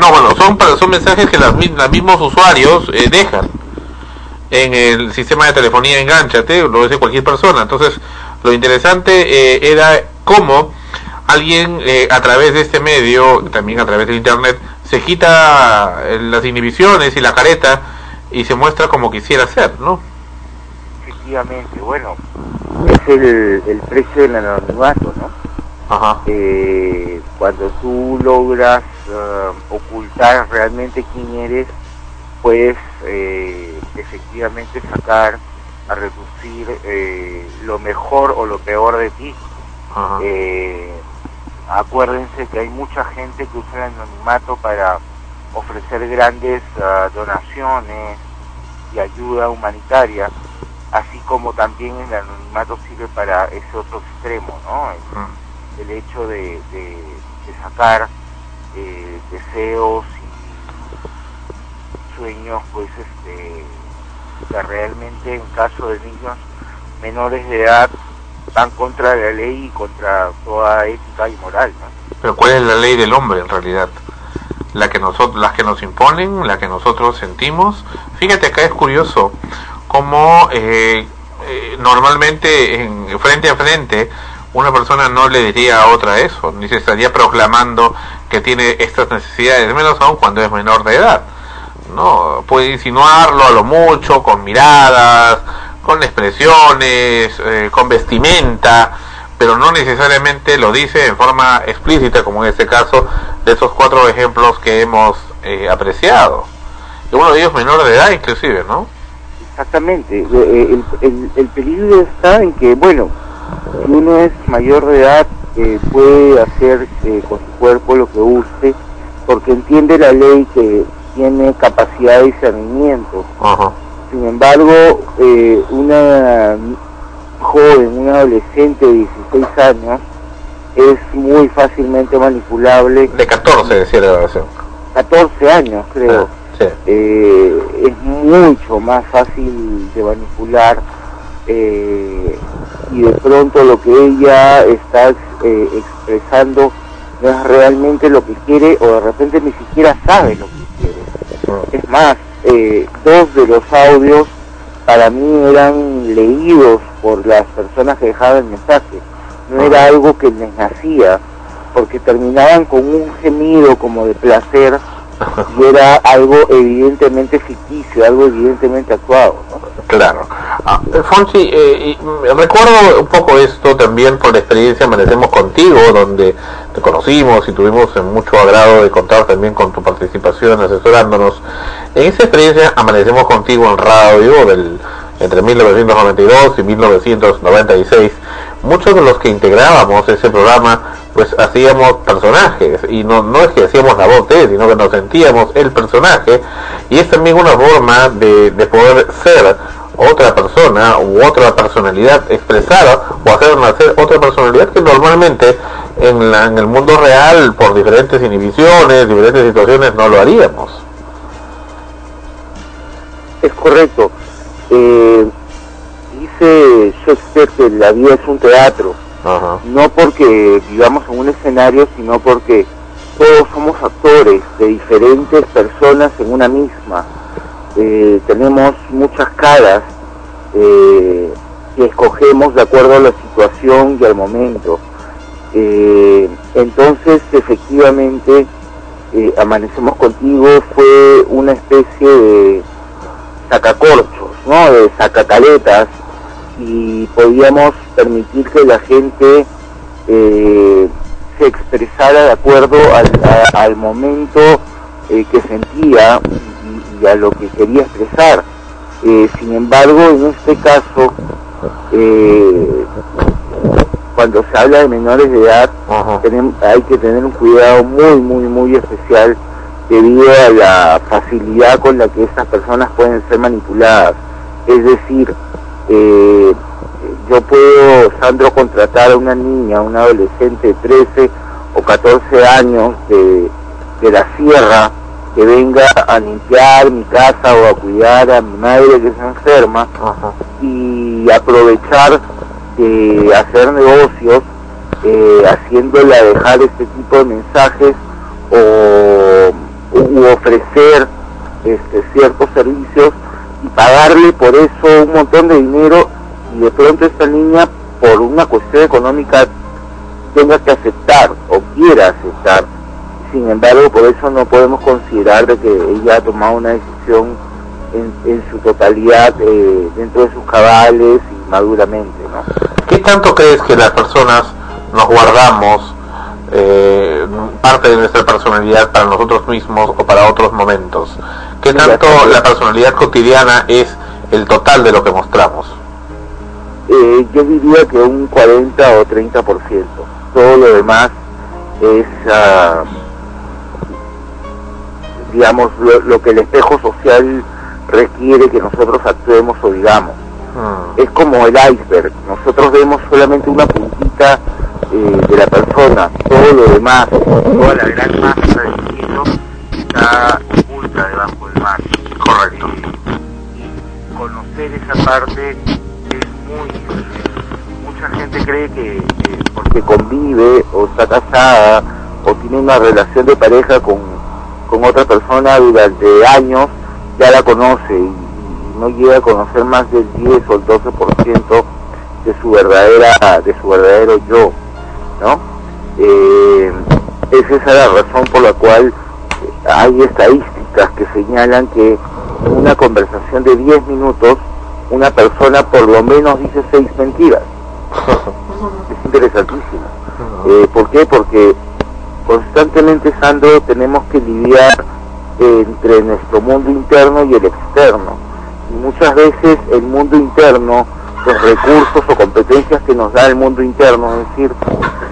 No, bueno, son, para- son mensajes que los mismos usuarios eh, dejan en el sistema de telefonía Engánchate, lo dice cualquier persona. Entonces, lo interesante eh, era cómo alguien eh, a través de este medio, también a través de internet, se quita eh, las inhibiciones y la careta y se muestra como quisiera ser, ¿no? Efectivamente, bueno, es el, el precio del anonimato, ¿no? Ajá. Eh, cuando tú logras eh, ocultar realmente quién eres, puedes eh, efectivamente sacar a reducir eh, lo mejor o lo peor de ti. Eh, acuérdense que hay mucha gente que usa el anonimato para ofrecer grandes ah, donaciones y ayuda humanitaria, así como también el anonimato sirve para ese otro extremo, ¿no? El, el hecho de, de- de sacar eh, deseos y sueños, pues, este, que realmente en caso de niños menores de edad van contra la ley y contra toda ética y moral. Pero ¿cuál es la ley del hombre en realidad? La que nosotros, las que nos imponen, la que nosotros sentimos. Fíjate acá es curioso cómo eh, eh, normalmente en frente a frente una persona no le diría a otra eso, ni se estaría proclamando que tiene estas necesidades, menos aún cuando es menor de edad. No, puede insinuarlo a lo mucho con miradas, con expresiones, eh, con vestimenta, pero no necesariamente lo dice en forma explícita, como en este caso de esos cuatro ejemplos que hemos eh, apreciado. Y uno de ellos menor de edad, inclusive, ¿no? Exactamente. Eh, El, el- el peligro está en que, bueno, si uno es mayor de edad, eh, puede hacer eh, con su cuerpo lo que guste, porque entiende la ley que tiene capacidad de discernimiento. Sin embargo, eh, una joven, una adolescente de 16 años, es muy fácilmente manipulable. De 14, decía la grabación. 14 años, creo. Eh, es mucho más fácil de manipular eh, y de pronto lo que ella está eh, expresando no es realmente lo que quiere o de repente ni siquiera sabe lo que quiere. Es más, eh, dos de los audios para mí eran leídos por las personas que dejaban el mensaje. No era algo que les nacía, porque terminaban con un gemido como de placer y era algo evidentemente ficticio, algo evidentemente actuado. Claro. Ah, Fonsi, eh, recuerdo un poco esto también por la experiencia Amanecemos Contigo, donde te conocimos y tuvimos mucho agrado de contar también con tu participación asesorándonos. En esa experiencia Amanecemos Contigo en radio del, entre 1992 y 1996, muchos de los que integrábamos ese programa pues hacíamos personajes. Y no, no es que hacíamos la voz sino que nos sentíamos el personaje. Y es también una forma de, de poder ser otra persona u otra personalidad expresada o hacer nacer otra personalidad que normalmente en, la- en el mundo real por diferentes inhibiciones, diferentes situaciones no lo haríamos. Es correcto. Eh, dice Shakespeare que la vida es un teatro. No porque vivamos en un escenario, sino porque todos somos actores de diferentes personas en una misma. Eh, tenemos muchas caras eh, que escogemos de acuerdo a la situación y al momento. Eh, entonces, efectivamente, eh, Amanecemos Contigo fue una especie de sacacorchos, ¿no? De sacacaletas y podíamos permitir que la gente eh, se expresara de acuerdo al, a- al momento eh, que sentía y, y a lo que quería expresar. Eh, sin embargo, en este caso, cuando se habla de menores de edad, tenem- hay que tener un cuidado muy, muy, muy especial debido a la facilidad con la que estas personas pueden ser manipuladas. Es decir, eh, yo puedo, Sandro, contratar a una niña, una adolescente de 13 o 14 años de, de la sierra que venga a limpiar mi casa o a cuidar a mi madre que se enferma y aprovechar de hacer negocios eh, haciéndola dejar este tipo de mensajes o ofrecer este, ciertos servicios y pagarle por eso un montón de dinero y de pronto esta niña por una cuestión económica tenga que aceptar o quiera aceptar sin embargo por eso no podemos considerar de que ella ha tomado una decisión en, en su totalidad eh, dentro de sus cabales y maduramente ¿no? ¿Qué tanto crees que las personas nos guardamos eh, parte de nuestra personalidad para nosotros mismos o para otros momentos? ¿Qué tanto la personalidad cotidiana es el total de lo que mostramos? Eh, yo diría que un 40 o 30%. Todo lo demás es, ah, digamos, lo, lo que el espejo social requiere que nosotros actuemos o digamos. Es como el iceberg. Nosotros vemos solamente una puntita eh, de la persona. Todo lo demás, toda la gran masa del hielo está oculta debajo del mar. Correcto. y conocer esa parte es muy difícil. Mucha gente cree que, que porque convive o está casada o tiene una relación de pareja con, con otra persona durante años, ya la conoce y, y no llega a conocer más del 10 o el 12% de su verdadera, de su verdadero yo, ¿no? Eh, es esa la razón por la cual hay estadísticas que señalan que en una conversación de 10 minutos una persona por lo menos dice seis mentiras. es interesantísimo. Eh, ¿Por qué? Porque constantemente, Sandro, tenemos que lidiar entre nuestro mundo interno y el externo. Y muchas veces el mundo interno, recursos o competencias que nos da el mundo interno, es decir,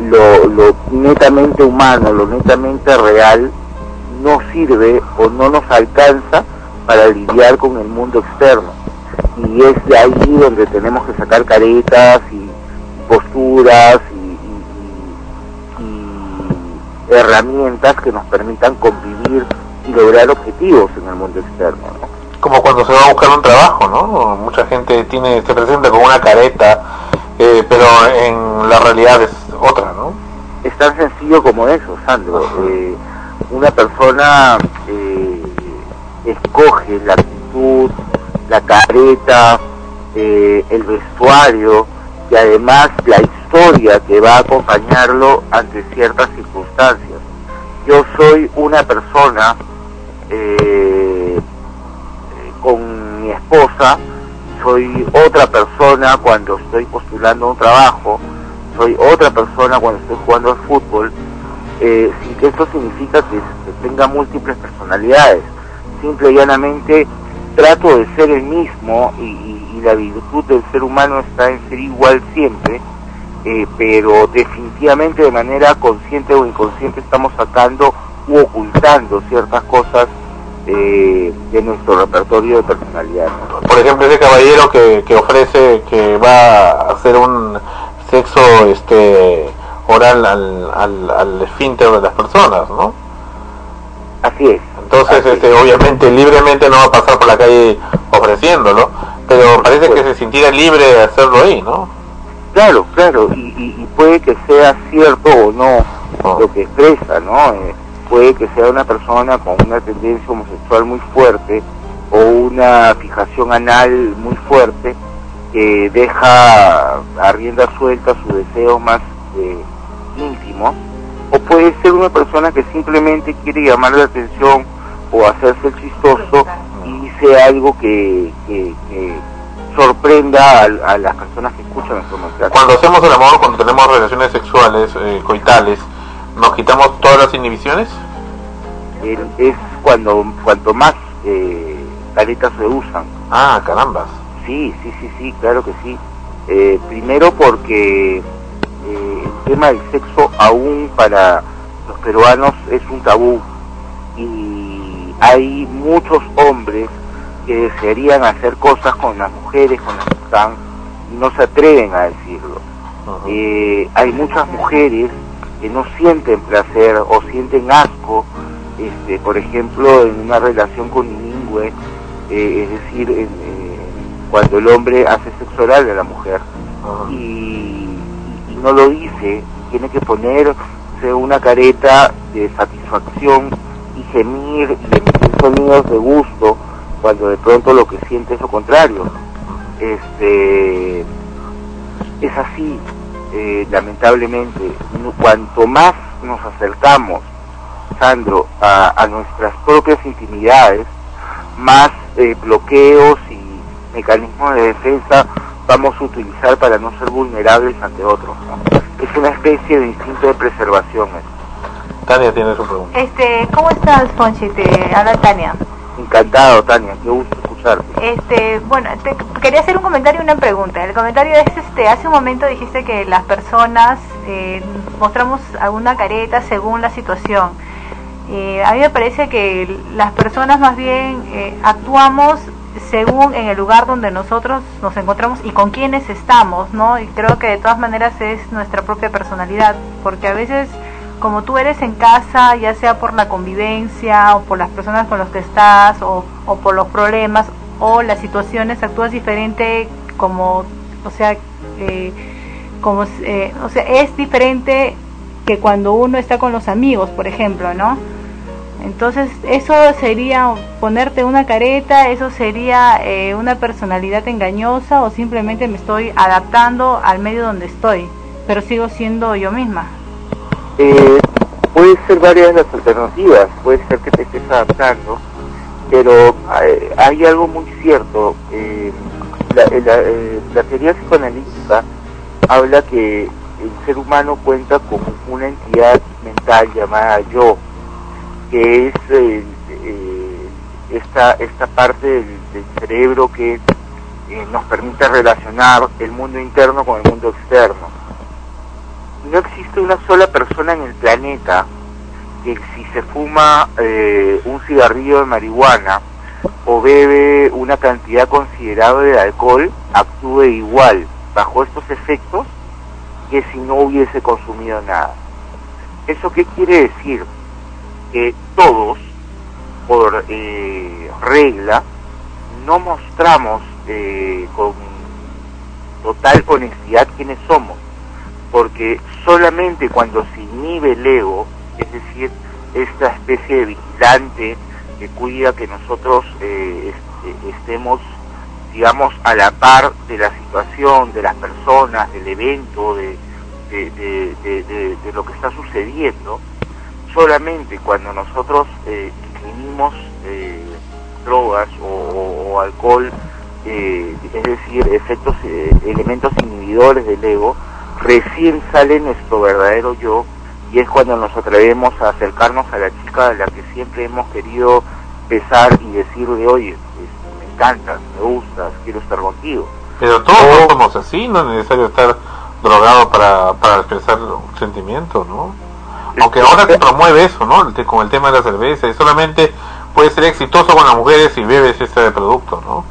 lo, netamente humano, lo netamente real, no sirve o no nos alcanza para lidiar con el mundo externo. Y es de ahí donde tenemos que sacar caretas y posturas y, herramientas que nos permitan convivir y lograr objetivos en el mundo externo. ¿no? Como cuando se va a buscar un trabajo, ¿no? Mucha gente tiene se presenta con una careta, eh, pero en la realidad es otra, ¿no? es tan sencillo como eso, Sandro. Eh, una persona eh, escoge la actitud, la careta, el vestuario y además la historia que va a acompañarlo ante ciertas circunstancias. Yo soy una persona eh, con mi esposa, soy otra persona cuando estoy postulando un trabajo, soy otra persona cuando estoy jugando al fútbol, eh, sin que esto significa que, tenga múltiples personalidades. Simple y llanamente trato de ser el mismo y la virtud del ser humano está en ser igual siempre eh, pero definitivamente de manera consciente o inconsciente estamos sacando u ocultando ciertas cosas eh, de nuestro repertorio de personalidad. Por ejemplo, ese caballero que, que ofrece que va a hacer un sexo este oral al, al, al esfínter de las personas, ¿no? Así es. Entonces, este, obviamente, libremente no va a pasar por la calle ofreciéndolo, pero parece que se sintiera libre de hacerlo ahí, ¿no? Claro, claro, y, y- y puede que sea cierto o no lo que expresa, ¿no? Eh, puede que sea una persona con una tendencia homosexual muy fuerte o una fijación anal muy fuerte que deja a rienda suelta su deseo más eh, íntimo, o puede ser una persona que simplemente quiere llamar la atención o hacerse el chistoso y dice algo que, que- que sorprenda a, a las personas que escuchan nuestro mensaje. Cuando hacemos el amor, cuando tenemos relaciones sexuales, eh, coitales, ¿nos quitamos todas las inhibiciones? Es cuando cuanto más eh, caretas se usan. Ah, carambas. Sí, sí, sí, sí, claro que sí. Eh, primero porque eh, el tema del sexo aún para los peruanos es un tabú y hay muchos hombres que desearían hacer cosas con las mujeres con las que están y no se atreven a decirlo. Eh, hay muchas mujeres que no sienten placer o sienten asco, este, por ejemplo, en una relación con eh, es decir, en, eh, cuando el hombre hace sexo oral a la mujer y, y no lo dice, tiene que ponerse una careta de satisfacción y gemir y emitir sonidos de gusto cuando de pronto lo que siente es lo contrario. Este es así, eh, lamentablemente. Cuanto más nos acercamos, Sandro, a, a nuestras propias intimidades, más eh, bloqueos y mecanismos de defensa vamos a utilizar para no ser vulnerables ante otros. ¿no? Es una especie de instinto de preservación. ¿eh? Tania tiene su pregunta. Este, ¿cómo estás, Ponchi? Te habla Tania. Encantado, Tania, qué gusto escucharte. Este, bueno, te, quería hacer un comentario y una pregunta. El comentario es, este, hace un momento dijiste que las personas eh, mostramos alguna careta según la situación. Eh, a mí me parece que las personas más bien eh, actuamos según en el lugar donde nosotros nos encontramos y con quienes estamos, ¿no? Y creo que de todas maneras es nuestra propia personalidad, porque a veces como tú eres en casa, ya sea por la convivencia o por las personas con las que estás o, o por los problemas o las situaciones, actúas diferente como, o sea, eh, como, eh, o sea, es diferente que cuando uno está con los amigos, por ejemplo, ¿no? Entonces, eso sería ponerte una careta, eso sería eh, una personalidad engañosa o simplemente me estoy adaptando al medio donde estoy, pero sigo siendo yo misma. Eh, puede ser varias las alternativas, puede ser que te estés adaptando, pero hay, hay algo muy cierto. eh, la, eh, la teoría psicoanalítica habla que el ser humano cuenta con una entidad mental llamada yo, que es eh, esta, esta parte del, del cerebro que eh, nos permite relacionar el mundo interno con el mundo externo. No existe una sola persona en el planeta que si se fuma eh, un cigarrillo de marihuana o bebe una cantidad considerable de alcohol, actúe igual. Bajo estos efectos que si no hubiese consumido nada. ¿Eso qué quiere decir? Que todos, por eh, regla, no mostramos eh, con total honestidad quiénes somos porque solamente cuando se inhibe el ego, es decir, esta especie de vigilante que cuida que nosotros eh, est- estemos, digamos, a la par de la situación, de las personas, del evento, de, lo que está sucediendo, solamente cuando nosotros eh, eh, drogas o, alcohol, eh, es decir, efectos, eh, elementos inhibidores del ego, recién sale nuestro verdadero yo y es cuando nos atrevemos a acercarnos a la chica a la que siempre hemos querido besar y decirle, oye, encantas, me gustas, quiero estar contigo. Pero todos no somos así, no es necesario estar drogado para, para expresar sentimientos, ¿no? Aunque ahora se promueve eso, ¿no? Con el tema de la cerveza, y solamente puedes ser exitoso con las mujeres si bebes este producto, ¿no?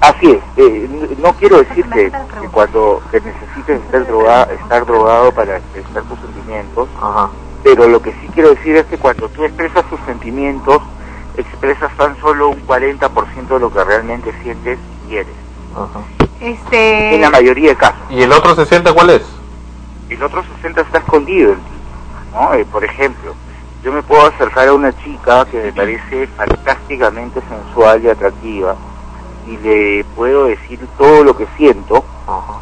Así es, eh, no quiero decir que, que cuando que necesites estar, droga- estar drogado para expresar tus sentimientos, pero lo que sí quiero decir es que cuando tú expresas tus sentimientos, expresas tan solo un 40% de lo que realmente sientes y quieres, Este, en la mayoría de casos. ¿Y el otro 60 cuál es? El otro 60 está escondido en ti, ¿no? Eh, por ejemplo, yo me puedo acercar a una chica que me parece fantásticamente sensual y atractiva y le puedo decir todo lo que siento,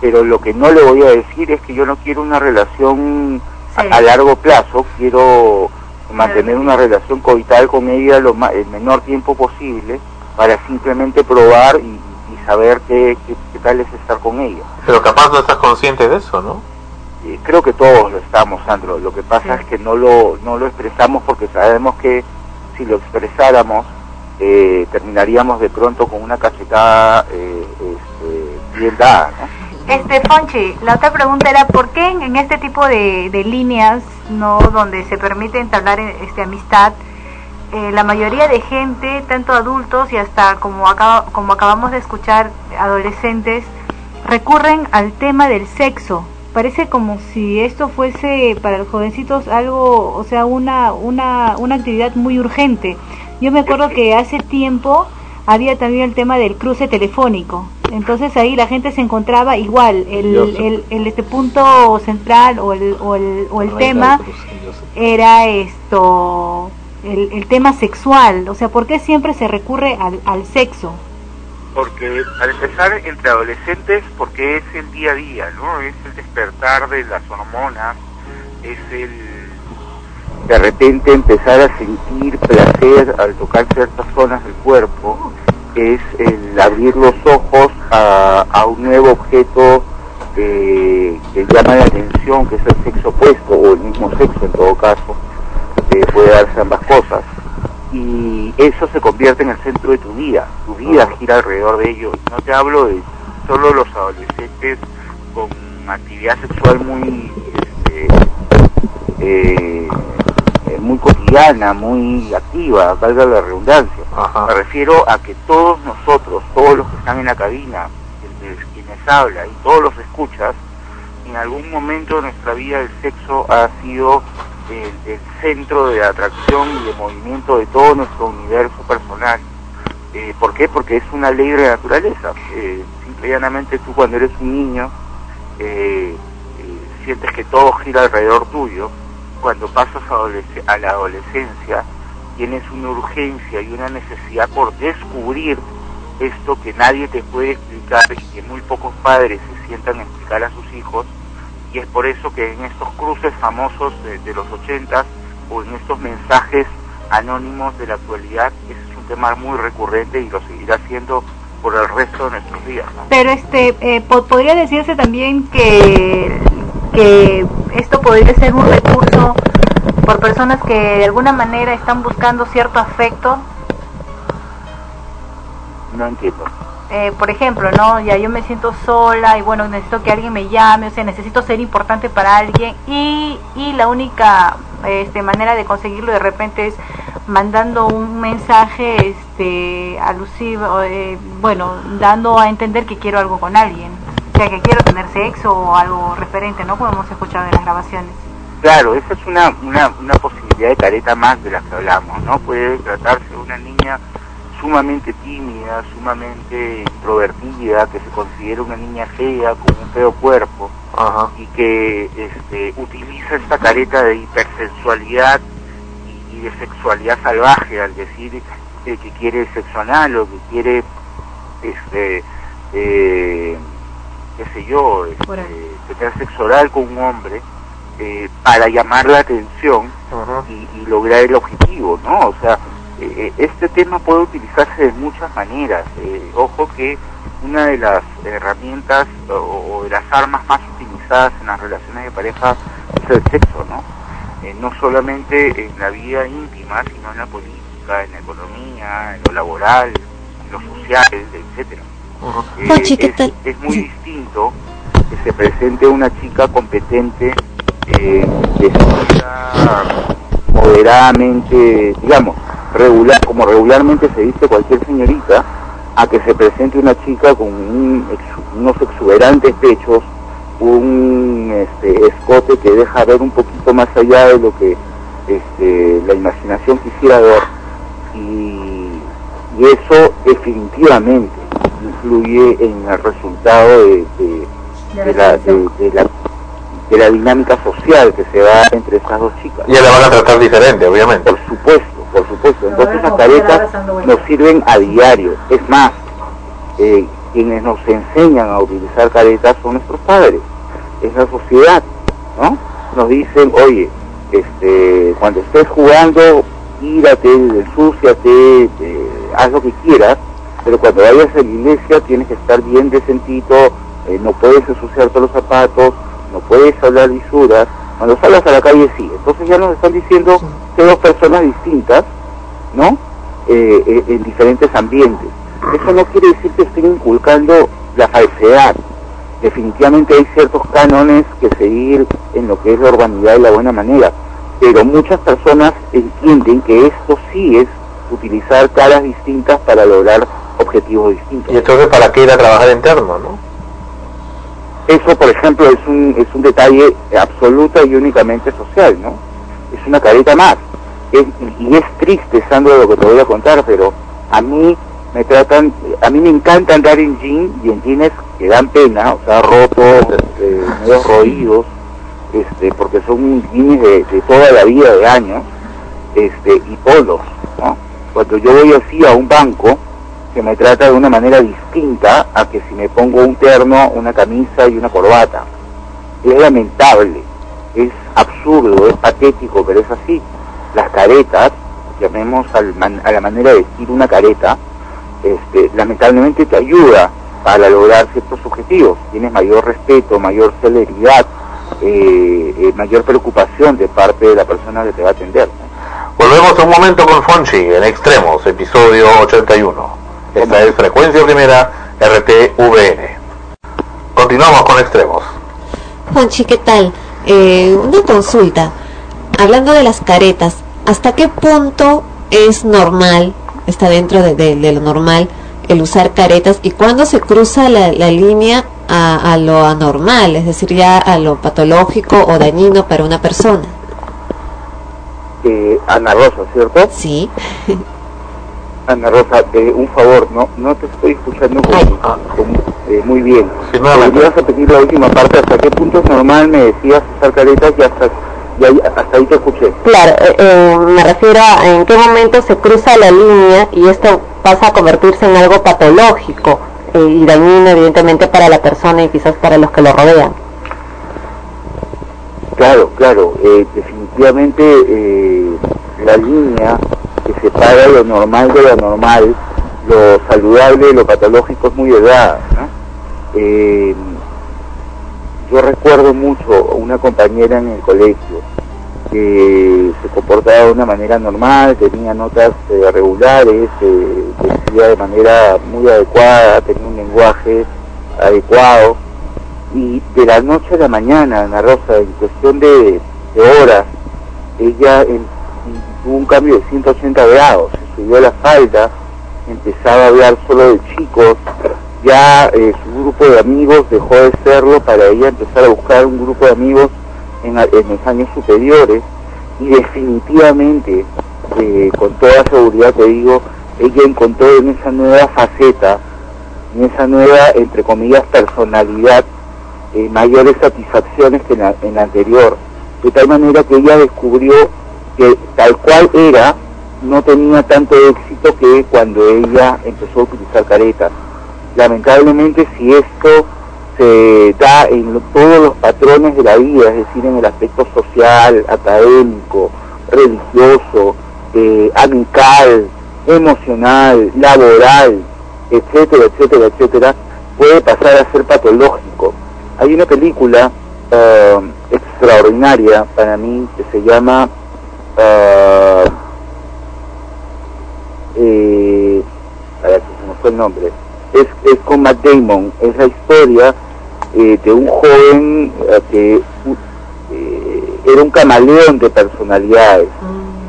pero lo que no le voy a decir es que yo no quiero una relación a, a largo plazo, quiero mantener una relación coital con ella lo ma- el menor tiempo posible para simplemente probar y, y saber qué, qué, qué tal es estar con ella. Pero capaz no estás consciente de eso, ¿no? Eh, creo que todos lo estamos, Sandro. Lo que pasa es que no lo, no lo expresamos porque sabemos que si lo expresáramos eh, terminaríamos de pronto con una cachetada eh, este, bien dada, ¿no? Este, Fonchi, la otra pregunta era, ¿por qué en, este tipo de, de líneas, no donde se permite entablar este, amistad, eh, la mayoría de gente, tanto adultos y hasta como, acaba- como acabamos de escuchar, adolescentes, recurren al tema del sexo? Parece como si esto fuese para los jovencitos algo, o sea, una, una, una actividad muy urgente. Yo me acuerdo que hace tiempo había también el tema del cruce telefónico. Entonces ahí la gente se encontraba igual, el, el, el este punto central o el, o el, o el tema era esto, el, el tema sexual. O sea, ¿por qué siempre se recurre al, al sexo? Porque al empezar entre adolescentes, porque es el día a día, ¿no? Es el despertar de las hormonas, es el de repente empezar a sentir placer al tocar ciertas zonas del cuerpo, es el abrir los ojos a, a un nuevo objeto eh, que llama la atención, que es el sexo opuesto o el mismo sexo en todo caso, eh, puede darse ambas cosas y eso se convierte en el centro de tu vida. Tu vida gira alrededor de ello. No te hablo de solo los adolescentes con actividad sexual muy este, eh, eh, muy cotidiana, muy activa, valga la redundancia. Me refiero a que todos nosotros, todos los que están en la cabina, el- quienes habla y todos los escuchas, en algún momento de nuestra vida el sexo ha sido el, el centro de atracción y de movimiento de todo nuestro universo personal. Eh, ¿Por qué? Porque es una ley de la naturaleza. Eh, simple y llanamente tú cuando eres un niño eh, sientes que todo gira alrededor tuyo. Cuando pasas a, la adolescencia tienes una urgencia y una necesidad por descubrir esto que nadie te puede explicar y que muy pocos padres se sientan a explicar a sus hijos y es por eso que en estos cruces famosos de, los ochentas o en estos mensajes anónimos de la actualidad ese es un tema muy recurrente y lo seguirá siendo por el resto de nuestros días. Pero este eh, po- podría decirse también que, que esto podría ser un recurso por personas que de alguna manera están buscando cierto afecto. No entiendo. Eh, por ejemplo, ¿no? Ya yo me siento sola y bueno, necesito que alguien me llame, o sea, necesito ser importante para alguien y, y la única este, manera de conseguirlo de repente es mandando un mensaje este, alusivo, eh, bueno, dando a entender que quiero algo con alguien, sea, que quiero tener sexo o algo referente, ¿no? Como hemos escuchado en las grabaciones. Claro, esa es una, una, una posibilidad de careta más de la que hablamos, ¿no? Puede tratarse de una niña sumamente tímida, sumamente introvertida, que se considera una niña fea, con un feo cuerpo, y que este, utiliza esta careta de hipersensualidad y, y de sexualidad salvaje al decir eh, que quiere sexo anal o que quiere, este, eh, qué sé yo, este, tener sexo oral con un hombre, eh, para llamar la atención y, y lograr el objetivo, ¿no? O sea, eh, este tema puede utilizarse de muchas maneras. Eh, ojo que una de las herramientas o, o de las armas más utilizadas en las relaciones de pareja es el sexo, ¿no? Eh, no solamente en la vida íntima, sino en la política, en la economía, en lo laboral, en lo social, etcétera. Eh, Pochi, ¿qué es, tal? es muy distinto que se presente una chica competente, eh, vestida moderadamente, digamos, regular, como regularmente se dice cualquier señorita, a que se presente una chica con un ex- unos exuberantes pechos, un este, escote que deja ver un poquito más allá de lo que este, la imaginación quisiera ver y, y eso definitivamente influye en el resultado de, de- de la, de- de la, de la dinámica social que se da entre estas dos chicas. Y la van a tratar diferente, obviamente. Por supuesto, por supuesto. Entonces las caretas nos sirven a diario. Es más, eh, quienes nos enseñan a utilizar caretas son nuestros padres, es la sociedad, ¿no? Nos dicen, oye, este, cuando estés jugando, tírate, ensúciate, eh, haz lo que quieras, pero cuando vayas a la iglesia tienes que estar bien decentito, eh, no puedes ensuciarte los zapatos, no puedes hablar lisuras, cuando salgas a la calle sí. Entonces ya nos están diciendo que dos personas distintas, ¿no? Eh, eh, en diferentes ambientes. Eso no quiere decir que estén inculcando la falsedad. Definitivamente hay ciertos cánones que seguir en lo que es la urbanidad y la buena manera, pero muchas personas entienden que esto sí es utilizar caras distintas para lograr objetivos distintos. Y entonces, ¿para qué ir a trabajar en terno, no? Eso, por ejemplo, es un, es un detalle absoluta y únicamente social, ¿no? Es una careta más. Es- y, es triste, Sandro, lo que te voy a contar, pero a mí me tratan, a mí me encanta andar en jean y en jeans que dan pena, o sea, rotos, eh, medio roídos, este, porque son jeans de, de toda la vida, de años, este, y polos, ¿no? Cuando yo voy así a un banco, se me trata de una manera distinta a que si me pongo un terno, una camisa y una corbata. Es lamentable, es absurdo, es patético, pero es así. Las caretas, llamemos al man- a la manera de vestir una careta, este, lamentablemente te ayuda para lograr ciertos objetivos. Tienes mayor respeto, mayor celeridad, eh, eh, mayor preocupación de parte de la persona que te va a atender. Volvemos un momento con Fonchi en Extremos, episodio 81. Esta es Frecuencia Primera RTVN. Continuamos con Extremos. Juanchi, ¿qué tal? Eh, una consulta. Hablando de las caretas, ¿hasta qué punto es normal, está dentro de, de- de lo normal, el usar caretas y cuándo se cruza la, la línea a, a lo anormal, es decir, ya a lo patológico o dañino para una persona? Eh, Ana Rosa, ¿cierto? Sí. Ana Rosa, un favor, no no te estoy escuchando con- con- eh, muy bien. nuevamente. ¿Podrías repetir la última parte? ¿Hasta qué punto es normal me decías usar caretas y hasta, y ahí- hasta ahí te escuché? Claro, eh, eh, me refiero a en qué momento se cruza la línea y esto pasa a convertirse en algo patológico eh, y dañino evidentemente para la persona y quizás para los que lo rodean. Claro, claro, eh, definitivamente eh, la línea que separa lo normal de lo anormal, lo saludable lo patológico es muy delgada. ¿no? Eh, yo recuerdo mucho a una compañera en el colegio que se comportaba de una manera normal, tenía notas eh, regulares, eh, vestía de manera muy adecuada, tenía un lenguaje adecuado y de la noche a la mañana, Ana Rosa, en cuestión de, de horas, ella en- tuvo un cambio de 180 grados, se subió la falda, empezaba a hablar solo de chicos, ya eh, su grupo de amigos dejó de serlo para ella empezar a buscar un grupo de amigos en, en los años superiores. Y definitivamente, eh, con toda seguridad te digo, ella encontró en esa nueva faceta, en esa nueva, entre comillas, personalidad, eh, mayores satisfacciones que en la, en la anterior, de tal manera que ella descubrió que tal cual era, no tenía tanto éxito que cuando ella empezó a utilizar caretas. Lamentablemente si esto se da en todos los patrones de la vida, es decir, en el aspecto social, académico, religioso, eh, amical, emocional, laboral, etcétera, etcétera, etcétera, puede pasar a ser patológico. Hay una película eh, extraordinaria para mí que se llama eh, eh, que se me fue el nombre. Es, es con Matt Damon. Es la historia eh, de un joven eh, que eh, era un camaleón de personalidades.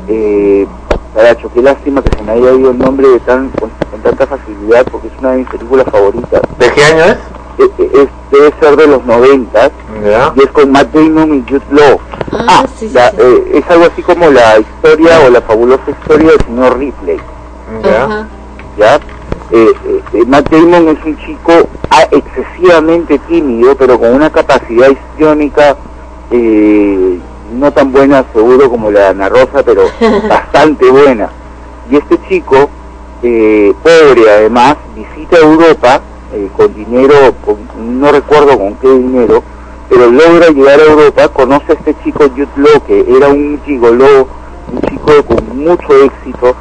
Eh, Caracho, qué lástima que se me haya ido el nombre de tan, con, con tanta facilidad porque es una de mis películas favoritas. ¿De qué año es? Eh, eh, es- debe ser de los noventas Ya. y es con Matt Damon y Jude Law. Ah, la- eh, es algo así como la historia o la fabulosa historia del señor Ripley. Ya. ¿ya? Eh, eh, eh, Matt Damon es un chico ah, excesivamente tímido, pero con una capacidad histriónica eh, no tan buena seguro como la de Ana Rosa, pero bastante buena. Y este chico, eh, pobre además, visita Europa eh, con dinero, con- no recuerdo con qué dinero, pero logra llegar a Europa, conoce a este chico Jude Law, que era un gigoló, un chico con mucho éxito,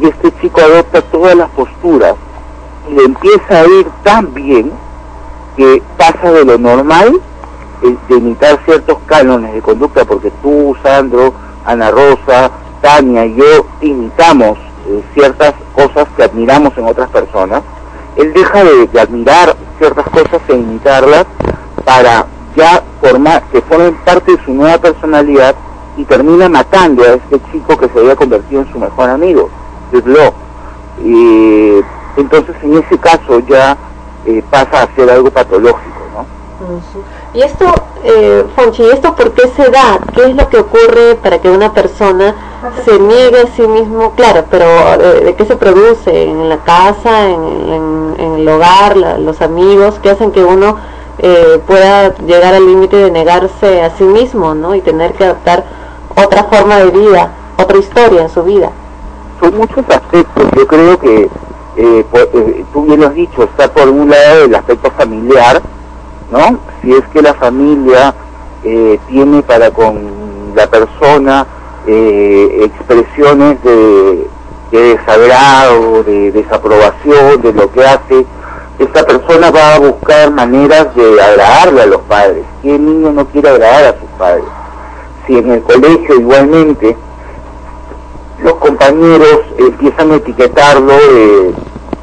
y este chico adopta todas las posturas y le empieza a ir tan bien que pasa de lo normal de imitar ciertos cánones de conducta, porque tú, Sandro, Ana Rosa, Tania y yo imitamos eh, ciertas cosas que admiramos en otras personas, él deja de, de admirar ciertas cosas e imitarlas para ya formar, que formen parte de su nueva personalidad y termina matando a este chico que se había convertido en su mejor amigo, Law. Y entonces en ese caso ya eh, pasa a ser algo patológico. Y esto, eh, Fonchi, ¿y esto por qué se da? ¿Qué es lo que ocurre para que una persona se niegue a sí mismo? Claro, pero eh, ¿de qué se produce? ¿En la casa, en, en- en el hogar, la- los amigos? ¿Qué hacen que uno eh, pueda llegar al límite de negarse a sí mismo, ¿no? Y tener que adoptar otra forma de vida, otra historia en su vida. son muchos aspectos. Yo creo que, eh, por- eh, tú bien lo has dicho, está por un lado el aspecto familiar, ¿no? Si es que la familia eh, tiene para con la persona eh, expresiones de, de desagrado, de desaprobación de lo que hace, esta persona va a buscar maneras de agradarle a los padres. ¿Qué niño no quiere agradar a sus padres? Si en el colegio igualmente los compañeros empiezan a etiquetarlo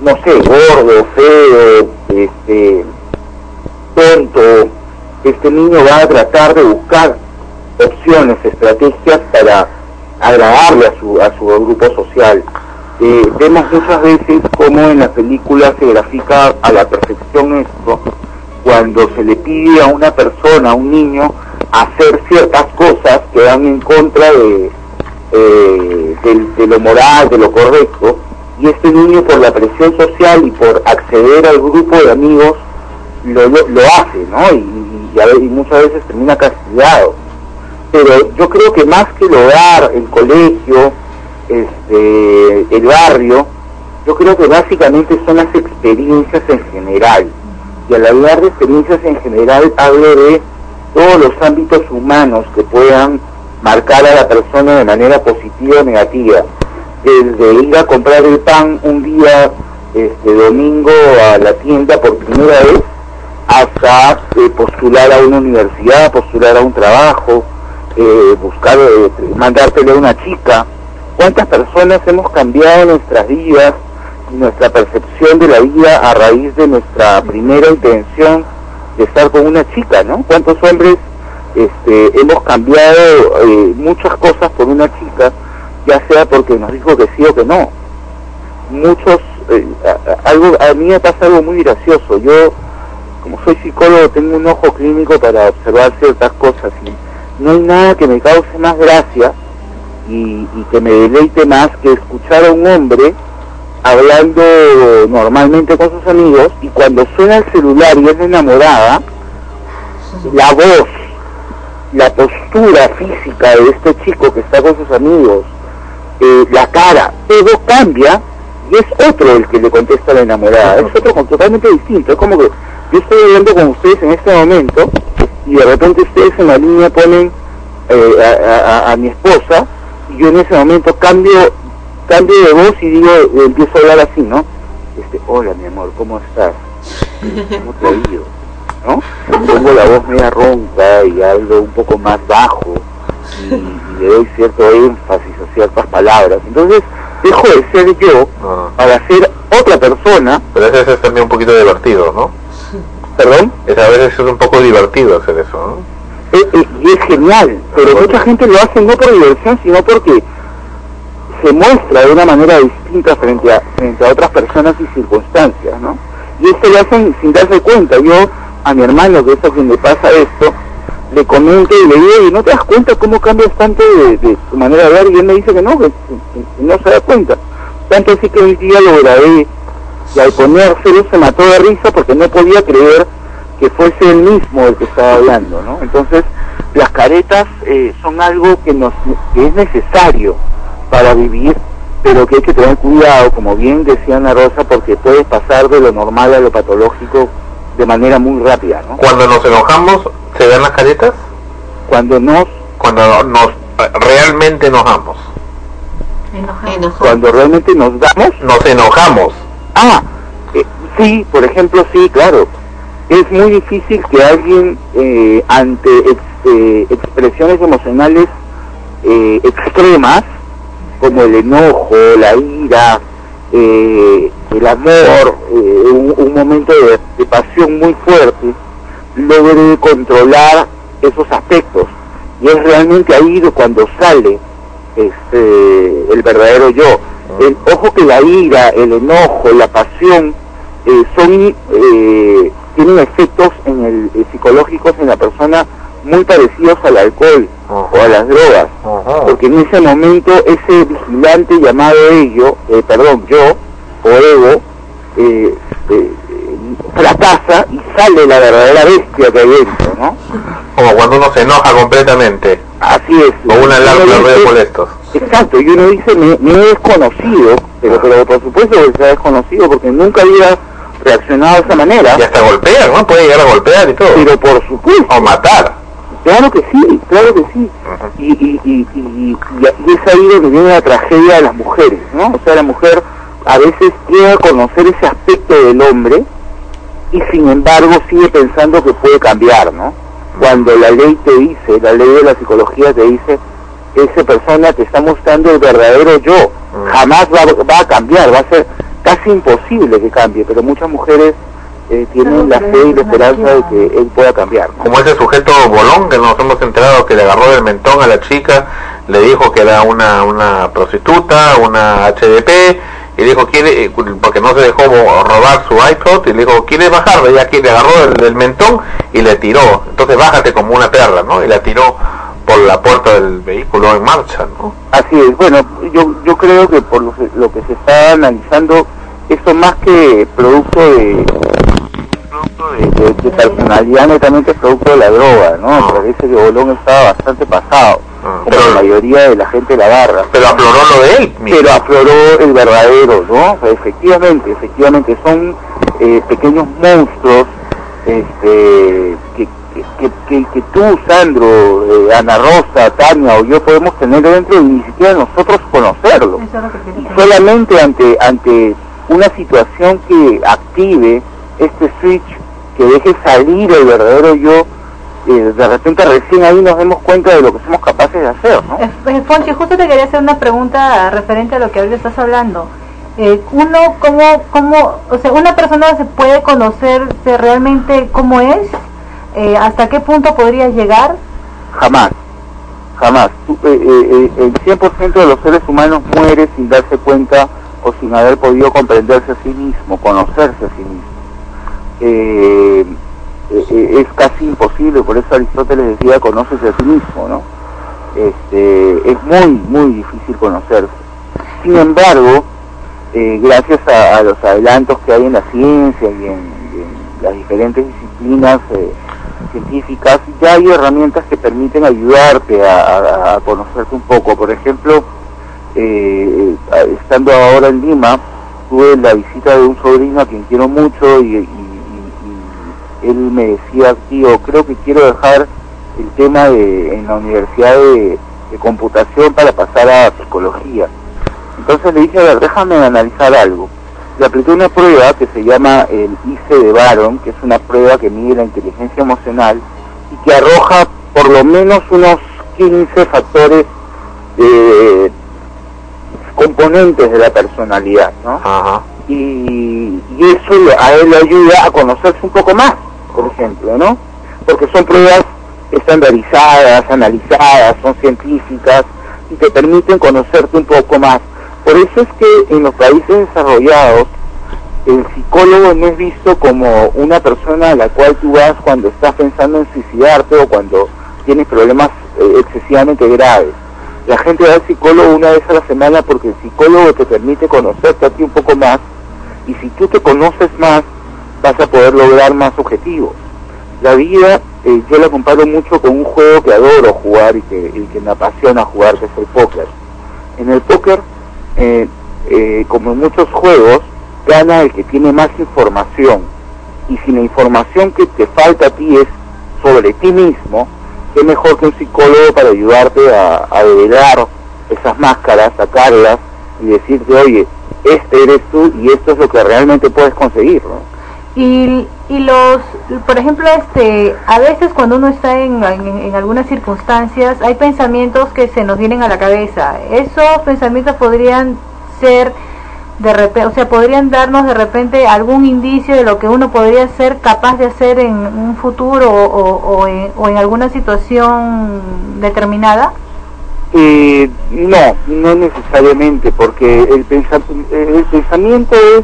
no sé, gordo, feo, este, tonto, este niño va a tratar de buscar opciones, estrategias para agradarle a su, a su grupo social. Eh, vemos muchas veces cómo en la película se grafica a la perfección esto, cuando se le pide a una persona, a un niño, hacer ciertas cosas que van en contra de, eh, de lo moral, de lo correcto, y este niño por la presión social y por acceder al grupo de amigos lo, lo, lo hace, ¿no? Y, y y muchas veces termina castigado. Pero yo creo que más que el hogar, el colegio, este, el barrio, yo creo que básicamente son las experiencias en general. Y al hablar de experiencias en general hablo de todos los ámbitos humanos que puedan marcar a la persona de manera positiva o negativa. Desde ir a comprar el pan un día este, domingo a la tienda por primera vez hasta eh, postular a una universidad, postular a un trabajo, eh, buscar, eh, mandártelo a una chica. ¿Cuántas personas hemos cambiado nuestras vidas y nuestra percepción de la vida a raíz de nuestra primera intención de estar con una chica, ¿no? ¿Cuántos hombres este, hemos cambiado eh, muchas cosas por una chica, ya sea porque nos dijo que sí o que no? Muchos, eh, algo, a mí me pasa algo muy gracioso. Yo, como soy psicólogo, tengo un ojo clínico para observar ciertas cosas y no hay nada que me cause más gracia y, que me deleite más que escuchar a un hombre hablando normalmente con sus amigos y cuando suena el celular y es enamorada, la voz, la postura física de este chico que está con sus amigos, eh, la cara, todo cambia y es otro el que le contesta a la enamorada, es otro totalmente distinto, es como que yo estoy hablando con ustedes en este momento y de repente ustedes en la línea ponen eh, a, a- a mi esposa y yo en ese momento cambio cambio de voz y digo empiezo a hablar así no este hola mi amor cómo estás cómo te ha ido no pongo la voz media ronca y hablo un poco más bajo y, y le doy cierto énfasis a ciertas palabras. Entonces dejo de ser yo para ser otra persona. Pero ese es también un poquito divertido, ¿no? ¿Perdón? Es a veces es un poco divertido hacer eso, ¿no? Eh, eh, es genial, pero mucha gente lo hace no por diversión, sino porque se muestra de una manera distinta frente a, frente a otras personas y circunstancias, ¿no? Y esto lo hacen sin darse cuenta. Yo a mi hermano, que es a quien le pasa esto, le comento y le digo, y no te das cuenta cómo cambia bastante de, de su manera de ver, y él me dice que no, que, que no se da cuenta. Tanto así que un día lo grabé y al ponérselo se mató de risa porque no podía creer que fuese él mismo el que estaba hablando, ¿no? Entonces, las caretas eh, son algo que nos que es necesario para vivir, pero que hay que tener cuidado, como bien decía Ana Rosa, porque puede pasar de lo normal a lo patológico de manera muy rápida, ¿no? Cuando nos enojamos, ¿se ven las caretas? Cuando nos... Cuando nos realmente enojamos. Cuando realmente nos damos... Nos enojamos. Ah, eh, sí, por ejemplo, sí, claro. Es muy difícil que alguien eh, ante eh, expresiones emocionales eh, extremas, como el enojo, la ira, el amor, un, momento de, de pasión muy fuerte, logre controlar esos aspectos. Y es realmente ahí cuando sale este, el verdadero yo. El, ojo que la ira, el enojo, la pasión eh, son eh, tienen efectos en el, eh, psicológicos en la persona muy parecidos al alcohol o a las drogas, porque en ese momento ese vigilante llamado ello, eh, perdón, yo o ego, eh, fracasa y sale la verdadera bestia que hay dentro, ¿no? Como cuando uno se enoja completamente. Así es. O una alarma de molestos. Exacto, y uno dice, me, me he desconocido, pero, pero por supuesto que se ha desconocido porque nunca había reaccionado de esa manera. Y hasta golpear, ¿no? Puede llegar a golpear y todo. Pero por supuesto. O matar. Claro que sí, claro que sí. Y, y, y, y, y- y es ahí donde viene la tragedia de las mujeres, ¿no? O sea, la mujer a veces llega a conocer ese aspecto del hombre y sin embargo sigue pensando que puede cambiar, ¿no? Cuando la ley te dice, la ley de la psicología te dice, esa persona te está mostrando el verdadero yo, jamás va, va a cambiar, va a ser casi imposible que cambie, pero muchas mujeres eh, tienen la fe y la esperanza de que él pueda cambiar. ¿no? Como ese sujeto bolón que nos hemos enterado que le agarró del mentón a la chica, le dijo que era una, una prostituta, una HDP, y dijo, quiere, porque no se dejó robar su iPod, y le dijo, ¿quiere bajar? Ya que le agarró del, del mentón y le tiró. Entonces bájate como una perla, ¿no? Y la tiró por la puerta del vehículo en marcha, ¿no? Así es, bueno, yo, yo creo que por lo, que- lo que se está analizando, esto más que producto de, de, de- de personalidad netamente es producto de la droga, ¿no? Me parece que Bolón estaba bastante pasado, como la mayoría de la gente de la barra. Pero afloró lo de él. Pero afloró el verdadero, ¿no? O sea, efectivamente, efectivamente, son eh, pequeños monstruos este, que, que, que, tú, Sandro, eh, Ana Rosa, Tania o yo podemos tener dentro y ni siquiera nosotros conocerlo. Y solamente ante, ante una situación que active este switch, que deje salir el verdadero yo, eh, de repente recién ahí nos demos cuenta de lo que somos capaces de hacer, ¿no? Eh, Fonchi, justo te quería hacer una pregunta referente a lo que ahorita estás hablando. Eh, uno, ¿cómo, cómo, o sea, una persona se puede conocerse realmente cómo es? Eh, ¿Hasta qué punto podría llegar? Jamás, jamás. Eh, eh, el 100% de los seres humanos muere sin darse cuenta o sin haber podido comprenderse a sí mismo, conocerse a sí mismo. Es casi imposible, por eso Aristóteles decía conócese a sí mismo, ¿no? Este, es muy, muy difícil conocerse. Sin embargo, gracias a, los adelantos que hay en la ciencia y en, en las diferentes disciplinas científicas, ya hay herramientas que permiten ayudarte a, conocerte un poco. Por ejemplo, eh, estando ahora en Lima, tuve la visita de un sobrino a quien quiero mucho y él me decía, tío, creo que quiero dejar el tema de, en la universidad de, de computación para pasar a psicología. Entonces le dije, a ver, déjame analizar algo. Le apliqué una prueba que se llama el ICE de Baron, que es una prueba que mide la inteligencia emocional y que arroja por lo menos unos 15 factores componentes de la personalidad, ¿no? Y, y eso a él le ayuda a conocerse un poco más. por ejemplo, ¿no? Porque son pruebas estandarizadas, analizadas, son científicas y te permiten conocerte un poco más. Por eso es que en los países desarrollados el psicólogo no es visto como una persona a la cual tú vas cuando estás pensando en suicidarte o cuando tienes problemas eh, excesivamente graves. La gente va al psicólogo una vez a la semana porque el psicólogo te permite conocerte a ti un poco más y si tú te conoces más vas a poder lograr más objetivos. La vida eh, yo la comparo mucho con un juego que adoro jugar y que, y que me apasiona jugar, que es el póker. En el póker, eh, eh, como en muchos juegos, gana el que tiene más información. Y si la información que te falta a ti es sobre ti mismo, qué mejor que un psicólogo para ayudarte a, a develar esas máscaras, sacarlas y decirte, oye, este eres tú y esto es lo que realmente puedes conseguir. ¿no? Y, y los, por ejemplo, este, a veces cuando uno está en, en, algunas circunstancias, hay pensamientos que se nos vienen a la cabeza. Esos pensamientos podrían ser de repente, o sea, podrían darnos de repente algún indicio de lo que uno podría ser capaz de hacer en un futuro o, o, en, o en alguna situación determinada. Eh, no, no necesariamente, porque el, pensa- el pensamiento es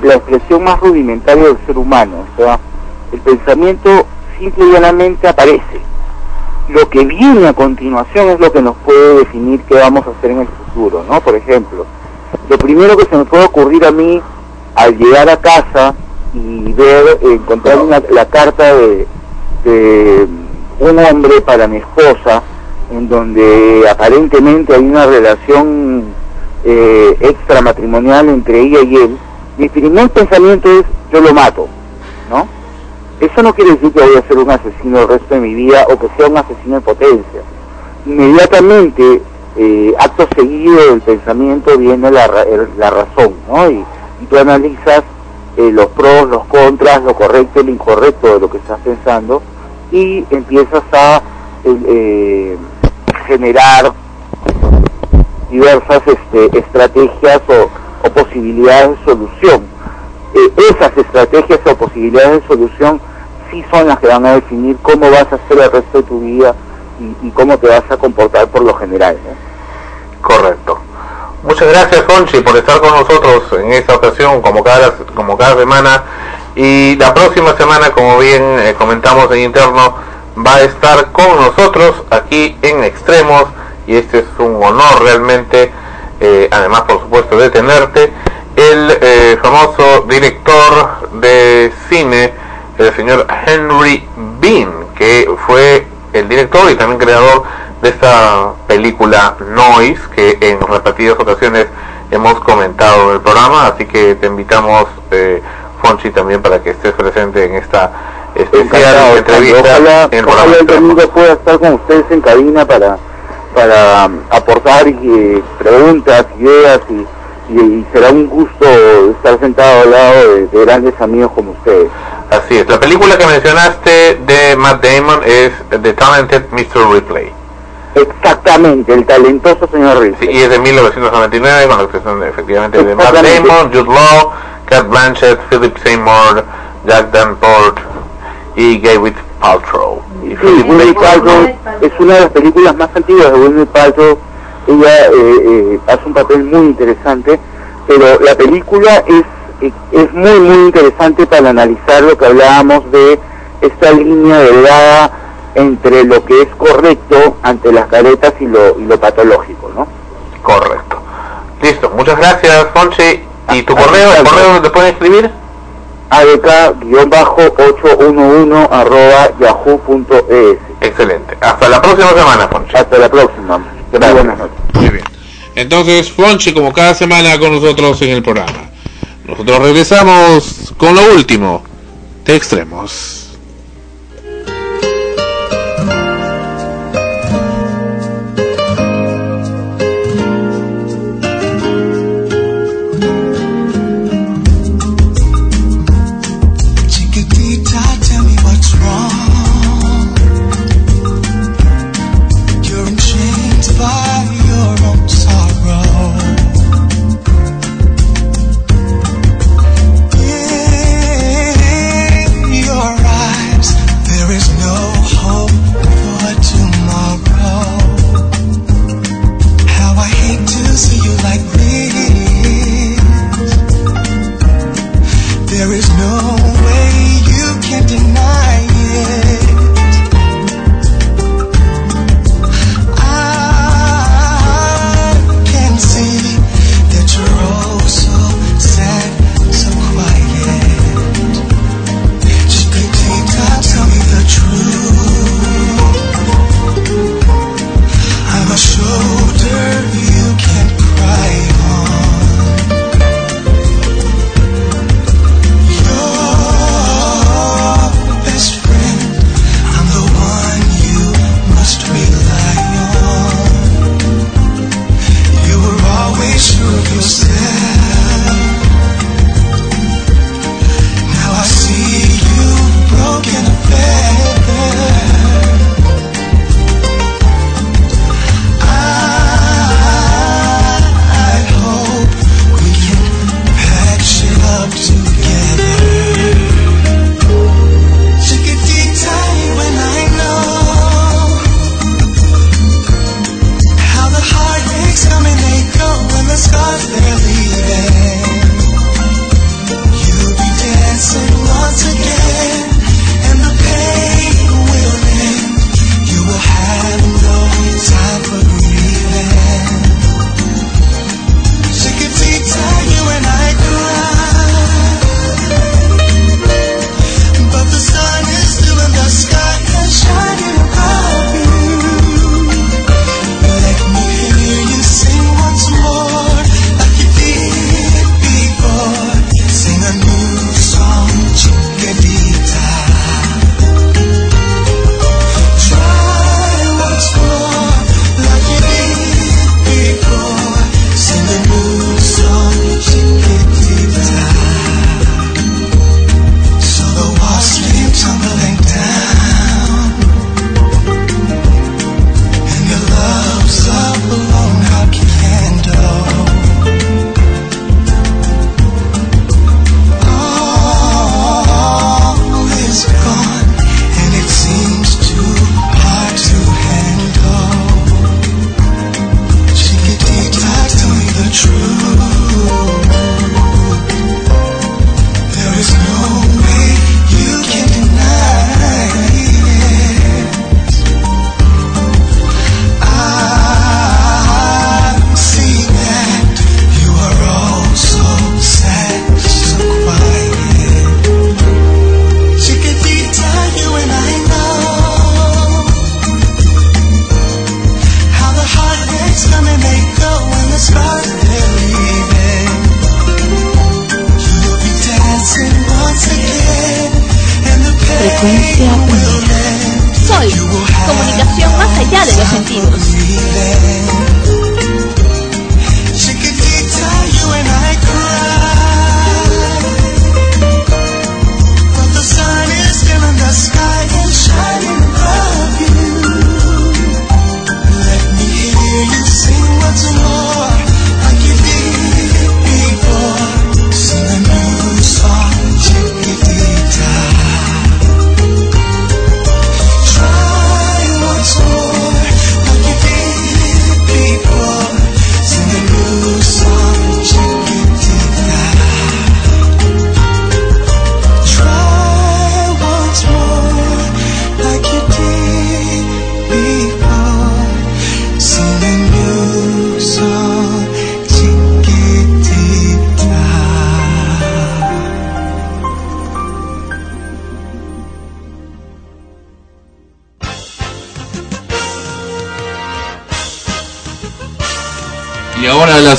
la expresión más rudimentaria del ser humano. O sea, el pensamiento simple y llanamente aparece. Lo que viene a continuación es lo que nos puede definir qué vamos a hacer en el futuro, ¿no? Por ejemplo, lo primero que se me puede ocurrir a mí al llegar a casa y ver, encontrar la carta de, de un hombre para mi esposa, en donde aparentemente hay una relación eh, extramatrimonial entre ella y él, mi primer pensamiento es yo lo mato, ¿no? Eso no quiere decir que voy a ser un asesino el resto de mi vida o que sea un asesino en potencia. Inmediatamente, eh, acto seguido del pensamiento viene la, la razón, ¿no? Y, tú analizas eh, los pros, los contras, lo correcto y lo incorrecto de lo que estás pensando y empiezas a eh, generar diversas este, estrategias o, o posibilidades de solución. Eh, esas estrategias o posibilidades de solución sí son las que van a definir cómo vas a hacer el resto de tu vida y, cómo te vas a comportar por lo general. Correcto. Muchas gracias, Fonchi, por estar con nosotros en esta ocasión, como cada, como cada semana. Y la próxima semana, como bien eh, comentamos en interno, va a estar con nosotros aquí en Extremos. Y este es un honor realmente, eh, además, por supuesto, de tenerte. El eh, famoso director de cine, el señor Henry Bean, que fue el director y también creador de esta película Noise que en repetidas ocasiones hemos comentado en el programa, así que te invitamos, eh, Fonchi, también para que estés presente en esta especial Encantado, entrevista ojalá, en ojalá el domingo pueda estar con ustedes en cabina para para um, aportar eh, preguntas, ideas y, y- y será un gusto estar sentado al lado de, de grandes amigos como ustedes. Así es, la película que mencionaste de Matt Damon es The Talented Mr. Ripley. Exactamente, el talentoso señor Ripley. Sí, y es de 1999 con la actuación efectivamente de Matt. Damon, Jude Law, Cat Blanchett, Philip Seymour, Jack Davenport y Gavin Paltrow. Sí, Philip Gwyneth. Paltrow es una de las películas más antiguas de Gwyneth Paltrow. Ella eh, eh, hace un papel muy interesante, pero la película es, es, muy, muy interesante para analizar lo que hablábamos de esta línea delgada entre lo que es correcto ante las caretas y lo, y lo patológico, ¿no? Correcto. Listo, muchas gracias, Fonchi. ¿Y tu correo? ¿El correo donde te pueden escribir? Adk-811 arroba yahoo.es. Excelente. Hasta la próxima semana, Fonchi. Hasta la próxima. Muy buenas noches. Muy bien. Entonces, Fonchi, como cada semana con nosotros en el programa. Nosotros regresamos con lo último de Extremos.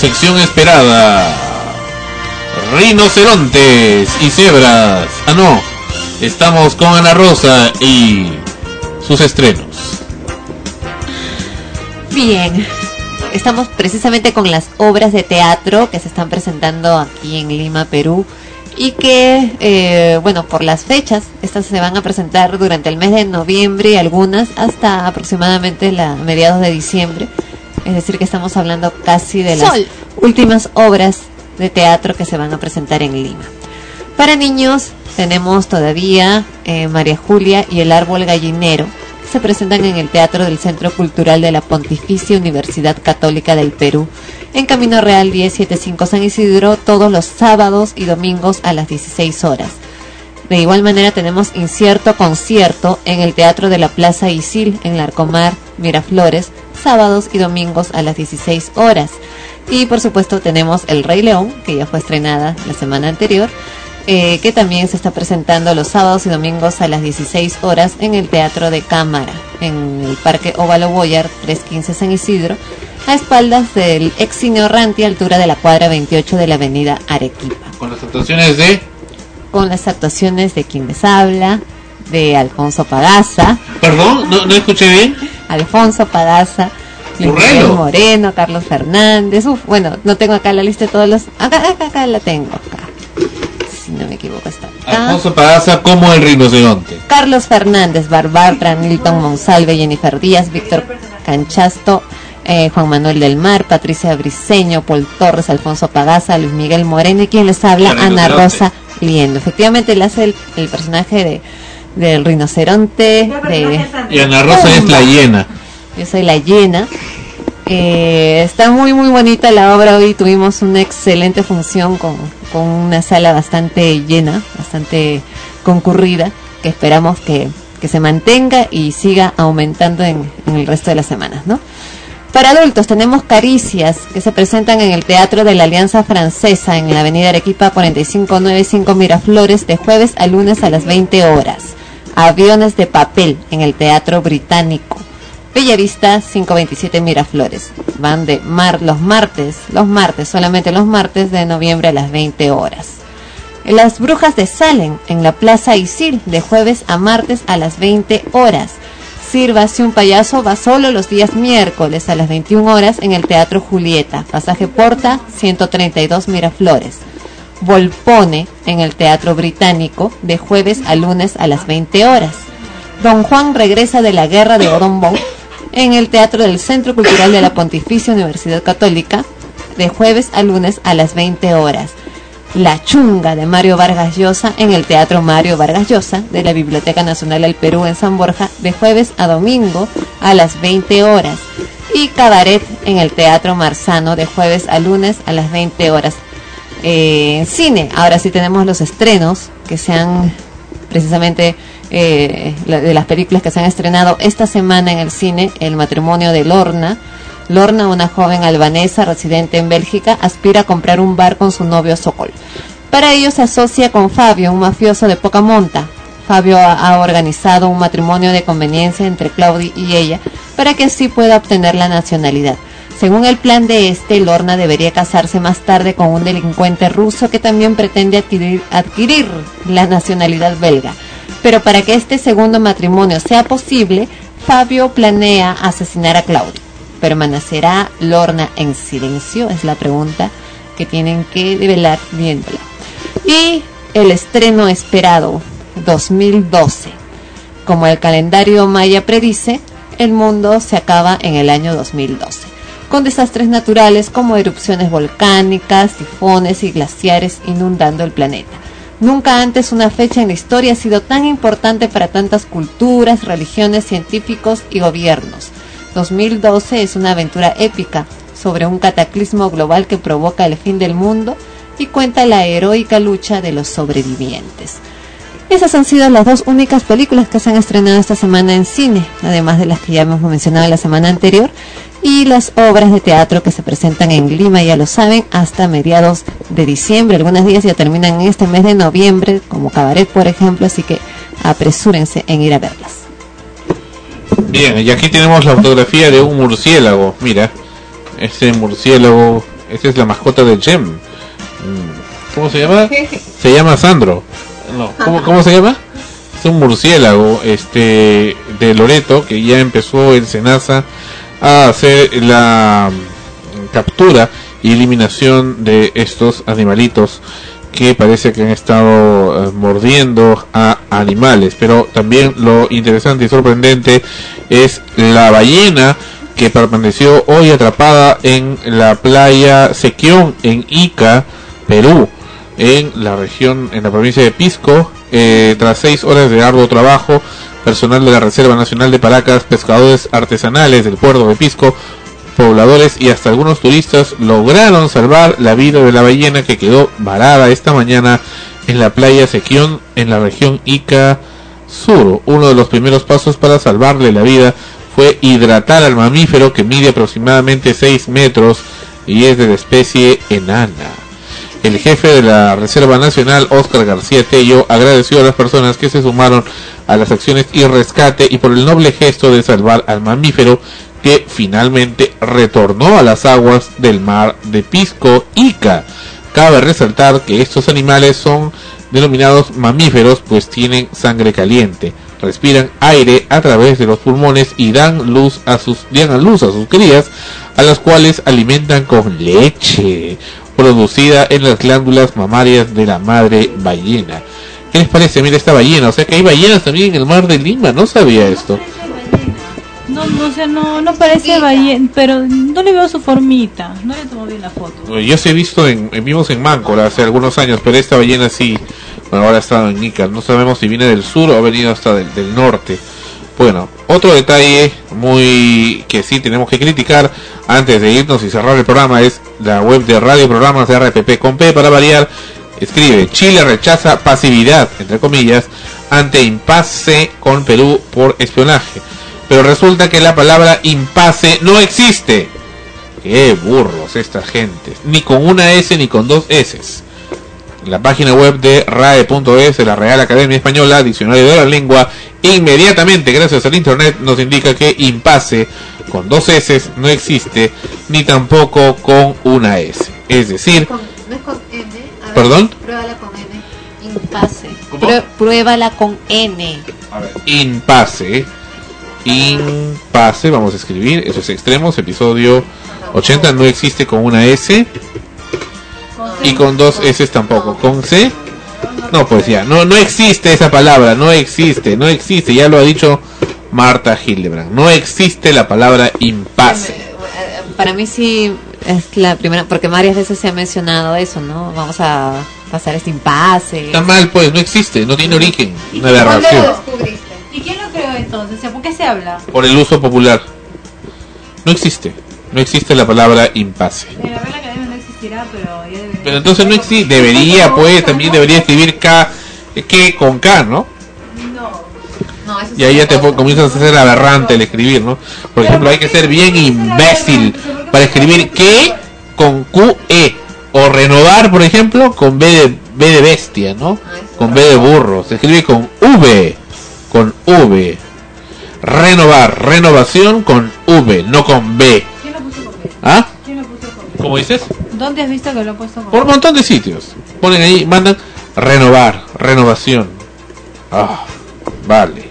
Sección esperada. Rinocerontes y cebras. Ah, no. Estamos con Ana Rosa y sus estrenos. Bien, estamos precisamente con las obras de teatro que se están presentando aquí en Lima, Perú, y que, eh, bueno, por las fechas, estas se van a presentar durante el mes de noviembre y algunas hasta aproximadamente la mediados de diciembre. Es decir, que estamos hablando casi de las Sol. últimas obras de teatro que se van a presentar en Lima. Para niños tenemos todavía eh, María Julia y el árbol gallinero. que Se presentan en el Teatro del Centro Cultural de la Pontificia Universidad Católica del Perú, en Camino Real 1075 San Isidro, todos los sábados y domingos a las 16 horas. De igual manera tenemos incierto concierto en el Teatro de la Plaza Isil en Larcomar, Miraflores, sábados y domingos a las 16 horas. Y por supuesto tenemos El Rey León, que ya fue estrenada la semana anterior, eh, que también se está presentando los sábados y domingos a las 16 horas en el Teatro de Cámara, en el Parque Óvalo Boyar 315 San Isidro, a espaldas del ex altura de la cuadra 28 de la avenida Arequipa Con las actuaciones de con las actuaciones de quien les habla, de Alfonso Pagaza, Perdón, no, no escuché bien. Alfonso Pagaza, Luis Moreno, Carlos Fernández, uf, bueno, no tengo acá la lista de todos los, acá, acá, acá la tengo, acá, si no me equivoco está acá. Alfonso Pagaza como el rinoceronte. Carlos Fernández, Barbara, Nilton Monsalve, Jennifer Díaz, Víctor Canchasto, eh, Juan Manuel del Mar, Patricia Briseño, Paul Torres, Alfonso Pagaza, Luis Miguel Moreno y quien les habla, Ana. Rosa Liendo. Efectivamente, él hace el, el personaje de del rinoceronte. De, Y Ana Rosa es la hiena. Yo soy la llena. Eh, está muy muy bonita la obra. Hoy tuvimos una excelente función con, con una sala bastante llena, bastante concurrida, que esperamos que, que se mantenga y siga aumentando en, en el resto de las semanas, ¿no? Para adultos tenemos Caricias, que se presentan en el Teatro de la Alianza Francesa en la Avenida Arequipa 4595 Miraflores de jueves a lunes a las 20 horas. Aviones de papel en el Teatro Británico. Bellavista 527 Miraflores. Van de mar los martes, los martes, solamente los martes de noviembre a las 20 horas. Las Brujas de Salem en la Plaza Isil de jueves a martes a las 20 horas. Sírvase un payaso va solo los días miércoles a las 21 horas en el Teatro Julieta, pasaje Porta 132 Miraflores. Volpone en el Teatro Británico de jueves a lunes a las 20 horas. Don Juan regresa de la guerra de Odombón en el Teatro del Centro Cultural de la Pontificia Universidad Católica de jueves a lunes a las 20 horas. La Chunga de Mario Vargas Llosa en el Teatro Mario Vargas Llosa de la Biblioteca Nacional del Perú en San Borja de jueves a domingo a las 20 horas. Y Cabaret en el Teatro Marzano de jueves a lunes a las 20 horas. Eh, cine, ahora sí tenemos los estrenos que se han precisamente eh, de las películas que se han estrenado esta semana en el cine, El matrimonio de Lorna. Lorna, una joven albanesa residente en Bélgica, aspira a comprar un bar con su novio Sokol. Para ello se asocia con Fabio, un mafioso de poca monta. Fabio ha, organizado un matrimonio de conveniencia entre Claudi y ella para que así pueda obtener la nacionalidad. Según el plan de este, Lorna debería casarse más tarde con un delincuente ruso que también pretende adquirir, la nacionalidad belga. Pero para que este segundo matrimonio sea posible, Fabio planea asesinar a Claudio. ¿Permanecerá Lorna en silencio? Es la pregunta que tienen que develar viéndola. Y el estreno esperado 2012. Como el calendario maya predice, el mundo se acaba en el año 2012, con desastres naturales como erupciones volcánicas, tifones y glaciares inundando el planeta. Nunca antes una fecha en la historia ha sido tan importante para tantas culturas, religiones, científicos y gobiernos. 2012 es una aventura épica sobre un cataclismo global que provoca el fin del mundo y cuenta la heroica lucha de los sobrevivientes. Esas han sido las dos únicas películas que se han estrenado esta semana en cine, además de las que ya hemos mencionado la semana anterior, y las obras de teatro que se presentan en Lima, ya lo saben, hasta mediados de diciembre. Algunas días ya terminan en este mes de noviembre, como Cabaret, por ejemplo, así que apresúrense en ir a verlas. Bien, y aquí tenemos la fotografía de un murciélago. Mira, este murciélago, esta es la mascota de Jem. Mm, ¿Cómo se llama? Se llama Sandro. No, ¿cómo, cómo se llama? Es un murciélago este de Loreto que ya empezó en Senasa a hacer la mm, captura y eliminación de estos animalitos que parece que han estado eh, mordiendo a animales. Pero también lo interesante y sorprendente es la ballena que permaneció hoy atrapada en la playa Sequión en Ica, Perú, en la región, en la provincia de Pisco, eh, tras seis horas de arduo trabajo. Personal de la Reserva Nacional de Paracas, pescadores artesanales del puerto de Pisco, pobladores y hasta algunos turistas lograron salvar la vida de la ballena que quedó varada esta mañana en la playa Sequión en la región Ica Sur. Uno de los primeros pasos para salvarle la vida fue hidratar al mamífero que mide aproximadamente 6 metros y es de la especie enana. El jefe de la Reserva Nacional, Oscar García Tello, agradeció a las personas que se sumaron a las acciones y rescate y por el noble gesto de salvar al mamífero que finalmente retornó a las aguas del mar de Pisco Ica. Cabe resaltar que estos animales son denominados mamíferos pues tienen sangre caliente, respiran aire a través de los pulmones y dan luz a sus dan a luz a sus crías a las cuales alimentan con leche producida en las glándulas mamarias de la madre ballena. ¿Qué les parece? Mira esta ballena, o sea que hay ballenas también en el mar de Lima, no sabía esto. No, no, o sea, no, no parece ballena, pero no le veo su formita. No le tomo bien la foto. Yo sí he visto en, en- vimos en Máncora hace algunos años, pero esta ballena sí, bueno, ahora está en Ica. No sabemos si viene del sur o ha venido hasta del, del norte. Bueno, otro detalle muy que sí tenemos que criticar antes de irnos y cerrar el programa es la web de Radio Programas de RPP para variar. Escribe, Chile rechaza pasividad, entre comillas, ante impasse con Perú por espionaje. Pero resulta que la palabra impasse no existe. Qué burros esta gente. Ni con una S ni con dos S. La página web de RAE.es, de la Real Academia Española, Diccionario de la Lengua, inmediatamente, gracias al Internet, nos indica que impasse con dos S no existe, ni tampoco con una S. Es decir, Con- no es con N. A ver, ¿Perdón? Pruébala con N. Impase. Prue- pruébala con N. impasse. Impasse, vamos a escribir, eso es extremos, episodio 80 no existe con una S y con dos S tampoco, con C no pues ya, no, no existe esa palabra, no existe, no existe, ya lo ha dicho Marta Hildebrand, no existe la palabra impasse. Para mí sí es la primera, porque varias veces se ha mencionado eso, ¿no? Vamos a pasar este impasse. Está mal pues, no existe, no tiene origen, una ¿Cuándo lo aberración descubriste? ¿Y quién lo creó entonces? ¿Por qué se habla? por el uso popular. No existe, no existe la palabra impasse. Existirá, pero ya debe- Pero entonces no existe, debería pues, también debería escribir K, que con K, ¿no? No, eso Y ahí ya te comienzas a hacer aberrante el escribir, ¿no? Por ejemplo, hay que ser bien imbécil para escribir que con QE. O renovar, por ejemplo, con B de, B de bestia, ¿no? Con B de burro. Se escribe con V. Con V. Renovar, renovación con V, no con B. ¿Ah? ¿Cómo dices? ¿Dónde has visto que lo ha puesto Por un montón de sitios. Ponen ahí, mandan renovar, renovación. Ah, vale.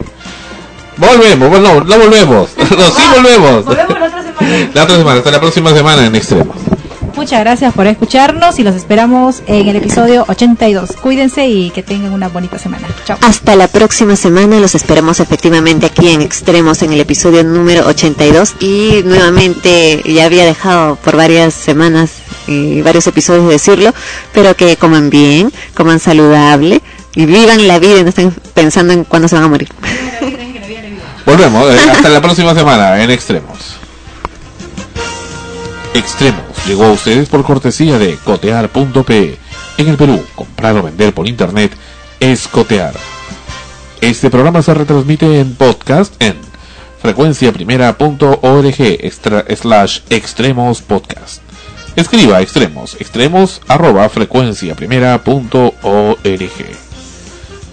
Volvemos, bueno, no, no volvemos. No, sí volvemos. Volvemos la otra semana. La otra semana, hasta la próxima semana en Extremo. Muchas gracias por escucharnos y los esperamos en el episodio 82. Cuídense y que tengan una bonita semana. Chao. Hasta la próxima semana, los esperamos efectivamente aquí en Extremos en el episodio número 82 y nuevamente ya había dejado por varias semanas y varios episodios de decirlo, pero que coman bien, coman saludable y vivan la vida y no estén pensando en cuándo se van a morir. Volvemos, eh, hasta la próxima semana en Extremos. Extremos llegó a ustedes por cortesía de cotear.pe. En el Perú, comprar o vender por internet es cotear. Este programa se retransmite en podcast en frecuenciaprimera.org slash extremos podcast. Escriba extremos, extremos arroba frecuenciaprimera.org.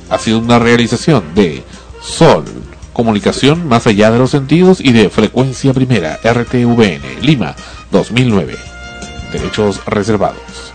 Ha sido una realización de Sol, comunicación más allá de los sentidos y de frecuencia primera RTVN, Lima, 2009. Derechos reservados.